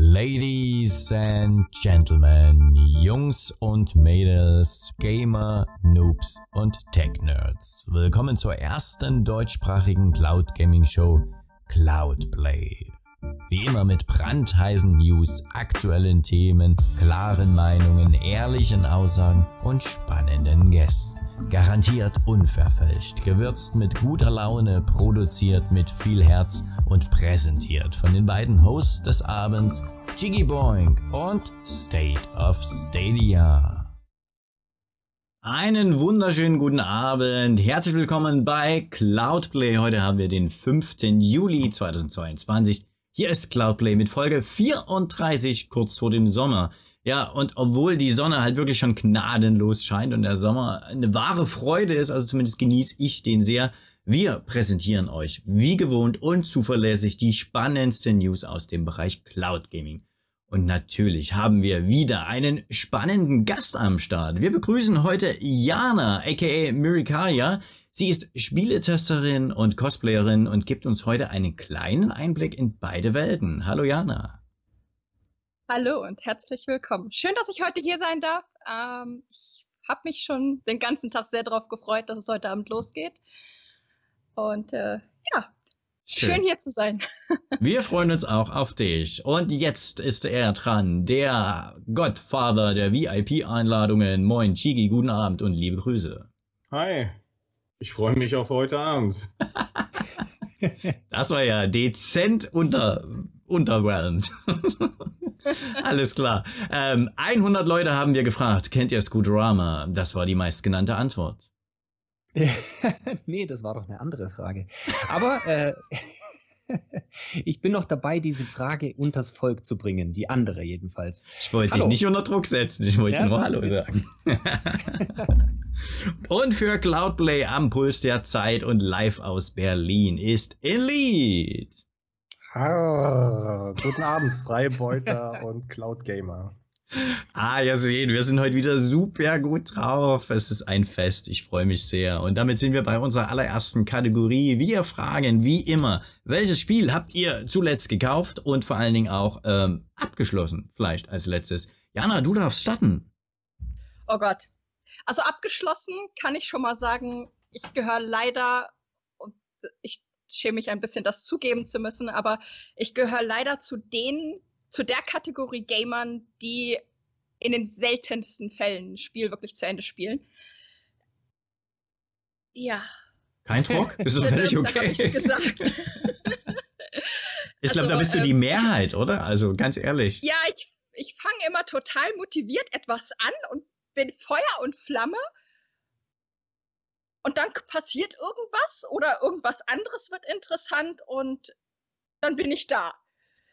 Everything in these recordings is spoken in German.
Ladies and Gentlemen, Jungs und Mädels, Gamer, Noobs und Tech-Nerds. Willkommen zur ersten deutschsprachigen Cloud Gaming Show Cloudplay. Wie immer mit brandheißen News, aktuellen Themen, klaren Meinungen, ehrlichen Aussagen und spannenden Gästen. Garantiert unverfälscht, gewürzt mit guter Laune, produziert mit viel Herz und präsentiert von den beiden Hosts des Abends, Jiggy Boing und State of Stadia. Einen wunderschönen guten Abend, herzlich willkommen bei Cloudplay. Heute haben wir den 5. Juli 2022. Hier ist Cloudplay mit Folge 34 kurz vor dem Sommer. Ja, und obwohl die Sonne halt wirklich schon gnadenlos scheint und der Sommer eine wahre Freude ist, also zumindest genieße ich den sehr, wir präsentieren euch wie gewohnt und zuverlässig die spannendsten News aus dem Bereich Cloud Gaming. Und natürlich haben wir wieder einen spannenden Gast am Start. Wir begrüßen heute Jana, aka Mirikaria. Sie ist Spieletesterin und Cosplayerin und gibt uns heute einen kleinen Einblick in beide Welten. Hallo Jana. Hallo und herzlich willkommen. Schön, dass ich heute hier sein darf. Ähm, ich habe mich schon den ganzen Tag sehr darauf gefreut, dass es heute Abend losgeht. Und äh, ja, schön. schön hier zu sein. Wir freuen uns auch auf dich. Und jetzt ist er dran, der Godfather der VIP-Einladungen. Moin, Chigi, guten Abend und liebe Grüße. Hi, ich freue mich auf heute Abend. das war ja dezent unter, unterwhelmed. Alles klar. Ähm, 100 Leute haben wir gefragt, kennt ihr Scooterama? Das war die meistgenannte Antwort. nee, das war doch eine andere Frage. Aber äh, ich bin noch dabei, diese Frage unters Volk zu bringen, die andere jedenfalls. Ich wollte dich nicht unter Druck setzen, ich wollte ja, nur Hallo sagen. und für Cloudplay am Puls der Zeit und live aus Berlin ist Elite. Ah, guten Abend, Freibeuter und Cloud Gamer. Ah, ja, sehen, wir sind heute wieder super gut drauf. Es ist ein Fest. Ich freue mich sehr. Und damit sind wir bei unserer allerersten Kategorie. Wir fragen wie immer, welches Spiel habt ihr zuletzt gekauft und vor allen Dingen auch ähm, abgeschlossen? Vielleicht als letztes. Jana, du darfst starten. Oh Gott. Also abgeschlossen kann ich schon mal sagen, ich gehöre leider, ich schäme mich ein bisschen, das zugeben zu müssen, aber ich gehöre leider zu den, zu der Kategorie Gamern, die in den seltensten Fällen ein Spiel wirklich zu Ende spielen. Ja. Kein Druck? Ist doch völlig okay. ich gesagt. ich glaube, also, da bist du die ähm, Mehrheit, oder? Also ganz ehrlich. Ja, ich, ich fange immer total motiviert etwas an und bin Feuer und Flamme und dann passiert irgendwas oder irgendwas anderes wird interessant und dann bin ich da.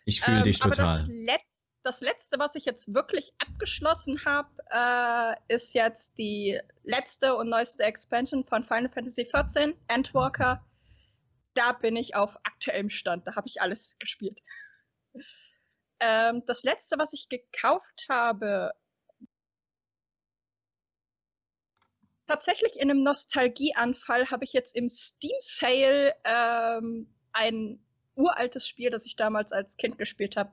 Ich fühle ähm, dich total. Aber das, Letz das, letzte, was ich jetzt wirklich abgeschlossen habe, äh, ist jetzt die letzte und neueste Expansion von Final Fantasy XIV, Endwalker. Da bin ich auf aktuellem Stand. Da habe ich alles gespielt. Ähm, das letzte, was ich gekauft habe, tatsächlich in einem Nostalgieanfall habe ich jetzt im Steam Sale ähm, ein uraltes Spiel, das ich damals als Kind gespielt habe,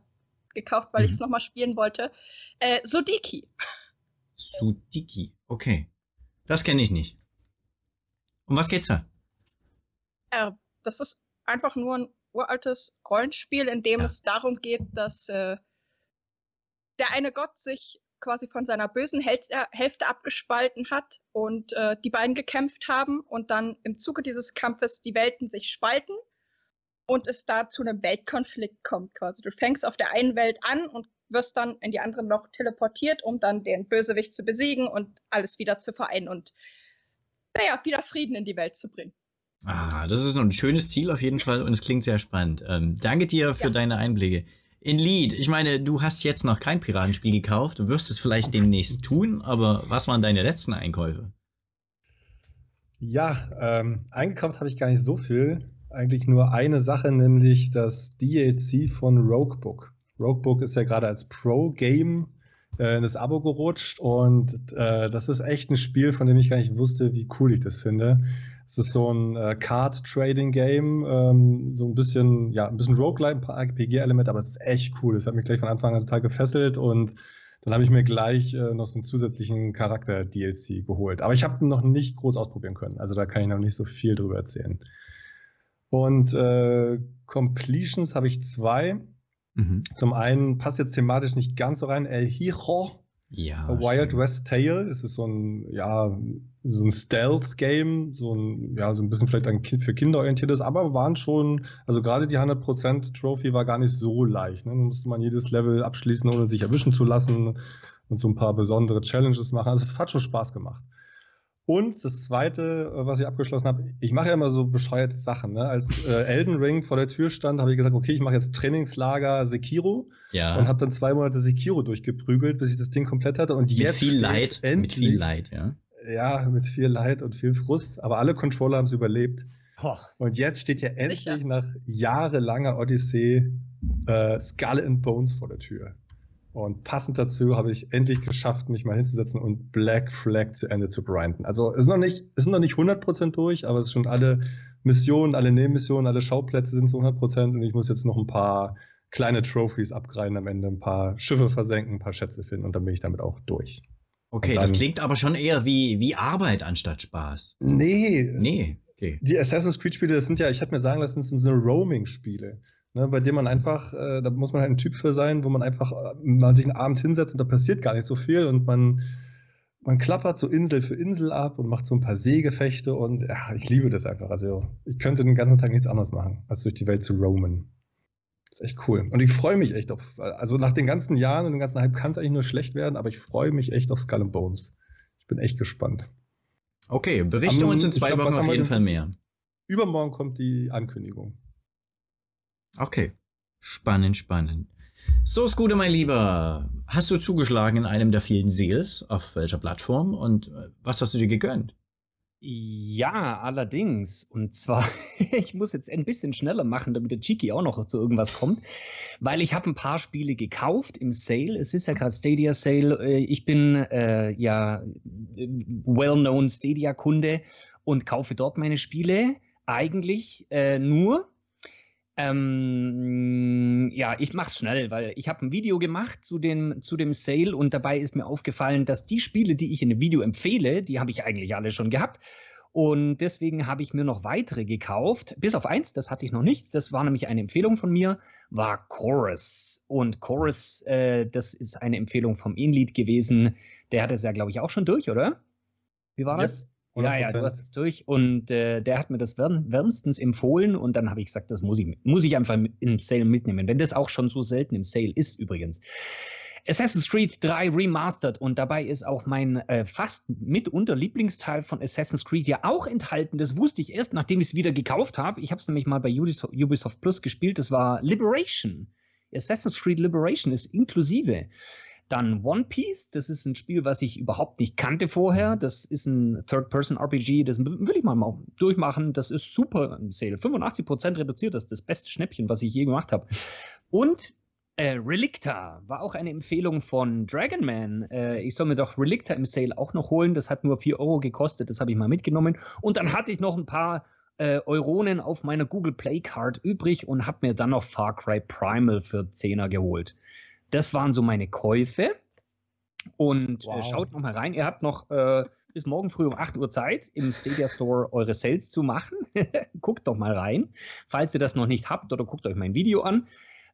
gekauft, weil mhm. ich es nochmal spielen wollte. Äh, Sudiki. Sudiki, okay. Das kenne ich nicht. Um was geht's da? Äh, das ist einfach nur ein uraltes Rollenspiel, in dem ja. es darum geht, dass äh, der eine Gott sich quasi von seiner bösen äh, Hälfte abgespalten hat und äh, die beiden gekämpft haben und dann im Zuge dieses Kampfes die Welten sich spalten und es da zu einem Weltkonflikt kommt quasi. Du fängst auf der einen Welt an und wirst dann in die andere noch teleportiert, um dann den Bösewicht zu besiegen und alles wieder zu vereinen und naja, wieder Frieden in die Welt zu bringen. Ah, das ist noch ein schönes Ziel auf jeden Fall und es klingt sehr spannend. Ähm, danke dir für ja. deine Einblicke. In Lead, ich meine, du hast jetzt noch kein Piratenspiel gekauft, du wirst es vielleicht demnächst tun, aber was waren deine letzten Einkäufe? Ja, ähm, eingekauft habe ich gar nicht so viel. Eigentlich nur eine Sache, nämlich das DLC von Roguebook. Roguebook ist ja gerade als Pro-Game äh, in das Abo gerutscht und äh, das ist echt ein Spiel, von dem ich gar nicht wusste, wie cool ich das finde. Es ist so ein äh, Card-Trading-Game, ähm, so ein bisschen, ja, ein bisschen Roguelike, ein paar RPG-Elemente, aber es ist echt cool. Es hat mich gleich von Anfang an total gefesselt und dann habe ich mir gleich äh, noch so einen zusätzlichen Charakter-DLC geholt. Aber ich habe ihn noch nicht groß ausprobieren können. Also da kann ich noch nicht so viel drüber erzählen. Und äh, Completions habe ich zwei. Mhm. Zum einen passt jetzt thematisch nicht ganz so rein. El Hijo ja. A Wild schön. West Tale. Es ist so ein, ja, so ein Stealth-Game, so ein, ja, so ein bisschen vielleicht ein kind für Kinder orientiertes, aber waren schon, also gerade die 100% Trophy war gar nicht so leicht. Ne? Da musste man jedes Level abschließen, ohne sich erwischen zu lassen und so ein paar besondere Challenges machen. Also es hat schon Spaß gemacht. Und das Zweite, äh, was ich abgeschlossen habe, ich mache ja immer so bescheuerte Sachen. Ne? Als äh, Elden Ring vor der Tür stand, habe ich gesagt, okay, ich mache jetzt Trainingslager Sekiro ja. und habe dann zwei Monate Sekiro durchgeprügelt, bis ich das Ding komplett hatte. Und mit jetzt viel Leid, endlich, mit viel Leid, ja. Ja, mit viel Leid und viel Frust. Aber alle Controller haben es überlebt. Oh. Und jetzt steht ja endlich Sicher. nach jahrelanger Odyssee äh, Skull and Bones vor der Tür. Und passend dazu habe ich endlich geschafft, mich mal hinzusetzen und Black Flag zu Ende zu grinden. Also es ist noch nicht, es sind noch nicht 100% durch, aber es sind schon alle Missionen, alle Nebenmissionen, alle Schauplätze sind zu 100% und ich muss jetzt noch ein paar kleine Trophies abgreifen am Ende, ein paar Schiffe versenken, ein paar Schätze finden und dann bin ich damit auch durch. Okay, Und das dann- klingt aber schon eher wie, wie Arbeit anstatt Spaß. Nee, Nee, okay. Die Assassin's Creed-Spiele, das sind ja, ich habe mir sagen lassen, das sind so Roaming-Spiele. Ne, bei dem man einfach, äh, da muss man halt ein Typ für sein, wo man einfach äh, mal sich einen Abend hinsetzt und da passiert gar nicht so viel und man, man klappert so Insel für Insel ab und macht so ein paar Seegefechte und ja, ich liebe das einfach. Also ich könnte den ganzen Tag nichts anderes machen, als durch die Welt zu roamen. Das ist echt cool. Und ich freue mich echt auf, also nach den ganzen Jahren und dem ganzen Hype kann es eigentlich nur schlecht werden, aber ich freue mich echt auf Skull and Bones. Ich bin echt gespannt. Okay, berichte Am- uns in zwei glaub, Wochen auf jeden Fall mehr. Übermorgen kommt die Ankündigung. Okay. Spannend, spannend. So, Scooter, mein Lieber. Hast du zugeschlagen in einem der vielen Sales? Auf welcher Plattform? Und äh, was hast du dir gegönnt? Ja, allerdings. Und zwar, ich muss jetzt ein bisschen schneller machen, damit der Cheeky auch noch zu irgendwas kommt, weil ich habe ein paar Spiele gekauft im Sale. Es ist ja gerade Stadia Sale. Äh, Ich bin äh, ja well-known Stadia-Kunde und kaufe dort meine Spiele eigentlich äh, nur. Ähm, ja, ich mach's schnell, weil ich habe ein Video gemacht zu dem, zu dem Sale und dabei ist mir aufgefallen, dass die Spiele, die ich in dem Video empfehle, die habe ich eigentlich alle schon gehabt. Und deswegen habe ich mir noch weitere gekauft. Bis auf eins, das hatte ich noch nicht. Das war nämlich eine Empfehlung von mir, war Chorus. Und Chorus, äh, das ist eine Empfehlung vom Inlead gewesen. Der hat es ja, glaube ich, auch schon durch, oder? Wie war das? Ja, ja, du 100%. hast es durch und äh, der hat mir das wärm, wärmstens empfohlen und dann habe ich gesagt, das muss ich, muss ich einfach im Sale mitnehmen, wenn das auch schon so selten im Sale ist übrigens. Assassin's Creed 3 Remastered und dabei ist auch mein äh, fast mitunter Lieblingsteil von Assassin's Creed ja auch enthalten. Das wusste ich erst, nachdem ich es wieder gekauft habe. Ich habe es nämlich mal bei Ubisoft, Ubisoft Plus gespielt. Das war Liberation. Assassin's Creed Liberation ist inklusive. Dann One Piece, das ist ein Spiel, was ich überhaupt nicht kannte vorher. Das ist ein Third-Person-RPG, das will ich mal durchmachen. Das ist super im Sale. 85% reduziert, das ist das beste Schnäppchen, was ich je gemacht habe. Und äh, Relicta war auch eine Empfehlung von Dragonman. Äh, ich soll mir doch Relicta im Sale auch noch holen. Das hat nur 4 Euro gekostet, das habe ich mal mitgenommen. Und dann hatte ich noch ein paar äh, Euronen auf meiner Google Play Card übrig und habe mir dann noch Far Cry Primal für 10er geholt. Das waren so meine Käufe. Und Wow. äh, schaut noch mal rein. Ihr habt noch äh, bis morgen früh um 8 Uhr Zeit, im Stadia Store eure Sales zu machen. guckt doch mal rein, falls ihr das noch nicht habt oder guckt euch mein Video an.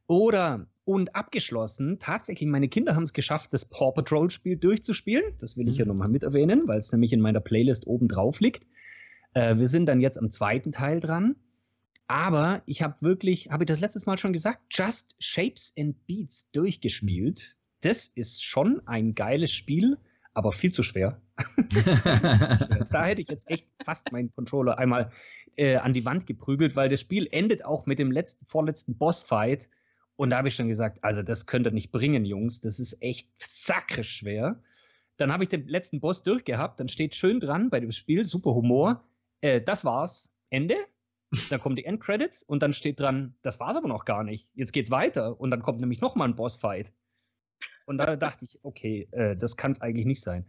Oder und abgeschlossen, tatsächlich, meine Kinder haben es geschafft, das Paw Patrol Spiel durchzuspielen. Das will ich ja Mhm. nochmal mit erwähnen, weil es nämlich in meiner Playlist oben drauf liegt. Äh, wir sind dann jetzt am zweiten Teil dran. Aber ich habe wirklich, habe ich das letztes Mal schon gesagt, Just Shapes and Beats durchgespielt. Das ist schon ein geiles Spiel, aber viel zu schwer. da hätte ich jetzt echt fast meinen Controller einmal äh, an die Wand geprügelt, weil das Spiel endet auch mit dem letzten, vorletzten Bossfight. Und da habe ich schon gesagt, also das könnt ihr nicht bringen, Jungs. Das ist echt sakrisch schwer. Dann habe ich den letzten Boss durchgehabt. Dann steht schön dran bei dem Spiel, super Humor. Äh, das war's, Ende. Dann kommen die Endcredits und dann steht dran, das war's aber noch gar nicht. Jetzt geht's weiter und dann kommt nämlich noch mal ein Bossfight. Und da dachte ich, okay, äh, das kann es eigentlich nicht sein.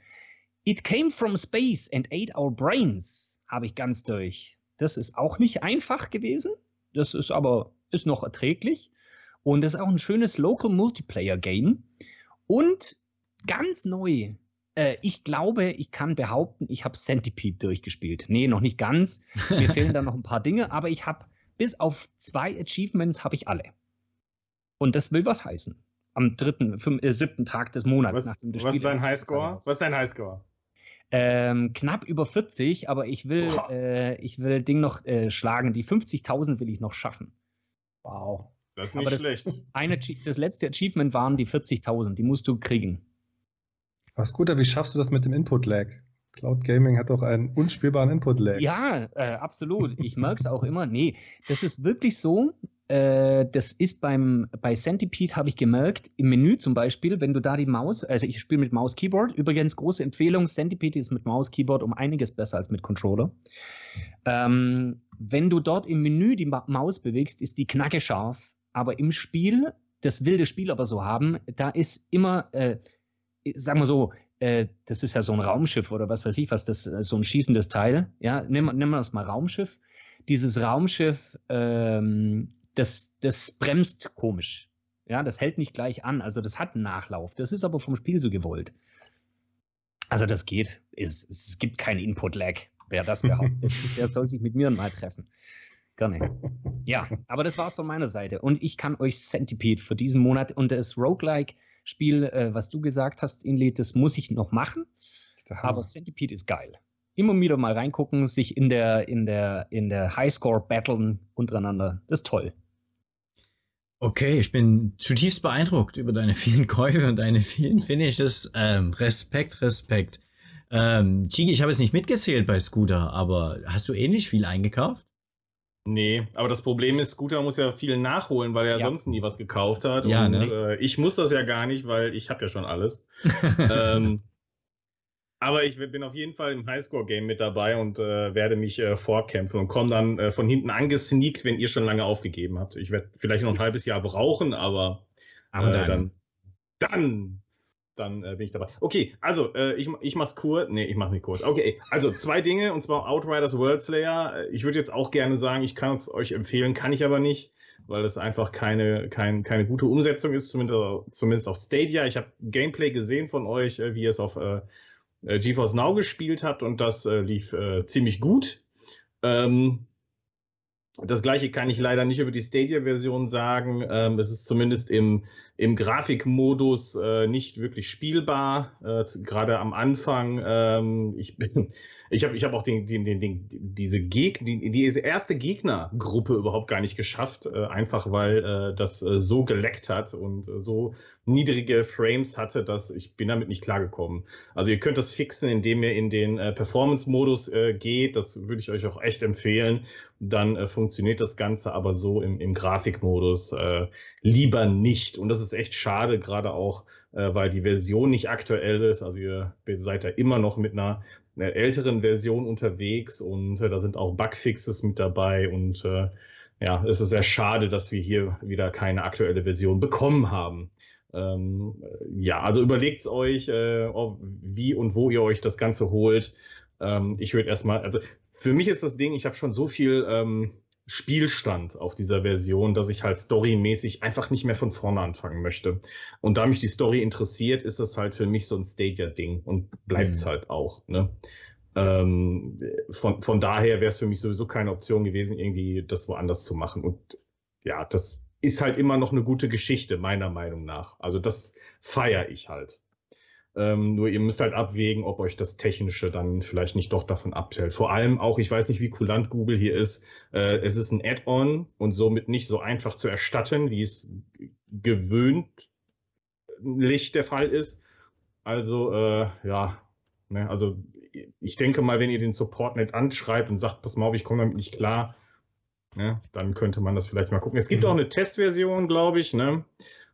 It came from space and ate our brains, habe ich ganz durch. Das ist auch nicht einfach gewesen. Das ist aber ist noch erträglich. Und das ist auch ein schönes Local Multiplayer Game. Und ganz neu. Äh, ich glaube, ich kann behaupten, ich habe Centipede durchgespielt. Nee, noch nicht ganz. Mir fehlen da noch ein paar Dinge, aber ich habe bis auf zwei Achievements habe ich alle. Und das will was heißen. Am dritten, fünf, äh, siebten Tag des Monats Was, nach dem was ist dein Highscore? Was? Ist dein Highscore? Ähm, knapp über 40, aber ich will, äh, ich will Ding noch äh, schlagen. Die 50.000 will ich noch schaffen. Wow. Das ist Aber nicht das- schlecht. Eine, das letzte Achievement waren die 40.000. Die musst du kriegen. Was guter, wie schaffst du das mit dem Input-Lag? Cloud Gaming hat doch einen unspielbaren Input-Lag. Ja, äh, absolut. Ich merke es auch immer. Nee, das ist wirklich so. Äh, das ist beim bei Centipede habe ich gemerkt, im Menü zum Beispiel, wenn du da die Maus, also ich spiele mit Maus Keyboard, übrigens große Empfehlung, Centipede ist mit Maus Keyboard um einiges besser als mit Controller. Ähm, wenn du dort im Menü die Ma Maus bewegst, ist die knacke scharf, aber im Spiel, das will das Spiel aber so haben, da ist immer, äh, sagen wir so, äh, das ist ja so ein Raumschiff oder was weiß ich was, das äh, so ein schießendes Teil. Ja, nehmen, nehmen wir das mal Raumschiff. Dieses Raumschiff, ähm, das, das bremst komisch. Ja, das hält nicht gleich an. Also das hat einen Nachlauf. Das ist aber vom Spiel so gewollt. Also das geht. Es, es gibt keinen Input-Lag. Wer das behauptet, der soll sich mit mir mal treffen. Gerne. Ja, aber das war's von meiner Seite. Und ich kann euch Centipede für diesen Monat und das Roguelike-Spiel, äh, was du gesagt hast, Inli, das muss ich noch machen. Aber Centipede ist geil. Immer wieder mal reingucken, sich in der, in der, in der Highscore battlen untereinander. Das ist toll. Okay, ich bin zutiefst beeindruckt über deine vielen Käufe und deine vielen Finishes. Ähm, Respekt, Respekt. Ähm, Chigi, ich habe jetzt nicht mitgezählt bei Scooter, aber hast du ähnlich viel eingekauft? Nee, aber das Problem ist, Scooter muss ja viel nachholen, weil er Ja. sonst nie was gekauft hat. Ja, und ne? äh, ich muss das ja gar nicht, weil ich habe ja schon alles. ähm, aber ich bin auf jeden Fall im Highscore-Game mit dabei und äh, werde mich äh, vorkämpfen und komme dann äh, von hinten angesneakt, wenn ihr schon lange aufgegeben habt. Ich werde vielleicht noch ein halbes Jahr brauchen, aber, aber äh, dann, dann, dann, dann äh, bin ich dabei. Okay, also äh, ich, ich mach's kurz. Nee, ich mach nicht kurz. Okay, also zwei Dinge und zwar Outriders World Slayer. Äh, Ich würde jetzt auch gerne sagen, ich kann es euch empfehlen, kann ich aber nicht, weil es einfach keine, kein, keine gute Umsetzung ist, zumindest, zumindest auf Stadia. Ich habe Gameplay gesehen von euch, äh, wie ihr es auf äh, äh, GeForce Now gespielt habt und das lief ziemlich gut. Ähm, das gleiche kann ich leider nicht über die Stadia-Version sagen. Ähm, es ist zumindest im, im Grafikmodus äh, nicht wirklich spielbar. Äh, Gerade am Anfang. Ähm, ich bin, ich habe ich hab auch den, den, den, den, diese, Geg die, diese erste Gegnergruppe überhaupt gar nicht geschafft, äh, einfach weil äh, das äh, so geleckt hat und äh, so niedrige Frames hatte, dass ich bin damit nicht klargekommen. Also ihr könnt das fixen, indem ihr in den äh, Performance-Modus geht. Das würde ich euch auch echt empfehlen. Dann funktioniert das Ganze aber so im, im Grafikmodus lieber nicht. Und das ist echt schade, gerade auch, weil die Version nicht aktuell ist. Also ihr seid da immer noch mit einer, einer älteren Version unterwegs und äh, da sind auch Bugfixes mit dabei. Und äh, ja, es ist sehr schade, dass wir hier wieder keine aktuelle Version bekommen haben. Ähm, ja, also überlegt euch, äh, ob, wie und wo ihr euch das Ganze holt. Ähm, ich würde erstmal, also für mich ist das Ding, ich habe schon so viel ähm, Spielstand auf dieser Version, dass ich halt storymäßig einfach nicht mehr von vorne anfangen möchte. Und da mich die Story interessiert, ist das halt für mich so ein Stadia-Ding und bleibt es Mhm. halt auch. Ne? Ähm, von, von daher wäre es für mich sowieso keine Option gewesen, irgendwie das woanders zu machen. Und ja, das ist halt immer noch eine gute Geschichte, meiner Meinung nach. Also das feiere ich halt. Ähm, nur ihr müsst halt abwägen, ob euch das Technische dann vielleicht nicht doch davon abhält. Vor allem auch, ich weiß nicht, wie kulant Google hier ist. Äh, es ist ein Add-on und somit nicht so einfach zu erstatten, wie es gewöhnlich der Fall ist. Also, äh, ja, ne, also ich denke mal, wenn ihr den Support nicht anschreibt und sagt, pass mal auf, ich komme damit nicht klar, ne, dann könnte man das vielleicht mal gucken. Es gibt auch eine Testversion, glaube ich, ne?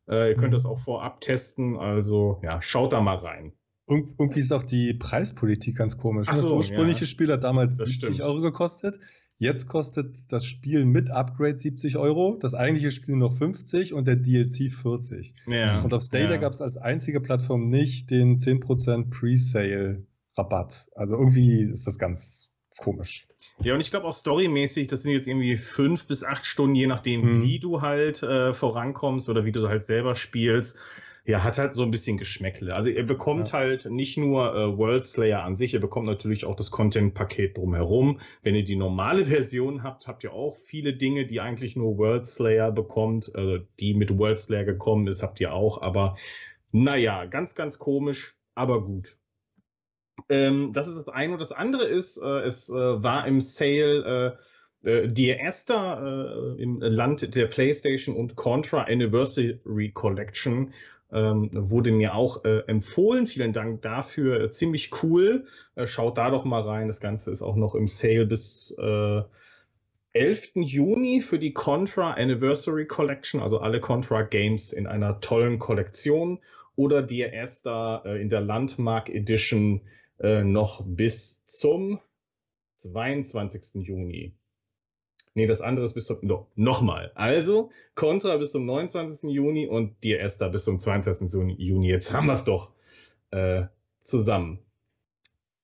Äh, ihr könnt Mhm. das auch vorab testen, also ja, schaut da mal rein. Irg irgendwie ist auch die Preispolitik ganz komisch. Ach das so, ursprüngliche ja. Spiel hat damals Das 70 stimmt. Euro gekostet. Jetzt kostet das Spiel mit Upgrade 70 Euro, das eigentliche Spiel noch 50 und der DLC 40. Ja, Und auf Stadia ja. gab es als einzige Plattform nicht den 10% Presale-Rabatt. Also irgendwie ist das ganz komisch. Ja, und ich glaube auch storymäßig, das sind jetzt irgendwie fünf bis acht Stunden, je nachdem, Mhm. wie du halt äh, vorankommst oder wie du halt selber spielst. Ja, hat halt so ein bisschen Geschmäckle. Also ihr bekommt halt nicht nur äh, World Slayer an sich, ihr bekommt natürlich auch das Content-Paket drumherum. Wenn ihr die normale Version habt, habt ihr auch viele Dinge, die eigentlich nur World Slayer bekommt. Also die mit World Slayer gekommen ist, habt ihr auch. Aber naja, ganz, ganz komisch, aber gut. Ähm, das ist das eine. Und das andere ist, äh, es äh, war im Sale äh, äh, Dear Esther äh, im Land der PlayStation und Contra Anniversary Collection. Ähm, wurde mir auch äh, empfohlen. Vielen Dank dafür. Ziemlich cool. Schaut da doch mal rein. Das Ganze ist auch noch im Sale bis äh, 11. Juni für die Contra Anniversary Collection, also alle Contra Games in einer tollen Kollektion. Oder Dear Esther in der Landmark Edition äh, noch bis zum 22. Juni. Nee, das andere ist bis zum. No, Nochmal. Also, Contra bis zum 29. Juni und Dear Esther bis zum 22. Juni. Jetzt haben wir es doch äh, zusammen.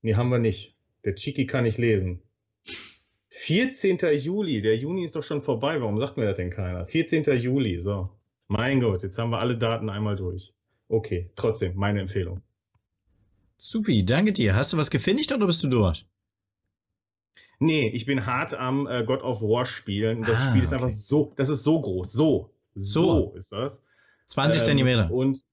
Nee, haben wir nicht. Der Chiki kann nicht lesen. 14. Juli. Der Juni ist doch schon vorbei. Warum sagt mir das denn keiner? 14. Juli. So. Mein Gott, jetzt haben wir alle Daten einmal durch. Okay, trotzdem, meine Empfehlung. Supi, danke dir. Hast du was gefinisht oder bist du durch? Nee, ich bin hart am äh, God of War spielen. Das Ah, Spiel ist okay. einfach so, das ist so groß. So. So, So. ist das. 20 Ähm, Zentimeter. Und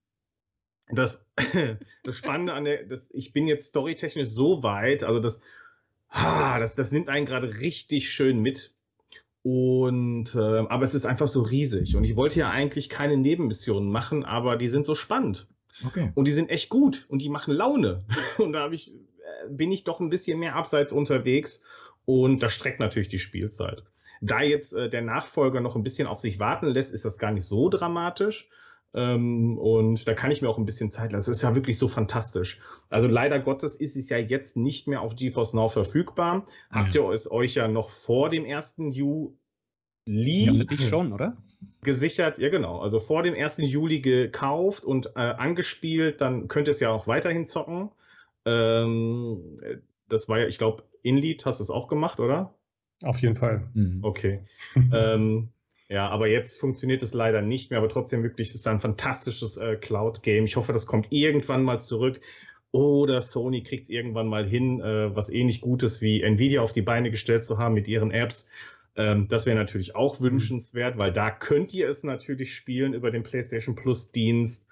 das, das Spannende an der, das, ich bin jetzt storytechnisch so weit, also das, ah, das, das nimmt einen gerade richtig schön mit. Und ähm, aber es ist einfach so riesig. Und ich wollte ja eigentlich keine Nebenmissionen machen, aber die sind so spannend. Okay. Und die sind echt gut und die machen Laune. Und da ich, äh, bin ich doch ein bisschen mehr abseits unterwegs und das streckt natürlich die Spielzeit. Da jetzt äh, der Nachfolger noch ein bisschen auf sich warten lässt, ist das gar nicht so dramatisch. Ähm, und da kann ich mir auch ein bisschen Zeit lassen. Es ist ja wirklich so fantastisch. Also leider Gottes ist es ja jetzt nicht mehr auf GeForce Now verfügbar. Habt ihr es euch ja noch vor dem 1. Juli Ja, für dich schon, oder? gesichert, ja genau, also vor dem 1. Juli gekauft und äh, angespielt, dann könnt ihr es ja auch weiterhin zocken. Ähm, das war ja, ich glaube, Inlead hast du es auch gemacht, oder? Auf jeden Fall. Mhm. Okay. ähm, ja, aber jetzt funktioniert es leider nicht mehr, aber trotzdem wirklich, es ist ein fantastisches äh, Cloud-Game. Ich hoffe, das kommt irgendwann mal zurück. Oder Sony kriegt es irgendwann mal hin, äh, was ähnlich Gutes wie Nvidia auf die Beine gestellt zu haben mit ihren Apps. Ähm, das wäre natürlich auch wünschenswert, weil da könnt ihr es natürlich spielen über den PlayStation Plus Dienst.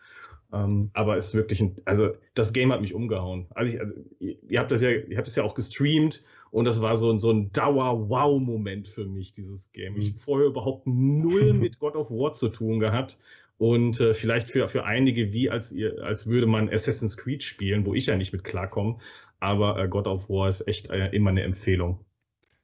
Ähm, aber es ist wirklich ein, also das Game hat mich umgehauen. Also, ich, also ihr, habt das ja, ihr habt es ja auch gestreamt und das war so ein, so ein Dauer-Wow-Moment für mich, dieses Game. Ich habe vorher überhaupt null mit God of War zu tun gehabt. Und äh, vielleicht für, für einige wie, als, ihr, als würde man Assassin's Creed spielen, wo ich ja nicht mit klarkomme. Aber äh, God of War ist echt äh, immer eine Empfehlung.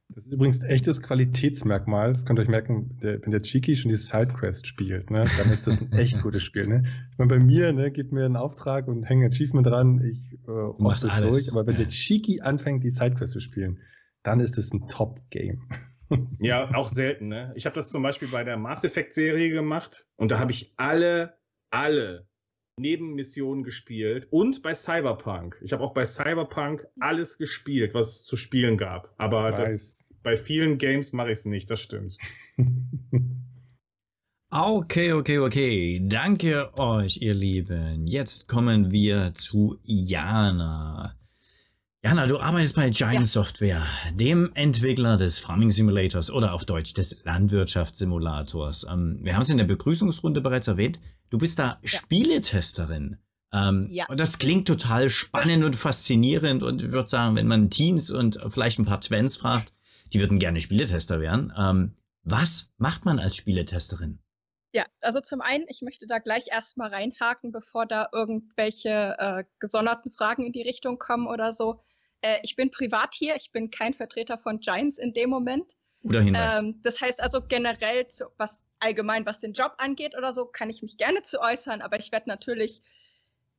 Das ist übrigens ein echtes Qualitätsmerkmal. Das könnt ihr euch merken, der, wenn der Cheeky schon die Sidequest spielt, ne, dann ist das ein echt gutes Spiel. Ne? Ich meine, bei mir, ne, gibt mir einen Auftrag und hängt ein Achievement dran, ich äh, machst das alles, durch. Aber wenn ja. der Cheeky anfängt, die Sidequest zu spielen, dann ist es ein Top-Game. Ja, auch selten. Ne? Ich habe das zum Beispiel bei der Mass Effect-Serie gemacht und da habe ich alle, alle Nebenmissionen gespielt und bei Cyberpunk. Ich habe auch bei Cyberpunk alles gespielt, was es zu spielen gab. Aber das, bei vielen Games mache ich es nicht, das stimmt. Okay, okay, okay. Danke euch, ihr Lieben. Jetzt kommen wir zu Jana. Jana, du arbeitest bei Giant Ja. Software, dem Entwickler des Farming Simulators oder auf Deutsch des Landwirtschaftssimulators. Ähm, wir haben es in der Begrüßungsrunde bereits erwähnt. Du bist da Spieletesterin. Ähm, Ja. Und das klingt total spannend und faszinierend und ich würde sagen, wenn man Teens und vielleicht ein paar Twents fragt, die würden gerne Spieletester werden. Ähm, was macht man als Spieletesterin? Ja, also zum einen, ich möchte da gleich erstmal reinhaken, bevor da irgendwelche äh, gesonderten Fragen in die Richtung kommen oder so. Äh, ich bin privat hier, ich bin kein Vertreter von Giants in dem Moment. Oder Hinweis? Ähm, das heißt also generell, was allgemein, was den Job angeht oder so, kann ich mich gerne zu äußern, aber ich werde natürlich,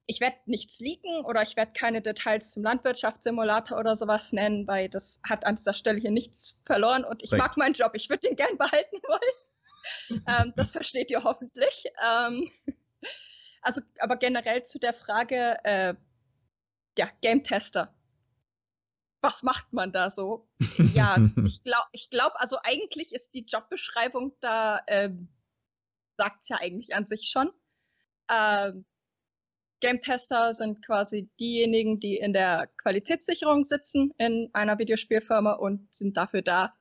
ich werde nichts leaken oder ich werde keine Details zum Landwirtschaftssimulator oder sowas nennen, weil das hat an dieser Stelle hier nichts verloren und ich Korrekt. mag meinen Job, ich würde den gern behalten wollen. ähm, das versteht ihr hoffentlich. Ähm, also, aber generell zu der Frage, äh, ja, Game Tester. Was macht man da so? Ja, ich glaube, ich glaub, also eigentlich ist die Jobbeschreibung da, ähm, sagt es ja eigentlich an sich schon. Ähm, Game Tester sind quasi diejenigen, die in der Qualitätssicherung sitzen in einer Videospielfirma und sind dafür da,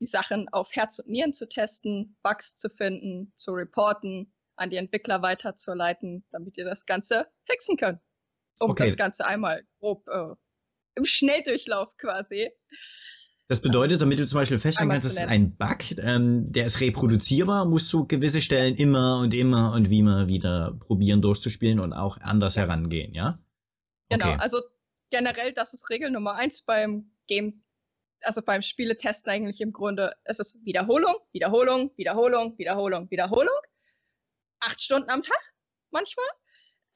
die Sachen auf Herz und Nieren zu testen, Bugs zu finden, zu reporten, an die Entwickler weiterzuleiten, damit ihr das Ganze fixen könnt. Um Okay. das Ganze einmal grob äh, im Schnelldurchlauf quasi. Das bedeutet, damit du zum Beispiel feststellen kannst, das ist ein Bug, ähm, der ist reproduzierbar, musst du gewisse Stellen immer und immer und wie immer wieder probieren durchzuspielen und auch anders herangehen, ja? Genau, Okay. also generell, das ist Regel Nummer eins beim Game, also beim Spieletesten eigentlich im Grunde. Es ist Wiederholung, Wiederholung, Wiederholung, Wiederholung, Wiederholung. Acht Stunden am Tag manchmal.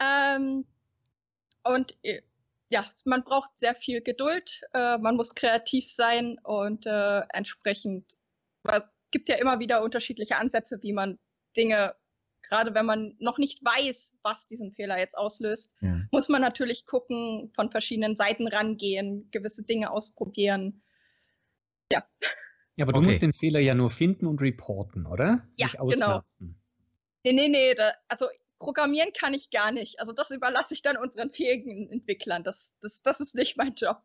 Ähm, und äh, ja, man braucht sehr viel Geduld, äh, man muss kreativ sein und äh, entsprechend, weil es gibt ja immer wieder unterschiedliche Ansätze, wie man Dinge, gerade wenn man noch nicht weiß, was diesen Fehler jetzt auslöst, ja. muss man natürlich gucken, von verschiedenen Seiten rangehen, gewisse Dinge ausprobieren. Ja, aber du Okay. musst den Fehler ja nur finden und reporten, oder? Ja, Nicht genau. Nee, nee, nee, da, also programmieren kann ich gar nicht. Also das überlasse ich dann unseren fähigen Entwicklern. Das, das, das ist nicht mein Job.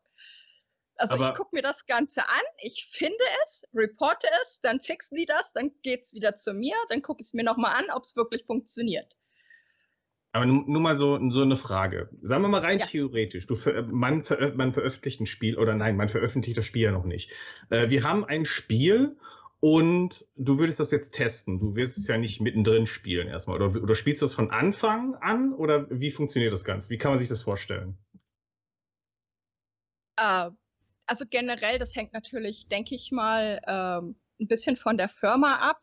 Also Aber- ich gucke mir das Ganze an, ich finde es, reporte es, dann fixen die das, dann geht's wieder zu mir, dann gucke ich es mir nochmal an, ob es wirklich funktioniert. Aber nur, mal so, so eine Frage. Sagen wir mal rein Ja. theoretisch. Du, man, man veröffentlicht ein Spiel oder nein, man veröffentlicht das Spiel ja noch nicht. Äh, wir haben ein Spiel und du würdest das jetzt testen. Du wirst es ja nicht mittendrin spielen erstmal. Oder, oder spielst du das von Anfang an oder wie funktioniert das Ganze? Wie kann man sich das vorstellen? Äh, also generell, das hängt natürlich, denke ich mal, ähm, ein bisschen von der Firma ab.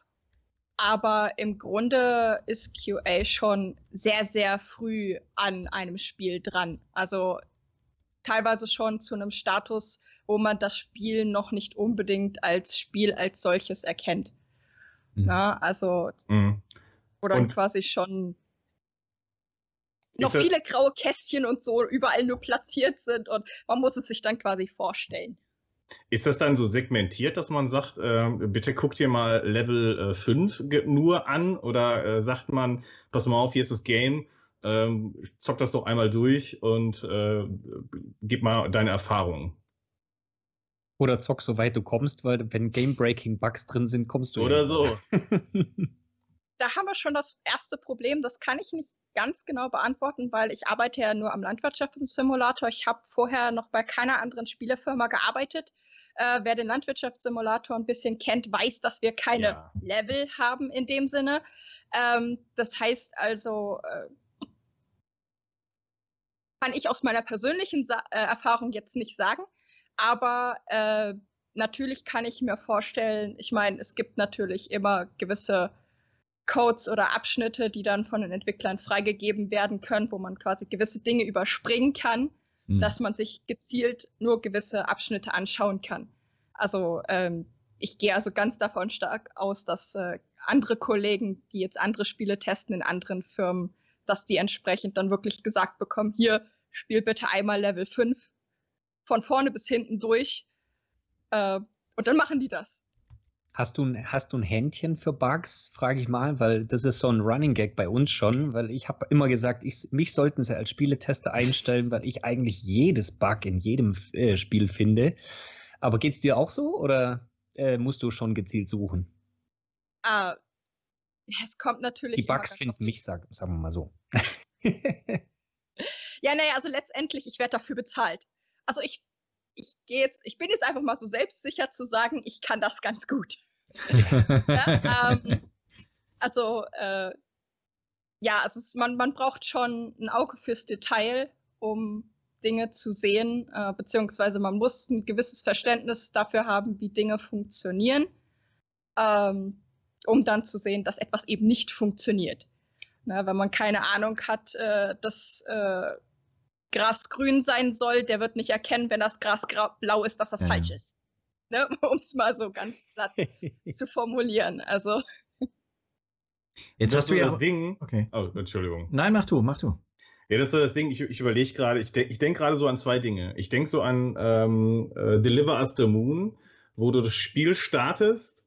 Aber im Grunde ist QA schon sehr, sehr früh an einem Spiel dran. Also teilweise schon zu einem Status, wo man das Spiel noch nicht unbedingt als Spiel als solches erkennt. Mhm. Na, also, Mhm. wo dann Und- quasi schon noch viele graue Kästchen und so überall nur platziert sind und man muss es sich dann quasi vorstellen. Ist das dann so segmentiert, dass man sagt, äh, bitte guck dir mal Level äh, 5 ge- nur an oder äh, sagt man, pass mal auf, hier ist das Game, ähm, zock das doch einmal durch und äh, gib mal deine Erfahrungen. Oder zock so weit du kommst, weil wenn Game-Breaking-Bugs drin sind, kommst du Oder ja so. da haben wir schon das erste Problem. Das kann ich nicht ganz genau beantworten, weil ich arbeite ja nur am Landwirtschaftssimulator. Ich habe vorher noch bei keiner anderen Spielefirma gearbeitet. Äh, wer den Landwirtschaftssimulator ein bisschen kennt, weiß, dass wir keine Ja. Level haben in dem Sinne. Ähm, das heißt also, äh, kann ich aus meiner persönlichen Sa äh, Erfahrung jetzt nicht sagen. Aber äh, natürlich kann ich mir vorstellen, ich meine, es gibt natürlich immer gewisse Codes oder Abschnitte, die dann von den Entwicklern freigegeben werden können, wo man quasi gewisse Dinge überspringen kann, Mhm. dass man sich gezielt nur gewisse Abschnitte anschauen kann. Also ähm, ich gehe also ganz davon stark aus, dass äh, andere Kollegen, die jetzt andere Spiele testen in anderen Firmen, dass die entsprechend dann wirklich gesagt bekommen, hier, spiel bitte einmal Level 5 von vorne bis hinten durch. Äh, und dann machen die das. Hast du, ein- hast du ein Händchen für Bugs, frage ich mal, weil das ist so ein Running Gag bei uns schon, weil ich habe immer gesagt, ich, mich sollten sie als Spieletester einstellen, weil ich eigentlich jedes Bug in jedem äh, Spiel finde. Aber geht's dir auch so oder äh, musst du schon gezielt suchen? Äh, es kommt natürlich. Die Bugs finden mich, sag, sagen wir mal so. Ja, naja, also letztendlich, ich werde dafür bezahlt. Also ich, ich gehe jetzt, ich bin jetzt einfach mal so selbstsicher zu sagen, ich kann das ganz gut. Ja, ähm, also äh, ja, also es, man, man braucht schon ein Auge fürs Detail, um Dinge zu sehen, äh, beziehungsweise man muss ein gewisses Verständnis dafür haben, wie Dinge funktionieren, ähm, um dann zu sehen, dass etwas eben nicht funktioniert. Na, wenn man keine Ahnung hat, äh, dass äh, Gras grün sein soll, der wird nicht erkennen, wenn das Gras blau ist, dass das Ja. falsch ist. Ne? Um es mal so ganz platt zu formulieren. Also Jetzt Das hast du ja. das Ding. Okay. Oh, Entschuldigung. Nein, mach du, mach du. Ja, das ist so das Ding, ich, ich überlege gerade, ich, de ich denke gerade so an zwei Dinge. Ich denke so an ähm, äh, Deliver Us the Moon, wo du das Spiel startest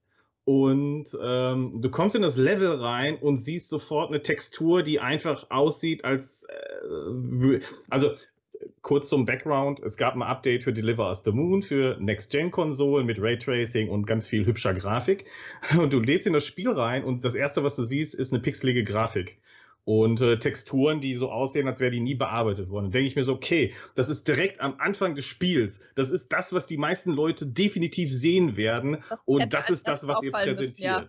und ähm, du kommst in das Level rein und siehst sofort eine Textur, die einfach aussieht als, äh, also kurz zum Background, es gab ein Update für Deliver Us the Moon für Next-Gen-Konsolen mit Raytracing und ganz viel hübscher Grafik. Und du lädst in das Spiel rein und das erste, was du siehst, ist eine pixelige Grafik und äh, Texturen, die so aussehen, als wäre die nie bearbeitet worden. Denke ich mir so, okay, das ist direkt am Anfang des Spiels. Das ist das, was die meisten Leute definitiv sehen werden. Das und das ist das, was ihr präsentiert. Müssen, ja.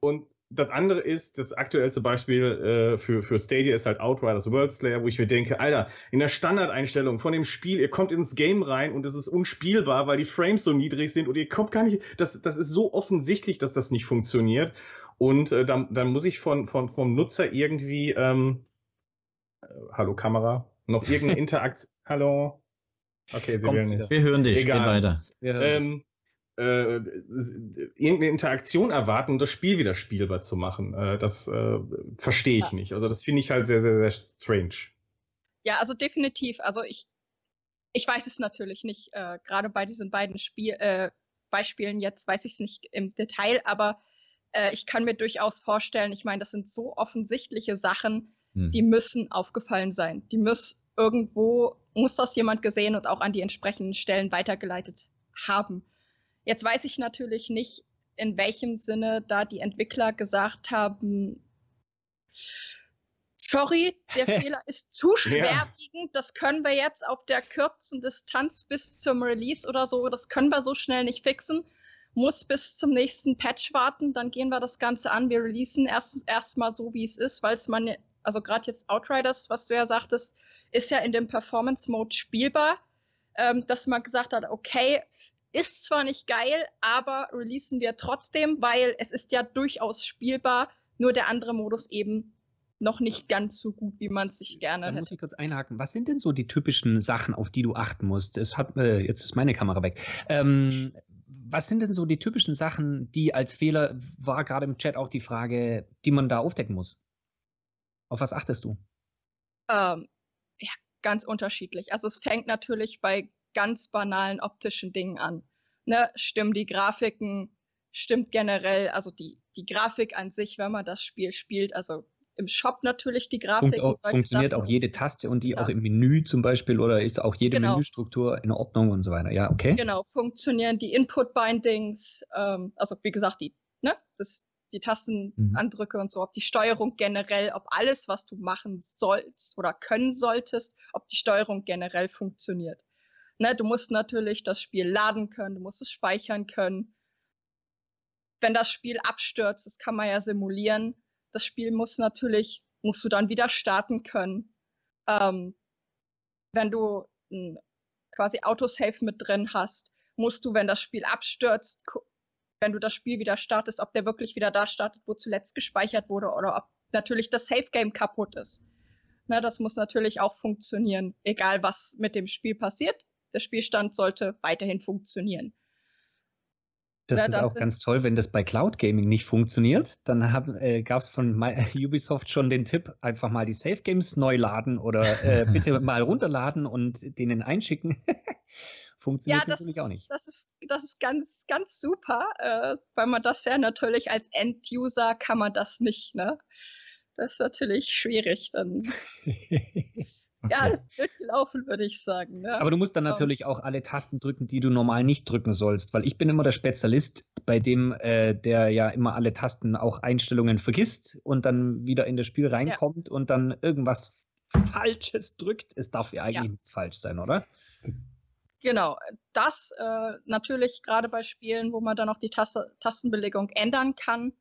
Und das andere ist, das aktuellste Beispiel äh, für, für Stadia ist halt Outriders World Slayer, wo ich mir denke, Alter, in der Standardeinstellung von dem Spiel, ihr kommt ins Game rein und es ist unspielbar, weil die Frames so niedrig sind und ihr kommt gar nicht, das, das ist so offensichtlich, dass das nicht funktioniert. Und äh, dann, dann muss ich von, von, vom Nutzer irgendwie, ähm, äh, hallo Kamera, noch irgendeine Interaktion, hallo? Okay, Sie Kommt, will nicht. Wir hören dich, Egal. weiter. Ähm, äh, irgendeine Interaktion erwarten, um das Spiel wieder spielbar zu machen. Äh, das äh, verstehe ich ja. nicht. Also das finde ich halt sehr, sehr, sehr strange. Ja, also definitiv. Also ich, ich weiß es natürlich nicht. Äh, gerade bei diesen beiden Spiel, äh, Beispielen jetzt weiß ich es nicht im Detail, aber äh, ich kann mir durchaus vorstellen, ich meine, das sind so offensichtliche Sachen, hm. die müssen aufgefallen sein. Die muss irgendwo, muss das jemand gesehen und auch an die entsprechenden Stellen weitergeleitet haben. Jetzt weiß ich natürlich nicht, in welchem Sinne da die Entwickler gesagt haben, sorry, der Fehler ist zu schwerwiegend, das können wir jetzt auf der kürzen Distanz bis zum Release oder so, das können wir so schnell nicht fixen muss bis zum nächsten Patch warten, dann gehen wir das Ganze an. Wir releasen erst erstmal so, wie es ist, weil es man, also gerade jetzt Outriders, was du ja sagtest, ist ja in dem Performance Mode spielbar, ähm, dass man gesagt hat, okay, ist zwar nicht geil, aber releasen wir trotzdem, weil es ist ja durchaus spielbar, nur der andere Modus eben noch nicht ganz so gut, wie man es sich gerne da hätte. muss ich kurz einhaken. Was sind denn so die typischen Sachen, auf die du achten musst? Es hat, äh, jetzt ist meine Kamera weg. Ähm, was sind denn so die typischen Sachen, die als Fehler, war gerade im Chat auch die Frage, die man da aufdecken muss? Auf was achtest du? Ähm, ja, ganz unterschiedlich. Also es fängt natürlich bei ganz banalen optischen Dingen an. Ne? Stimmen die Grafiken, stimmt generell, also die, die Grafik an sich, wenn man das Spiel spielt, also im Shop natürlich die Grafik. Funkt auch, funktioniert auch jede Taste und die ja. auch im Menü zum Beispiel oder ist auch jede genau. Menüstruktur in Ordnung und so weiter. Ja, okay. Genau, funktionieren die Input-Bindings, ähm, also wie gesagt, die, ne, das, die Tastenandrücke mhm. und so, ob die Steuerung generell, ob alles, was du machen sollst oder können solltest, ob die Steuerung generell funktioniert. Ne, du musst natürlich das Spiel laden können, du musst es speichern können. Wenn das Spiel abstürzt, das kann man ja simulieren, das Spiel muss natürlich, musst du dann wieder starten können. Ähm, wenn du ein quasi Autosave mit drin hast, musst du, wenn das Spiel abstürzt, wenn du das Spiel wieder startest, ob der wirklich wieder da startet, wo zuletzt gespeichert wurde oder ob natürlich das Save Game kaputt ist. Na, das muss natürlich auch funktionieren, egal was mit dem Spiel passiert. Der Spielstand sollte weiterhin funktionieren. Das ja, ist auch ganz toll, wenn das bei Cloud Gaming nicht funktioniert. Dann äh, gab es von My, Ubisoft schon den Tipp, einfach mal die Safe Games neu laden oder äh, bitte mal runterladen und denen einschicken. funktioniert ja, natürlich ist, auch nicht. Das ist, das ist ganz, ganz super, äh, weil man das ja natürlich als End-User kann man das nicht, ne? Das ist natürlich schwierig dann. Okay. Ja, wird gelaufen, würde ich sagen. Ja. Aber du musst dann natürlich auch alle Tasten drücken, die du normal nicht drücken sollst, weil ich bin immer der Spezialist, bei dem äh, der ja immer alle Tasten, auch Einstellungen vergisst und dann wieder in das Spiel reinkommt ja. und dann irgendwas Falsches drückt. Es darf ja eigentlich ja. nichts falsch sein, oder? Genau, das äh, natürlich gerade bei Spielen, wo man dann auch die Taste, Tastenbelegung ändern kann,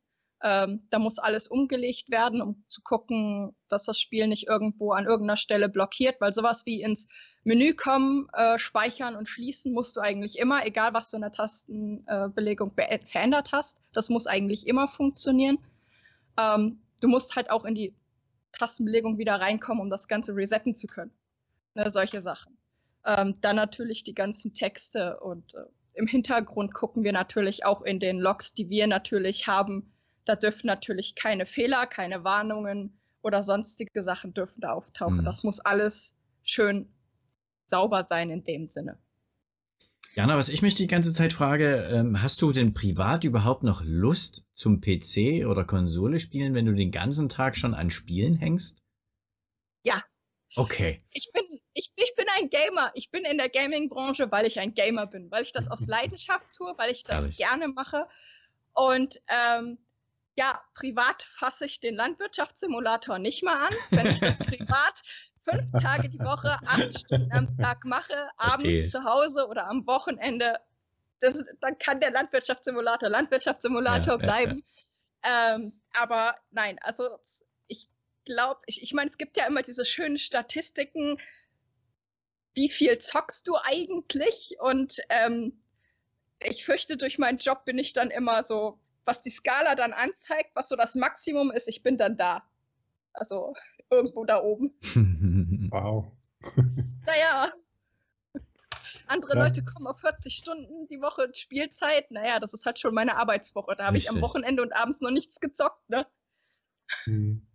ähm, da muss alles umgelegt werden, um zu gucken, dass das Spiel nicht irgendwo an irgendeiner Stelle blockiert, weil sowas wie ins Menü kommen, äh, speichern und schließen musst du eigentlich immer, egal was du in der Tastenbelegung äh, verändert hast. Das muss eigentlich immer funktionieren. Ähm, du musst halt auch in die Tastenbelegung wieder reinkommen, um das Ganze resetten zu können. Ne, solche Sachen. Ähm, dann natürlich die ganzen Texte und äh, im Hintergrund gucken wir natürlich auch in den Logs, die wir natürlich haben, da dürfen natürlich keine Fehler, keine Warnungen oder sonstige Sachen dürfen da auftauchen. Mhm. Das muss alles schön sauber sein in dem Sinne. Jana, was ich mich die ganze Zeit frage, ähm, hast du denn privat überhaupt noch Lust zum PC oder Konsole spielen, wenn du den ganzen Tag schon an Spielen hängst? Ja. Okay. Ich bin, ich, ich bin ein Gamer. Ich bin in der Gaming-Branche, weil ich ein Gamer bin, weil ich das aus Leidenschaft tue, weil ich das Herrlich. gerne mache. Und ähm, ja, privat fasse ich den Landwirtschaftssimulator nicht mal an. Wenn ich das privat fünf Tage die Woche, acht Stunden am Tag mache, abends Verstehe. zu Hause oder am Wochenende, das, dann kann der Landwirtschaftssimulator Landwirtschaftssimulator Ja, ja, ja. bleiben. Ähm, aber nein, also ich glaube, ich, ich meine, es gibt ja immer diese schönen Statistiken, wie viel zockst du eigentlich? Und ähm, ich fürchte, durch meinen Job bin ich dann immer so, was die Skala dann anzeigt, was so das Maximum ist, ich bin dann da. Also irgendwo da oben. Wow. Naja. Andere Ja. Leute kommen auf 40 Stunden die Woche Spielzeit. Naja, das ist halt schon meine Arbeitswoche. Da habe ich am. Wochenende und abends noch nichts gezockt, ne? Hm.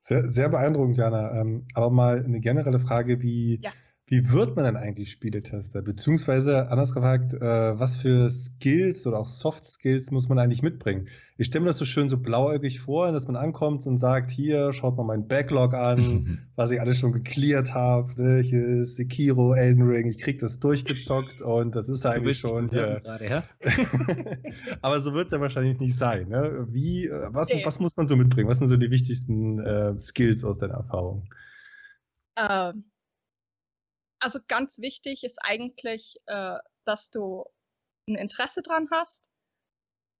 Sehr, sehr beeindruckend, Jana. Ähm, aber mal eine generelle Frage, wie, Ja. Wie wird man denn eigentlich Spieletester? Beziehungsweise, anders gefragt, äh, was für Skills oder auch Soft Skills muss man eigentlich mitbringen? Ich stelle mir das so schön so blauäugig vor, dass man ankommt und sagt, hier, schaut mal meinen Backlog an, was ich alles schon gecleart habe. Ne? Hier ist Sekiro, Elden Ring, ich krieg das durchgezockt und das ist eigentlich schon hier. gerade, ja? Aber so wird es ja wahrscheinlich nicht sein. Ne? Wie, äh, was, Nee. was muss man so mitbringen? Was sind so die wichtigsten äh, Skills aus deiner Erfahrung? Ähm, also ganz wichtig ist eigentlich, äh, dass du ein Interesse dran hast.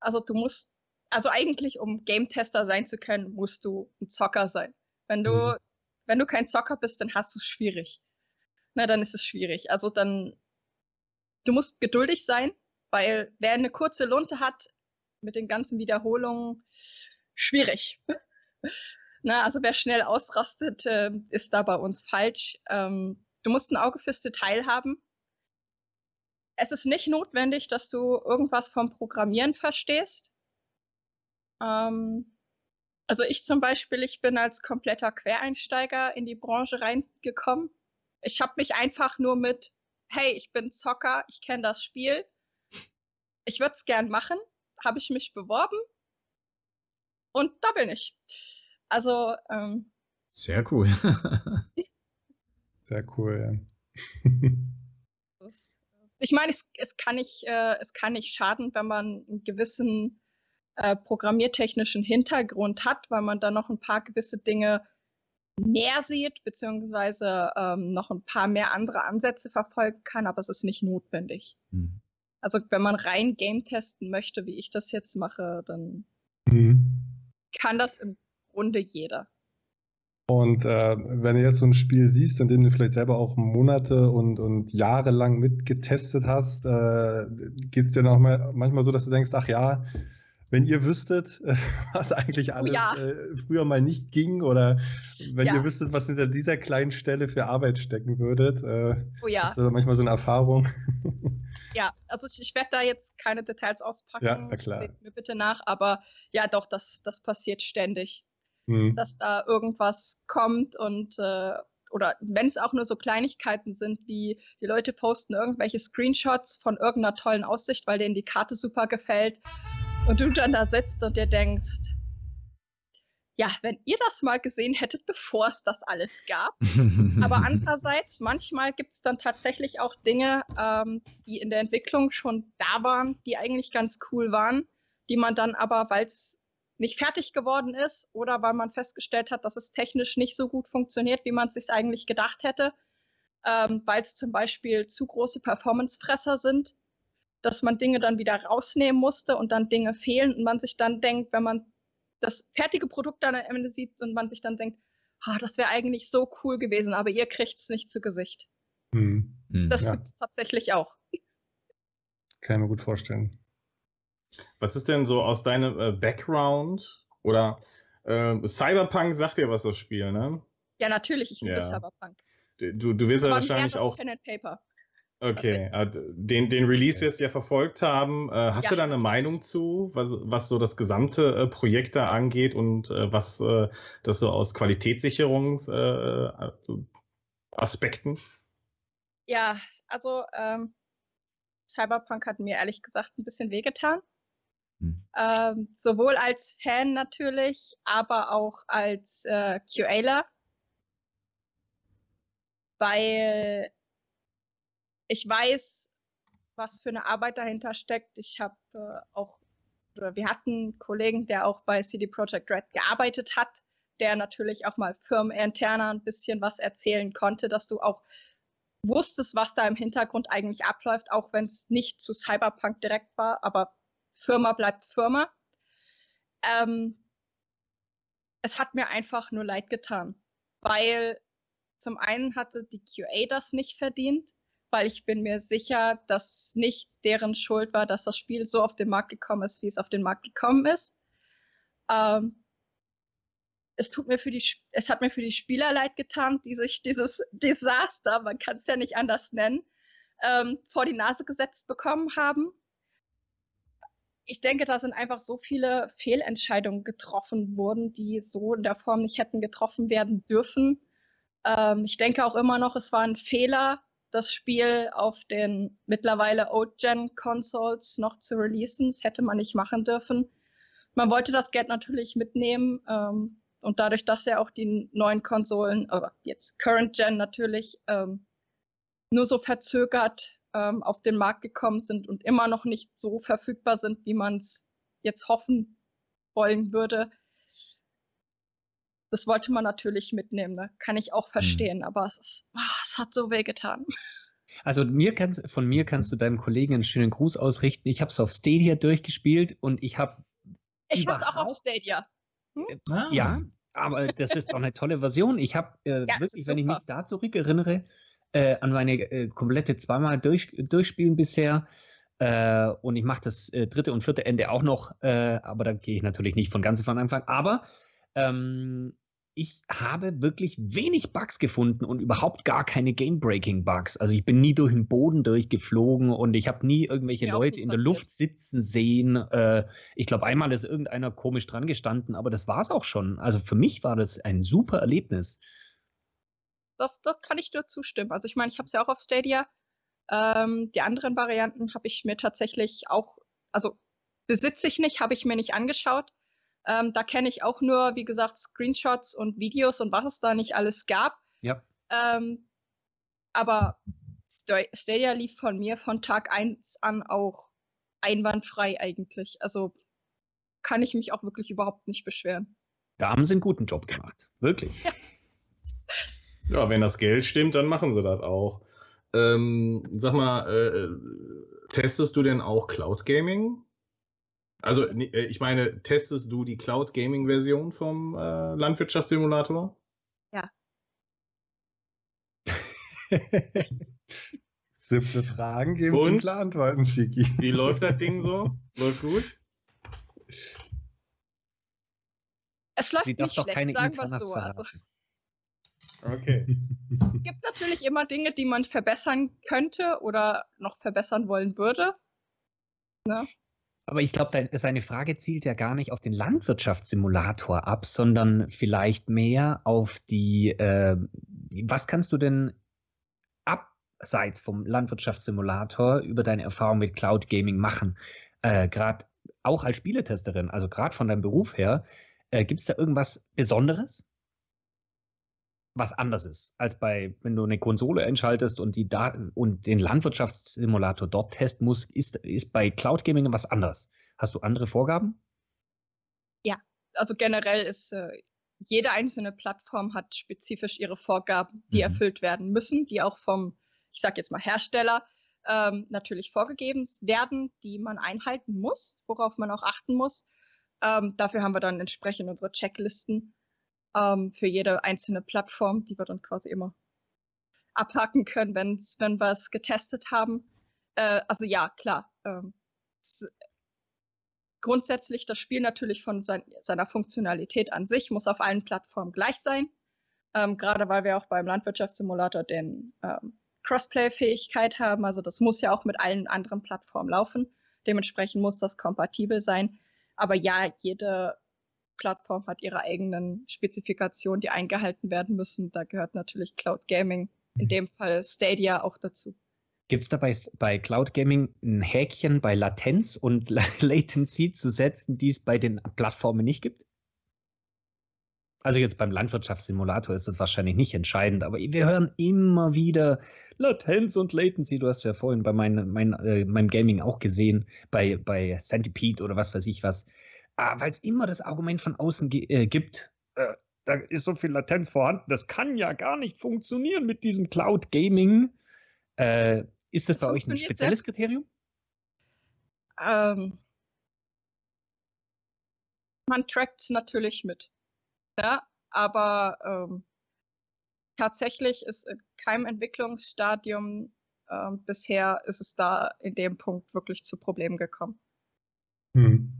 Also du musst, also eigentlich, um Game-Tester sein zu können, musst du ein Zocker sein. Wenn du, Mhm. wenn du kein Zocker bist, dann hast du es schwierig. Na, dann ist es schwierig. Also dann, du musst geduldig sein, weil wer eine kurze Lunte hat mit den ganzen Wiederholungen, schwierig. Na, also wer schnell ausrastet, äh, ist da bei uns falsch. Ähm, du musst ein Auge fürs Detail haben. Es ist nicht notwendig, dass du irgendwas vom Programmieren verstehst. Ähm, also ich zum Beispiel, ich bin als kompletter Quereinsteiger in die Branche reingekommen. Ich habe mich einfach nur mit, hey, ich bin Zocker, ich kenne das Spiel, ich würde es gern machen, habe ich mich beworben und da bin ich. Also ähm, Sehr cool. Sehr cool. Ja. Das, ich meine, es, es, kann nicht, äh, es kann nicht schaden, wenn man einen gewissen äh, programmiertechnischen Hintergrund hat, weil man dann noch ein paar gewisse Dinge mehr sieht, beziehungsweise ähm, noch ein paar mehr andere Ansätze verfolgen kann, aber es ist nicht notwendig. Hm. Also wenn man rein Game testen möchte, wie ich das jetzt mache, dann Mhm. kann das im Grunde jeder. Und äh, wenn du jetzt so ein Spiel siehst, in dem du vielleicht selber auch Monate und, und Jahre lang mitgetestet hast, äh, geht es dir noch mal, manchmal so, dass du denkst, ach ja, wenn ihr wüsstet, äh, was eigentlich alles ja. äh, früher mal nicht ging, oder wenn Ja. ihr wüsstet, was hinter dieser kleinen Stelle für Arbeit stecken würdet, äh, Oh ja, hast du da manchmal so eine Erfahrung? ja. Also ich, ich werde da jetzt keine Details auspacken. Ja, na klar. Seht mir bitte nach, aber ja, doch, das, das passiert ständig. Hm. dass da irgendwas kommt und äh, oder wenn es auch nur so Kleinigkeiten sind, wie die Leute posten irgendwelche Screenshots von irgendeiner tollen Aussicht, weil denen die Karte super gefällt und du dann da sitzt und dir denkst, ja, wenn ihr das mal gesehen hättet, bevor es das alles gab. Aber andererseits, manchmal gibt es dann tatsächlich auch Dinge, ähm, die in der Entwicklung schon da waren, die eigentlich ganz cool waren, die man dann aber, weil es nicht fertig geworden ist oder weil man festgestellt hat, dass es technisch nicht so gut funktioniert, wie man es sich eigentlich gedacht hätte, ähm, weil es zum Beispiel zu große Performancefresser sind, dass man Dinge dann wieder rausnehmen musste und dann Dinge fehlen und man sich dann denkt, wenn man das fertige Produkt dann am Ende sieht und man sich dann denkt, ah, das wäre eigentlich so cool gewesen, aber ihr kriegt es nicht zu Gesicht. Hm. Hm. Das Ja. gibt es tatsächlich auch. Kann ich mir gut vorstellen. Was ist denn so aus deinem äh, Background oder äh, Cyberpunk sagt dir was das Spiel, ne? Ja, natürlich, ich liebe Ja. Cyberpunk. Du, du wirst ja wahrscheinlich auch. Pen and Paper. Okay, äh, den, den Release wirst du ja verfolgt haben. Äh, hast Ja. du da eine Meinung zu, was, was so das gesamte äh, Projekt da angeht und äh, was das so aus Qualitätssicherungsaspekten? Aspekten? Ja, also ähm, Cyberpunk hat mir ehrlich gesagt ein bisschen wehgetan. Hm. Ähm, sowohl als Fan natürlich, aber auch als äh, QAler. Weil ich weiß, was für eine Arbeit dahinter steckt. Ich habe äh, auch, oder wir hatten einen Kollegen, der auch bei CD Projekt Red gearbeitet hat, der natürlich auch mal firmeninterner ein bisschen was erzählen konnte, dass du auch wusstest, was da im Hintergrund eigentlich abläuft, auch wenn es nicht zu Cyberpunk direkt war, aber Firma bleibt Firma. Ähm, es hat mir einfach nur leid getan, weil zum einen hatte die QA das nicht verdient, weil ich bin mir sicher, dass nicht deren Schuld war, dass das Spiel so auf den Markt gekommen ist, wie es auf den Markt gekommen ist. Ähm, es tut mir für die, es hat mir für die Spieler leid getan, die sich dieses Desaster, man kann es ja nicht anders nennen, ähm, vor die Nase gesetzt bekommen haben. Ich denke, da sind einfach so viele Fehlentscheidungen getroffen worden, die so in der Form nicht hätten getroffen werden dürfen. Ähm, ich denke auch immer noch, es war ein Fehler, das Spiel auf den mittlerweile Old-Gen-Consoles noch zu releasen. Das hätte man nicht machen dürfen. Man wollte das Geld natürlich mitnehmen. Ähm, und dadurch, dass ja auch die neuen Konsolen, oder jetzt Current Gen natürlich, ähm, nur so verzögert ähm, auf den Markt gekommen sind und immer noch nicht so verfügbar sind, wie man es jetzt hoffen wollen würde. Das wollte man natürlich mitnehmen, ne? kann ich auch verstehen, aber es, ist, ah, es hat so weh getan. Also mir kannst, von mir kannst du deinem Kollegen einen schönen Gruß ausrichten. Ich habe es auf Stadia durchgespielt und ich habe Ich hab's auch auf? Stadia. Ah. Ja, aber das ist doch eine tolle Version. Ich habe äh, Ja, es wirklich, wenn ich mich da zurückerinnere, äh, an meine äh, komplette zweimal durch, durchspielen bisher. Äh, und ich mache das äh, dritte und vierte Ende auch noch, äh, aber da gehe ich natürlich nicht von ganz von Anfang. Aber ähm, ich habe wirklich wenig Bugs gefunden und überhaupt gar keine Game-Breaking-Bugs. Also ich bin nie durch den Boden durchgeflogen und ich habe nie irgendwelche Leute in der. Luft sitzen sehen. Äh, ich glaube, einmal ist irgendeiner komisch dran gestanden, aber das war es auch schon. Also für mich war das ein super Erlebnis. Das, das kann ich nur zustimmen. Also ich meine, ich habe es ja auch auf Stadia. Ähm, die anderen Varianten habe ich mir tatsächlich auch, also besitze ich nicht, habe ich mir nicht angeschaut. Ähm, da kenne ich auch nur, wie gesagt, Screenshots und Videos und was es da nicht alles gab. Ja. Ähm, aber Sta- Stadia lief von mir von Tag 1 an auch einwandfrei eigentlich. Also kann ich mich auch wirklich überhaupt nicht beschweren. Da haben sie einen guten Job gemacht. Wirklich. Ja, wenn das Geld stimmt, dann machen sie das auch. Ähm, sag mal, äh, testest du denn auch Cloud Gaming? Also, äh, ich meine, testest du die Cloud Gaming Version vom äh, Landwirtschaftssimulator? Simple Fragen geben Und? simple Antworten, Shiki. Wie läuft das Ding so? Läuft gut? Es läuft Sie darf nicht doch schlecht, keine sagen wir so. Also. Okay. es gibt natürlich immer Dinge, die man verbessern könnte oder noch verbessern wollen würde. Aber ich glaube, seine Frage zielt ja gar nicht auf den Landwirtschaftssimulator ab, sondern vielleicht mehr auf die, äh, was kannst du denn abseits vom Landwirtschaftssimulator über deine Erfahrung mit Cloud Gaming machen? Äh, gerade auch als Spieletesterin, also gerade von deinem Beruf her, äh, gibt es da irgendwas Besonderes? Was anders ist, als bei, wenn du eine Konsole einschaltest und die Daten und den Landwirtschaftssimulator dort testen musst, ist, ist bei Cloud Gaming was anderes. Hast du andere Vorgaben? Also generell ist äh, jede einzelne Plattform hat spezifisch ihre Vorgaben, die Mhm. erfüllt werden müssen, die auch vom, ich sag jetzt mal, Hersteller ähm, natürlich vorgegeben werden, die man einhalten muss, worauf man auch achten muss. Ähm, dafür haben wir dann entsprechend unsere Checklisten ähm, für jede einzelne Plattform, die wir dann quasi immer abhaken können, wenn's, wenn wir es getestet haben. Äh, also ja, klar. Ähm, grundsätzlich das Spiel natürlich von sein, seiner Funktionalität an sich muss auf allen Plattformen gleich sein. Ähm, gerade weil wir auch beim Landwirtschaftssimulator den ähm, Crossplay-Fähigkeit haben. Also das muss ja auch mit allen anderen Plattformen laufen. Dementsprechend muss das kompatibel sein. Aber ja, jede Plattform hat ihre eigenen Spezifikationen, die eingehalten werden müssen. Da gehört natürlich Cloud Gaming, in Mhm. dem Fall Stadia auch dazu. Gibt es dabei bei Cloud Gaming ein Häkchen bei Latenz und Latency zu setzen, die es bei den Plattformen nicht gibt? Also jetzt beim Landwirtschaftssimulator ist es wahrscheinlich nicht entscheidend, aber wir hören immer wieder Latenz und Latency. Du hast ja vorhin bei mein, mein, äh, meinem Gaming auch gesehen, bei, bei Centipede oder was weiß ich was. Ah, Weil es immer das Argument von außen äh, gibt, äh, da ist so viel Latenz vorhanden, das kann ja gar nicht funktionieren mit diesem Cloud Gaming. Äh, ist das, Das bei euch ein spezielles Kriterium? Ähm, man trackt es natürlich mit. Ja, aber ähm, tatsächlich ist in keinem Entwicklungsstadium ähm, bisher ist es da in dem Punkt wirklich zu Problemen gekommen. Hm.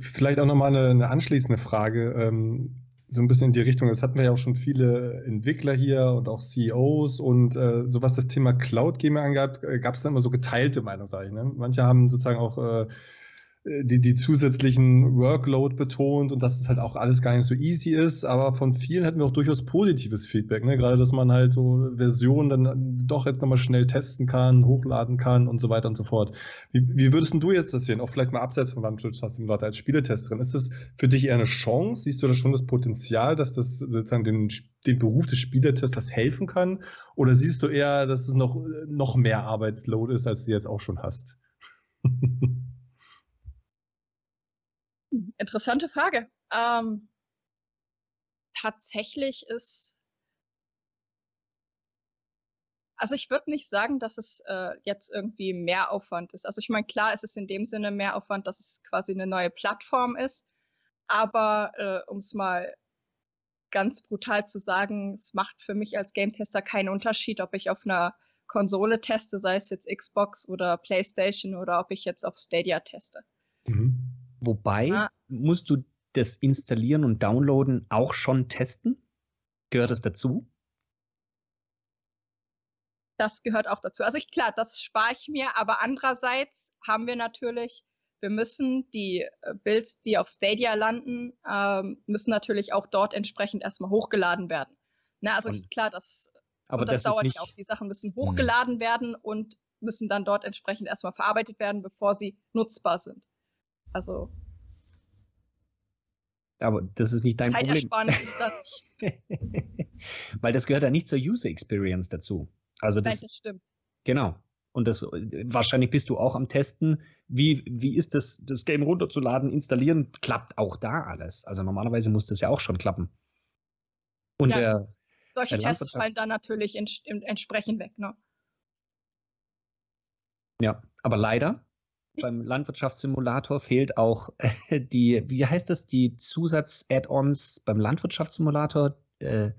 Vielleicht auch nochmal eine, eine anschließende Frage, ähm, so ein bisschen in die Richtung. Jetzt hatten wir ja auch schon viele Entwickler hier und auch CEOs und äh, so was das Thema Cloud Gaming angab, äh, gab es dann immer so geteilte Meinungen, sage ich. Ne? Manche haben sozusagen auch äh, die, die zusätzlichen Workload betont und dass es halt auch alles gar nicht so easy ist, aber von vielen hatten wir auch durchaus positives Feedback, ne? Gerade, dass man halt so Versionen dann doch jetzt nochmal schnell testen kann, hochladen kann und so weiter und so fort. Wie, wie würdest du jetzt das sehen? Auch vielleicht mal abseits von Landwirtschaftssimulator als Spieletesterin. Ist das für dich eher eine Chance? Siehst du da schon das Potenzial, dass das sozusagen den, den Beruf des Spieletesters helfen kann? Oder siehst du eher, dass es noch, noch mehr Arbeitsload ist, als du jetzt auch schon hast? Interessante Frage. Ähm, tatsächlich ist. Also ich würde nicht sagen, dass es äh, jetzt irgendwie mehr Aufwand ist. Also ich meine, klar, es ist in dem Sinne mehr Aufwand, dass es quasi eine neue Plattform ist. Aber äh, um es mal ganz brutal zu sagen, es macht für mich als Game-Tester keinen Unterschied, ob ich auf einer Konsole teste, sei es jetzt Xbox oder PlayStation oder ob ich jetzt auf Stadia teste. Mhm. Wobei, Ah. musst du das Installieren und Downloaden auch schon testen? Gehört das dazu? Das gehört auch dazu. Also ich, klar, das spare ich mir, aber andererseits haben wir natürlich, wir müssen die äh, Builds, die auf Stadia landen, ähm, müssen natürlich auch dort entsprechend erstmal hochgeladen werden. Na, also Und- klar, das, Aber das, das, dauert nicht. auch. Die Sachen müssen hochgeladen werden und müssen dann dort entsprechend erstmal verarbeitet werden, bevor sie nutzbar sind. Also Aber das ist nicht dein Problem. Ist das nicht. Weil das gehört ja nicht zur User Experience dazu. Also Nein, das, das stimmt. genau. Und das wahrscheinlich bist du auch am Testen. Wie, wie ist das, das Game runterzuladen, installieren? Klappt auch da alles. Also normalerweise muss das ja auch schon klappen. Und Ja. der, Solche Bei Tests fallen dann natürlich em- entsprechend weg. Ne? ja, aber leider beim Landwirtschaftssimulator fehlt auch äh, die, wie heißt das, die Zusatz-Add-ons beim Landwirtschaftssimulator? Äh,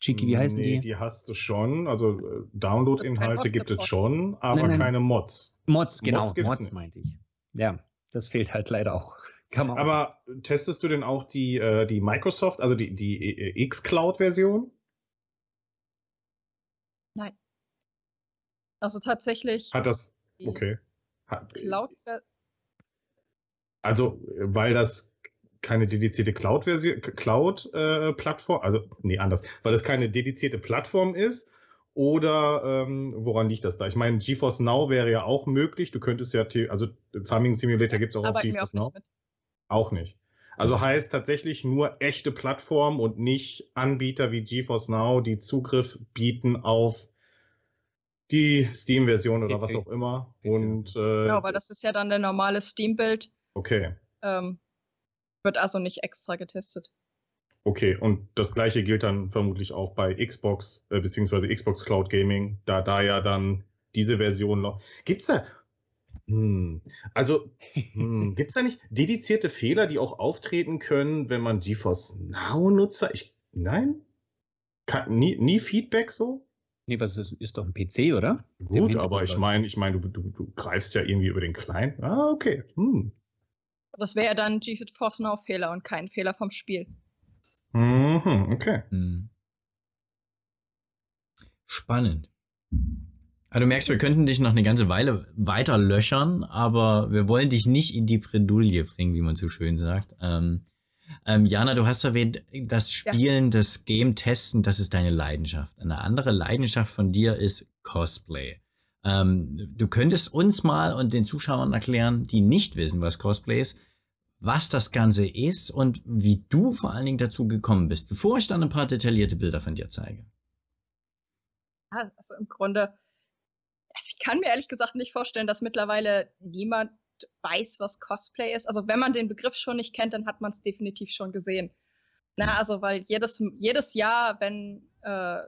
Chiki, wie heißen nee, die? die hast du schon. Also äh, Download-Inhalte Mod gibt es schon, aber Nein, nein. keine Mods. Mods, genau, Mods Mods nicht. meinte ich. Ja, das fehlt halt leider auch. Kann man auch. Aber testest du denn auch die, äh, die Microsoft, also die, die äh, X-Cloud-Version? Also tatsächlich Hat das. Okay. Cloud Also, äh, weil das keine dedizierte Cloud-Plattform, also, nee, anders, weil das keine dedizierte Plattform ist oder ähm, woran liegt das da? Ich meine, GeForce Now wäre ja auch möglich. Du könntest ja, also Farming Simulator gibt es auch auf arbeiten wir GeForce auch Now. nicht mit. Auch nicht. Also heißt tatsächlich nur echte Plattform und nicht Anbieter wie GeForce Now, die Zugriff bieten auf die Steam-Version oder PC. was auch immer. PC. Und äh, Genau, weil das ist ja dann der normale Steam-Bild. okay. Ähm, wird also nicht extra getestet. Okay, und das gleiche gilt dann vermutlich auch bei Xbox, äh, beziehungsweise Xbox Cloud Gaming, da da ja dann diese Version noch. Gibt's da. Hm, also, hm, gibt's da nicht dedizierte Fehler, die auch auftreten können, wenn man GeForce Now-Nutzer. Ich. Nein? Kann, nie, nie Feedback so? Nee, was ist, ist doch ein PC, oder? Gut, aber ich meine, ich meine, du, du, du greifst ja irgendwie über den Client. Ah, okay. Hm. Das wäre ja dann GeForce Now Fehler und kein Fehler vom Spiel. Mhm, okay. Hm. Spannend. Aber du merkst, wir könnten dich noch eine ganze Weile weiter löchern, aber wir wollen dich nicht in die Bredouille bringen, wie man so schön sagt. Ähm, ähm, Jana, du hast erwähnt, das Spielen, ja. das Game testen, das ist deine Leidenschaft. Eine andere Leidenschaft von dir ist Cosplay. Ähm, du könntest uns mal und den Zuschauern erklären, die nicht wissen, was Cosplay ist, was das Ganze ist und wie du vor allen Dingen dazu gekommen bist, bevor ich dann ein paar detaillierte Bilder von dir zeige. Also im Grunde, also ich kann mir ehrlich gesagt nicht vorstellen, dass mittlerweile niemand weiß, was Cosplay ist. Also wenn man den Begriff schon nicht kennt, dann hat man es definitiv schon gesehen. Na, also weil jedes, jedes Jahr, wenn äh,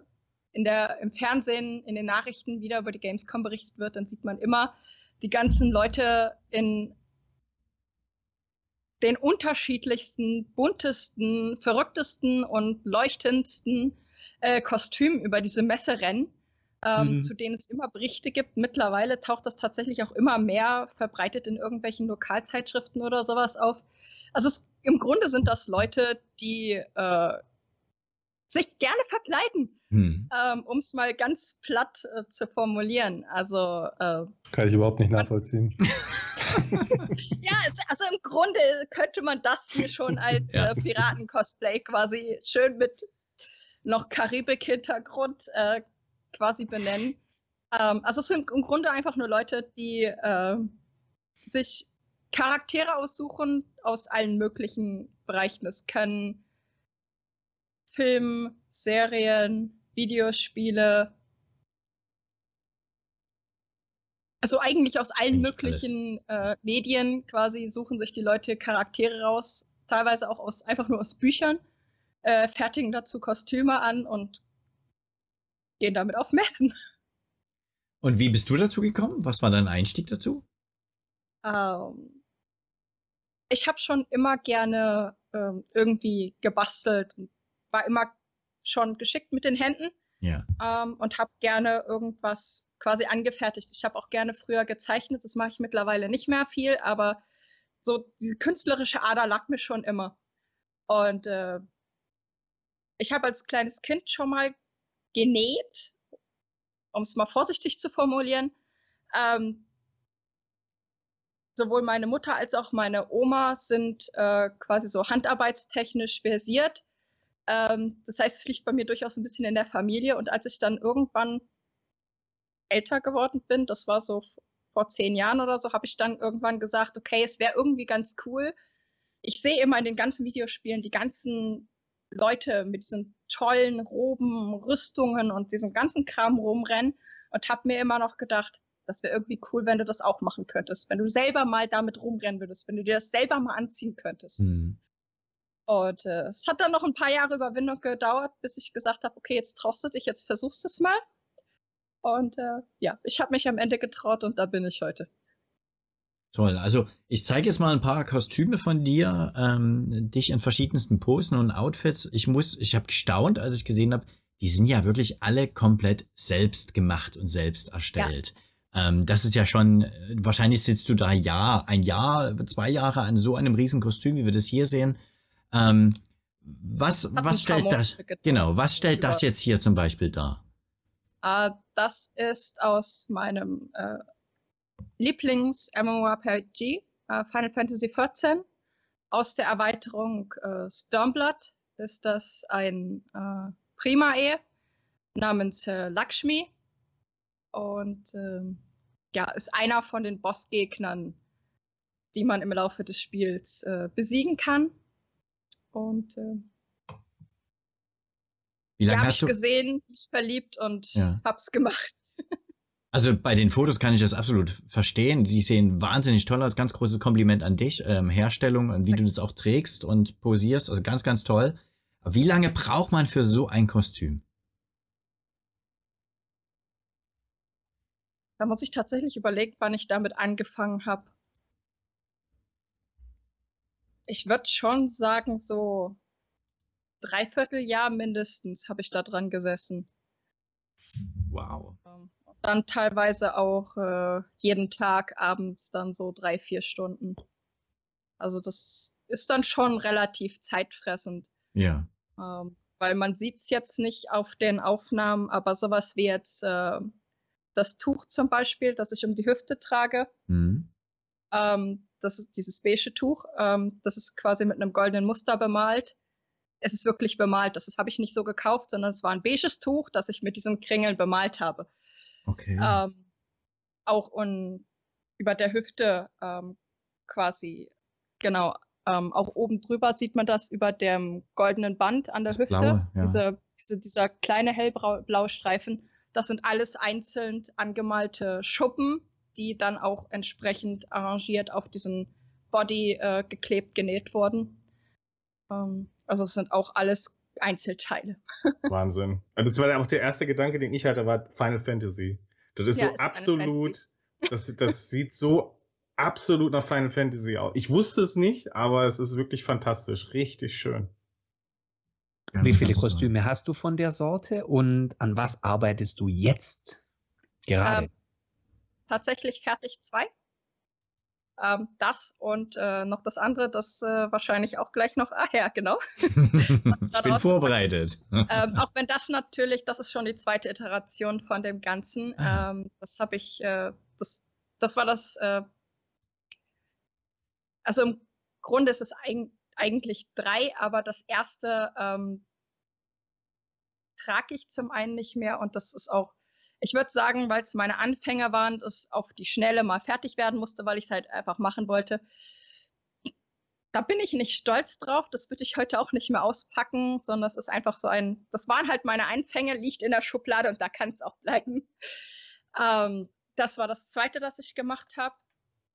in der, im Fernsehen, in den Nachrichten wieder über die Gamescom berichtet wird, dann sieht man immer die ganzen Leute in den unterschiedlichsten, buntesten, verrücktesten und leuchtendsten äh, Kostümen über diese Messe rennen ähm, mhm. zu denen es immer Berichte gibt. Mittlerweile taucht das tatsächlich auch immer mehr verbreitet in irgendwelchen Lokalzeitschriften oder sowas auf. Also es, im Grunde sind das Leute, die äh, sich gerne verkleiden, hm. ähm, um es mal ganz platt äh, zu formulieren. Also äh, kann ich überhaupt nicht nachvollziehen. ja, es, also im Grunde könnte man das hier schon als ja. äh, Piraten-Cosplay quasi schön mit noch Karibik-Hintergrund äh, quasi benennen. Ähm, also es sind im Grunde einfach nur Leute, die äh, sich Charaktere aussuchen aus allen möglichen Bereichen. Es können Film, Serien, Videospiele, also eigentlich aus allen eigentlich möglichen äh, Medien quasi suchen sich die Leute Charaktere raus, teilweise auch aus einfach nur aus Büchern, äh, fertigen dazu Kostüme an und gehen damit auf Messen. Und wie bist du dazu gekommen? Was war dein Einstieg dazu? Ähm, ich habe schon immer gerne ähm, irgendwie gebastelt war immer schon geschickt mit den Händen. Ja. Ähm, und habe gerne irgendwas quasi angefertigt. Ich habe auch gerne früher gezeichnet, das mache ich mittlerweile nicht mehr viel, aber so diese künstlerische Ader lag mir schon immer. Und äh, ich habe als kleines Kind schon mal genäht, um es mal vorsichtig zu formulieren. Ähm, sowohl meine Mutter als auch meine Oma sind äh, quasi so handarbeitstechnisch versiert. Ähm, das heißt, es liegt bei mir durchaus ein bisschen in der Familie. Und als ich dann irgendwann älter geworden bin, das war so vor zehn Jahren oder so, habe ich dann irgendwann gesagt, okay, es wäre irgendwie ganz cool. Ich sehe immer in den ganzen Videospielen die ganzen Leute mit diesen tollen Roben, Rüstungen und diesem ganzen Kram rumrennen und habe mir immer noch gedacht, das wäre irgendwie cool, wenn du das auch machen könntest, wenn du selber mal damit rumrennen würdest, wenn du dir das selber mal anziehen könntest. Mhm. Und äh, es hat dann noch ein paar Jahre Überwindung gedauert, bis ich gesagt habe, okay, jetzt traust du dich, jetzt versuchst du es mal. Und äh, ja, ich habe mich am Ende getraut und da bin ich heute. Toll. Also ich zeige jetzt mal ein paar Kostüme von dir, ähm, dich in verschiedensten Posen und Outfits. Ich muss, ich habe gestaunt, als ich gesehen habe, die sind ja wirklich alle komplett selbst gemacht und selbst erstellt. Ja. Ähm, das ist ja schon, wahrscheinlich sitzt du da Jahr, ein Jahr, zwei Jahre an so einem riesen Kostüm, wie wir das hier sehen. Ähm, was, was stellt das, genau, was stellt das jetzt hier zum Beispiel dar? Uh, das ist aus meinem äh, Lieblings-MMORPG, äh, Final Fantasy XIV. Aus der Erweiterung äh, Stormblood ist das ein äh, Prima-E namens äh, Lakshmi. Und ähm, ja, ist einer von den Bossgegnern, die man im Laufe des Spiels äh, besiegen kann. Und äh, wie lange ja, hast du gesehen, mich verliebt und ja. hab's gemacht. Also bei den Fotos kann ich das absolut verstehen. Die sehen wahnsinnig toll aus. Ganz großes Kompliment an dich. Ähm, Herstellung und wie du das auch trägst und posierst. Also ganz, ganz toll. Wie lange braucht man für so ein Kostüm? Da muss ich tatsächlich überlegen, wann ich damit angefangen habe. Ich würde schon sagen, so dreiviertel Jahr mindestens habe ich da dran gesessen. Wow. Dann teilweise auch äh, jeden Tag abends dann so drei, vier Stunden. Also das ist dann schon relativ zeitfressend. Ja. Ähm, weil man sieht es jetzt nicht auf den Aufnahmen, aber sowas wie jetzt äh, das Tuch zum Beispiel, das ich um die Hüfte trage, Mhm. ähm, das ist dieses beige Tuch, ähm, das ist quasi mit einem goldenen Muster bemalt. Es ist wirklich bemalt, das habe ich nicht so gekauft, sondern es war ein beiges Tuch, das ich mit diesen Kringeln bemalt habe. Okay. Ähm, auch un, über der Hüfte ähm, quasi, genau, ähm, auch oben drüber sieht man das über dem goldenen Band an der Das Hüfte. Blaue, ja. diese, diese, dieser kleine hellblaue Streifen, das sind alles einzeln angemalte Schuppen, die dann auch entsprechend arrangiert auf diesen Body äh, geklebt, genäht wurden. Ähm, also es sind auch alles Einzelteile. Wahnsinn. Also Das war ja auch der erste Gedanke, den ich hatte, war Final Fantasy. Das ist Ja, so ist absolut, das, das sieht so absolut nach Final Fantasy aus. Ich wusste es nicht, aber es ist wirklich fantastisch. Richtig schön. Ganz, Wie viele toll. Kostüme hast du von der Sorte und an was arbeitest du jetzt gerade? Ähm, tatsächlich fertig zwei. Ähm, das und äh, noch das andere, das äh, wahrscheinlich auch gleich noch. Ah ja, genau. ich bin vorbereitet. ähm, auch wenn das natürlich, das ist schon die zweite Iteration von dem Ganzen. Ah. Ähm, das habe ich, äh, das, das war das. Äh, also im Grunde ist es eig eigentlich drei, aber das erste ähm, trage ich zum einen nicht mehr und das ist auch, ich würde sagen, weil es meine Anfänger waren, das auf die Schnelle mal fertig werden musste, weil ich es halt einfach machen wollte. Da bin ich nicht stolz drauf, das würde ich heute auch nicht mehr auspacken, sondern das ist einfach so ein, das waren halt meine Anfänge, liegt in der Schublade und da kann es auch bleiben. Ähm, das war das zweite, das ich gemacht habe.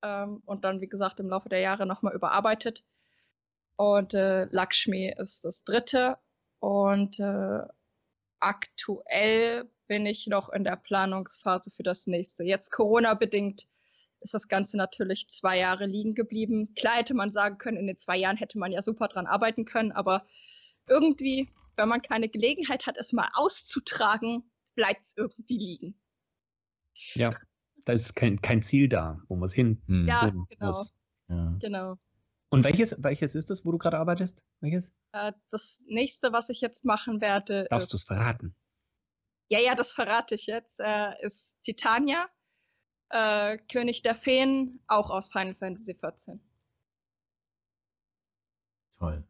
Ähm, und dann, wie gesagt, im Laufe der Jahre nochmal überarbeitet. Und äh, Lakshmi ist das dritte. Und äh, aktuell bin ich noch in der Planungsphase für das nächste. Jetzt Corona-bedingt ist das Ganze natürlich zwei Jahre liegen geblieben. Klar hätte man sagen können, in den zwei Jahren hätte man ja super dran arbeiten können, aber irgendwie, wenn man keine Gelegenheit hat, es mal auszutragen, bleibt es irgendwie liegen. Ja, da ist kein, kein Ziel da, wo man es hin Hm. Ja, genau. muss. Ja. Genau. Und welches, welches ist das, wo du gerade arbeitest? Welches? Äh, das nächste, was ich jetzt machen werde, Darfst du es verraten? Ja, ja, das verrate ich jetzt, äh, ist Titania, äh, König der Feen, auch aus Final Fantasy XIV. Toll.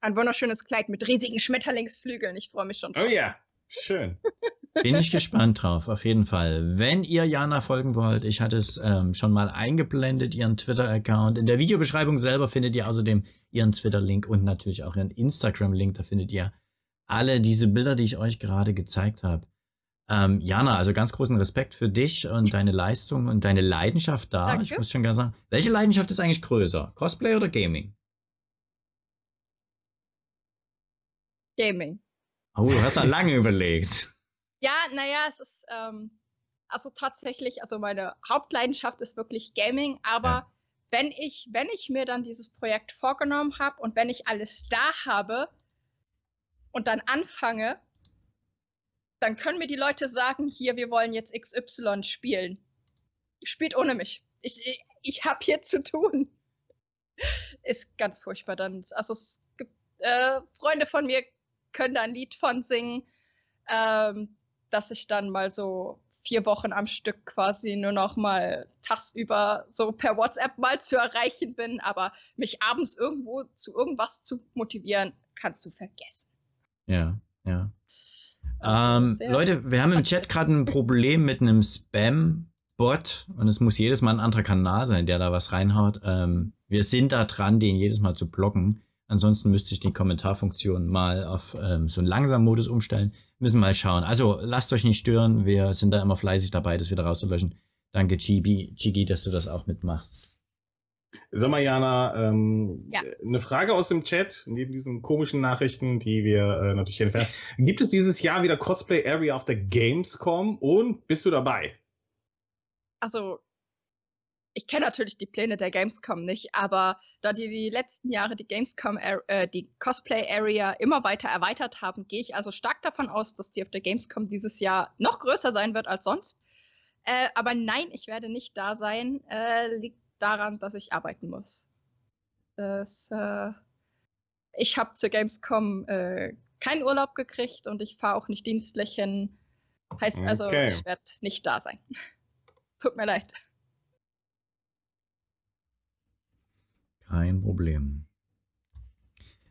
Ein wunderschönes Kleid mit riesigen Schmetterlingsflügeln. Ich freue mich schon. Oh drauf. ja, schön. Bin ich gespannt drauf, auf jeden Fall. Wenn ihr Jana folgen wollt, ich hatte es ähm, schon mal eingeblendet, ihren Twitter-Account. In der Videobeschreibung selber findet ihr außerdem ihren Twitter-Link und natürlich auch ihren Instagram-Link. Da findet ihr alle diese Bilder, die ich euch gerade gezeigt habe. Ähm, Jana, also ganz großen Respekt für dich und deine Leistung und deine Leidenschaft da. Danke. Ich muss schon gerne sagen, welche Leidenschaft ist eigentlich größer? Cosplay oder Gaming? Gaming. Oh, du hast da lange überlegt. Ja, naja, es ist ähm, also tatsächlich, also meine Hauptleidenschaft ist wirklich Gaming, aber Ja. wenn ich, wenn ich mir dann dieses Projekt vorgenommen habe und wenn ich alles da habe und dann anfange, dann können mir die Leute sagen, hier, wir wollen jetzt XY spielen. Spielt ohne mich. Ich, ich, ich habe hier zu tun. Ist ganz furchtbar dann. Also es gibt äh, Freunde von mir können da ein Lied von singen. Ähm, dass ich dann mal so vier Wochen am Stück quasi nur noch mal tagsüber so per WhatsApp mal zu erreichen bin, aber mich abends irgendwo zu irgendwas zu motivieren, kannst du vergessen. Ja, ja. Ähm, Leute, wir haben im Chat gerade ein Problem mit einem Spam-Bot und es muss jedes Mal ein anderer Kanal sein, der da was reinhaut. Ähm, wir sind da dran, den jedes Mal zu blocken. Ansonsten müsste ich die Kommentarfunktion mal auf ähm, so einen langsamen Modus umstellen. Müssen mal schauen. Also lasst euch nicht stören. Wir sind da immer fleißig dabei, das wieder rauszulöschen. Danke, Chibi, Chigi, dass du das auch mitmachst. Sag mal, Jana, ähm, Ja. eine Frage aus dem Chat, neben diesen komischen Nachrichten, die wir äh, natürlich entfernen. Gibt es dieses Jahr wieder Cosplay Area auf der Gamescom und bist du dabei? Also, ich kenne natürlich die Pläne der Gamescom nicht, aber da die die letzten Jahre die Gamescom, äh, die Cosplay Area immer weiter erweitert haben, gehe ich also stark davon aus, dass die auf der Gamescom dieses Jahr noch größer sein wird als sonst. Äh, aber nein, ich werde nicht da sein. Äh, liegt daran, dass ich arbeiten muss. Das, äh, ich habe zur Gamescom äh, keinen Urlaub gekriegt und ich fahre auch nicht dienstlich hin. Heißt also, Okay. ich werde nicht da sein. Tut mir leid. Kein Problem.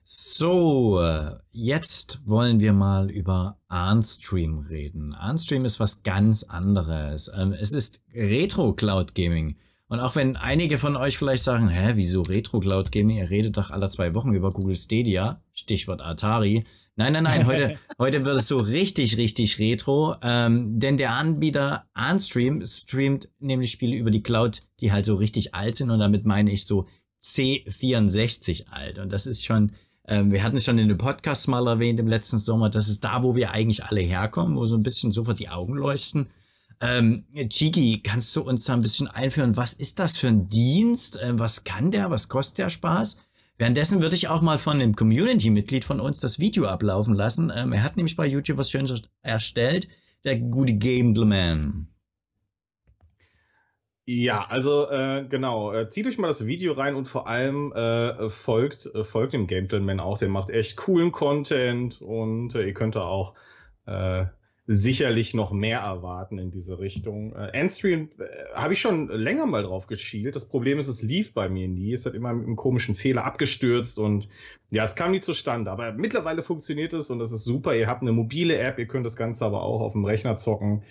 So, äh, jetzt wollen wir mal über Arnstream reden. Arnstream ist was ganz anderes. Ähm, Es ist Retro Cloud Gaming. Und auch wenn einige von euch vielleicht sagen, hä, wieso Retro Cloud Gaming? Ihr redet doch alle zwei Wochen über Google Stadia. Stichwort Atari. Nein, nein, nein, heute, heute wird es so richtig, richtig retro. Ähm, denn der Anbieter Arnstream streamt nämlich Spiele über die Cloud, die halt so richtig alt sind. Und damit meine ich so C64 alt. Und das ist schon, ähm, wir hatten es schon in den Podcasts mal erwähnt im letzten Sommer, das ist da, wo wir eigentlich alle herkommen, wo so ein bisschen sofort die Augen leuchten. Ähm, Chigi, kannst du uns da ein bisschen einführen, was ist das für ein Dienst? Ähm, was kann der? Was kostet der Spaß? Währenddessen würde ich auch mal von einem Community-Mitglied von uns das Video ablaufen lassen. Ähm, er hat nämlich bei YouTube was Schönes erstellt. Der gute Gambleman. Ja, also äh, genau. Äh, zieht euch mal das Video rein und vor allem äh, folgt, äh, folgt dem Gambleman auch. Der macht echt coolen Content und äh, ihr könnt da auch äh, sicherlich noch mehr erwarten in diese Richtung. Äh, Endstream äh, habe ich schon länger mal drauf geschielt. Das Problem ist, es lief bei mir nie. Es hat immer mit einem komischen Fehler abgestürzt und ja, es kam nie zustande. Aber mittlerweile funktioniert es und das ist super. Ihr habt eine mobile App, ihr könnt das Ganze aber auch auf dem Rechner zocken.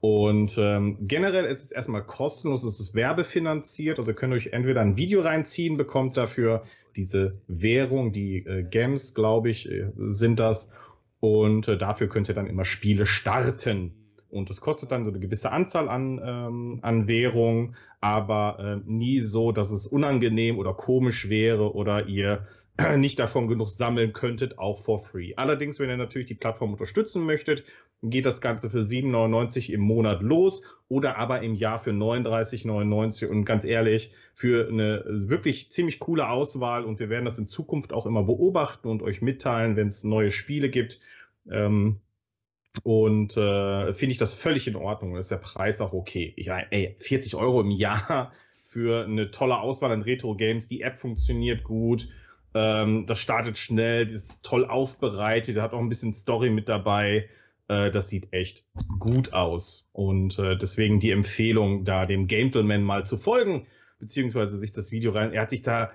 Und ähm, generell ist es erstmal kostenlos, es ist werbefinanziert, also ihr könnt euch entweder ein Video reinziehen, bekommt dafür diese Währung, die äh, Gems, glaube ich, äh, sind das. Und äh, dafür könnt ihr dann immer Spiele starten. Und das kostet dann so eine gewisse Anzahl an, ähm, an Währung, aber äh, nie so, dass es unangenehm oder komisch wäre oder ihr nicht davon genug sammeln könntet, auch for free. Allerdings, wenn ihr natürlich die Plattform unterstützen möchtet, geht das Ganze für 7,99 im Monat los oder aber im Jahr für 39,99 und ganz ehrlich, für eine wirklich ziemlich coole Auswahl und wir werden das in Zukunft auch immer beobachten und euch mitteilen, wenn es neue Spiele gibt. Ähm, und äh, finde ich das völlig in Ordnung. Ist der Preis auch okay. Ich, ey, 40 Euro im Jahr für eine tolle Auswahl an Retro-Games. Die App funktioniert gut. Ähm, das startet schnell, das ist toll aufbereitet, hat auch ein bisschen Story mit dabei. Äh, das sieht echt gut aus. Und äh, deswegen die Empfehlung, da dem Gentleman mal zu folgen, beziehungsweise sich das Video rein. Er hat sich da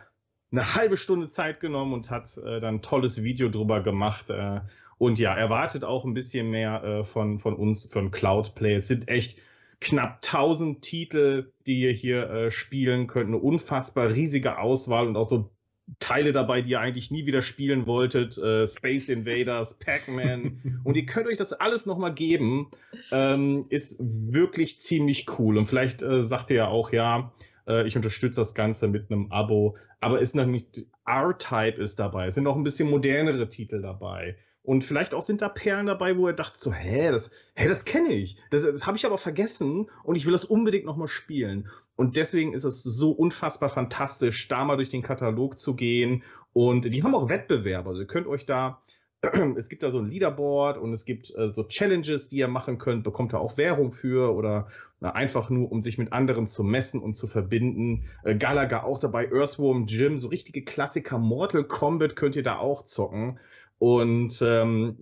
eine halbe Stunde Zeit genommen und hat äh, dann ein tolles Video drüber gemacht. Äh, und ja, erwartet auch ein bisschen mehr äh, von, von uns, von Cloudplay. Es sind echt knapp 1000 Titel, die ihr hier äh, spielen könnt. Eine unfassbar riesige Auswahl und auch so Teile dabei, die ihr eigentlich nie wieder spielen wolltet. Äh, Space Invaders, Pac-Man. und ihr könnt euch das alles nochmal geben. Ähm, ist wirklich ziemlich cool. Und vielleicht äh, sagt ihr ja auch, ja, äh, ich unterstütze das Ganze mit einem Abo. Aber ist noch nicht, R-Type ist dabei. Es sind noch ein bisschen modernere Titel dabei. Und vielleicht auch sind da Perlen dabei, wo er dachte so, hä, das, hä, das kenne ich. Das, das habe ich aber vergessen und ich will das unbedingt nochmal spielen. Und deswegen ist es so unfassbar fantastisch, da mal durch den Katalog zu gehen. Und die haben auch Wettbewerbe. Also ihr könnt euch da, es gibt da so ein Leaderboard und es gibt äh, so Challenges, die ihr machen könnt, bekommt ihr auch Währung für oder na, einfach nur, um sich mit anderen zu messen und zu verbinden. Äh, Galaga auch dabei, Earthworm Jim, so richtige Klassiker, Mortal Kombat könnt ihr da auch zocken. Und ähm,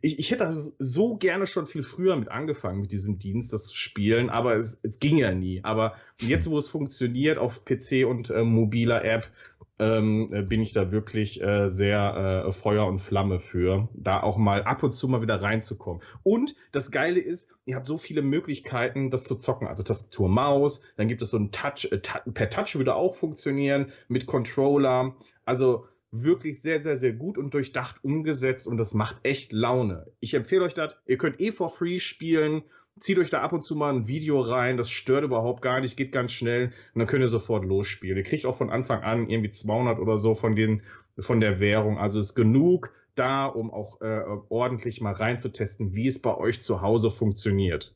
ich, ich hätte also so gerne schon viel früher mit angefangen, mit diesem Dienst, das zu spielen, aber es, es ging ja nie. Aber jetzt, wo es funktioniert auf PC und äh, mobiler App, ähm, äh, bin ich da wirklich äh, sehr äh, Feuer und Flamme für, da auch mal ab und zu mal wieder reinzukommen. Und das Geile ist, ihr habt so viele Möglichkeiten, das zu zocken. Also Tastatur, Maus, dann gibt es so ein Touch, äh, per Touch würde auch funktionieren, mit Controller. Also wirklich sehr, sehr, sehr gut und durchdacht umgesetzt und das macht echt Laune. Ich empfehle euch das. Ihr könnt eh for free spielen. Zieht euch da ab und zu mal ein Video rein. Das stört überhaupt gar nicht, geht ganz schnell und dann könnt ihr sofort losspielen. Ihr kriegt auch von Anfang an irgendwie 200 oder so von, den, von der Währung. Also ist genug da, um auch äh, ordentlich mal reinzutesten, wie es bei euch zu Hause funktioniert.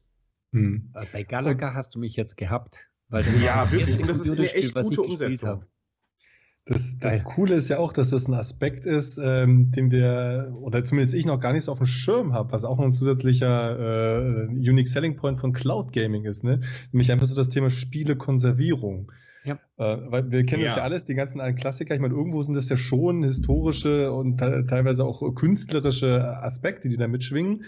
Hm. Bei Galaga hast du mich jetzt gehabt. Weil ja, wirklich. Und das ist eine echt gute Umsetzung. Das, das Coole ist ja auch, dass das ein Aspekt ist, ähm, den wir, oder zumindest ich noch gar nicht so auf dem Schirm habe, was auch ein zusätzlicher äh, Unique Selling Point von Cloud Gaming ist, ne? Nämlich einfach so das Thema Spielekonservierung. Ja. Äh, weil wir kennen ja. das ja alles, die ganzen alten Klassiker. Ich meine, irgendwo sind das ja schon historische und teilweise auch künstlerische Aspekte, die da mitschwingen.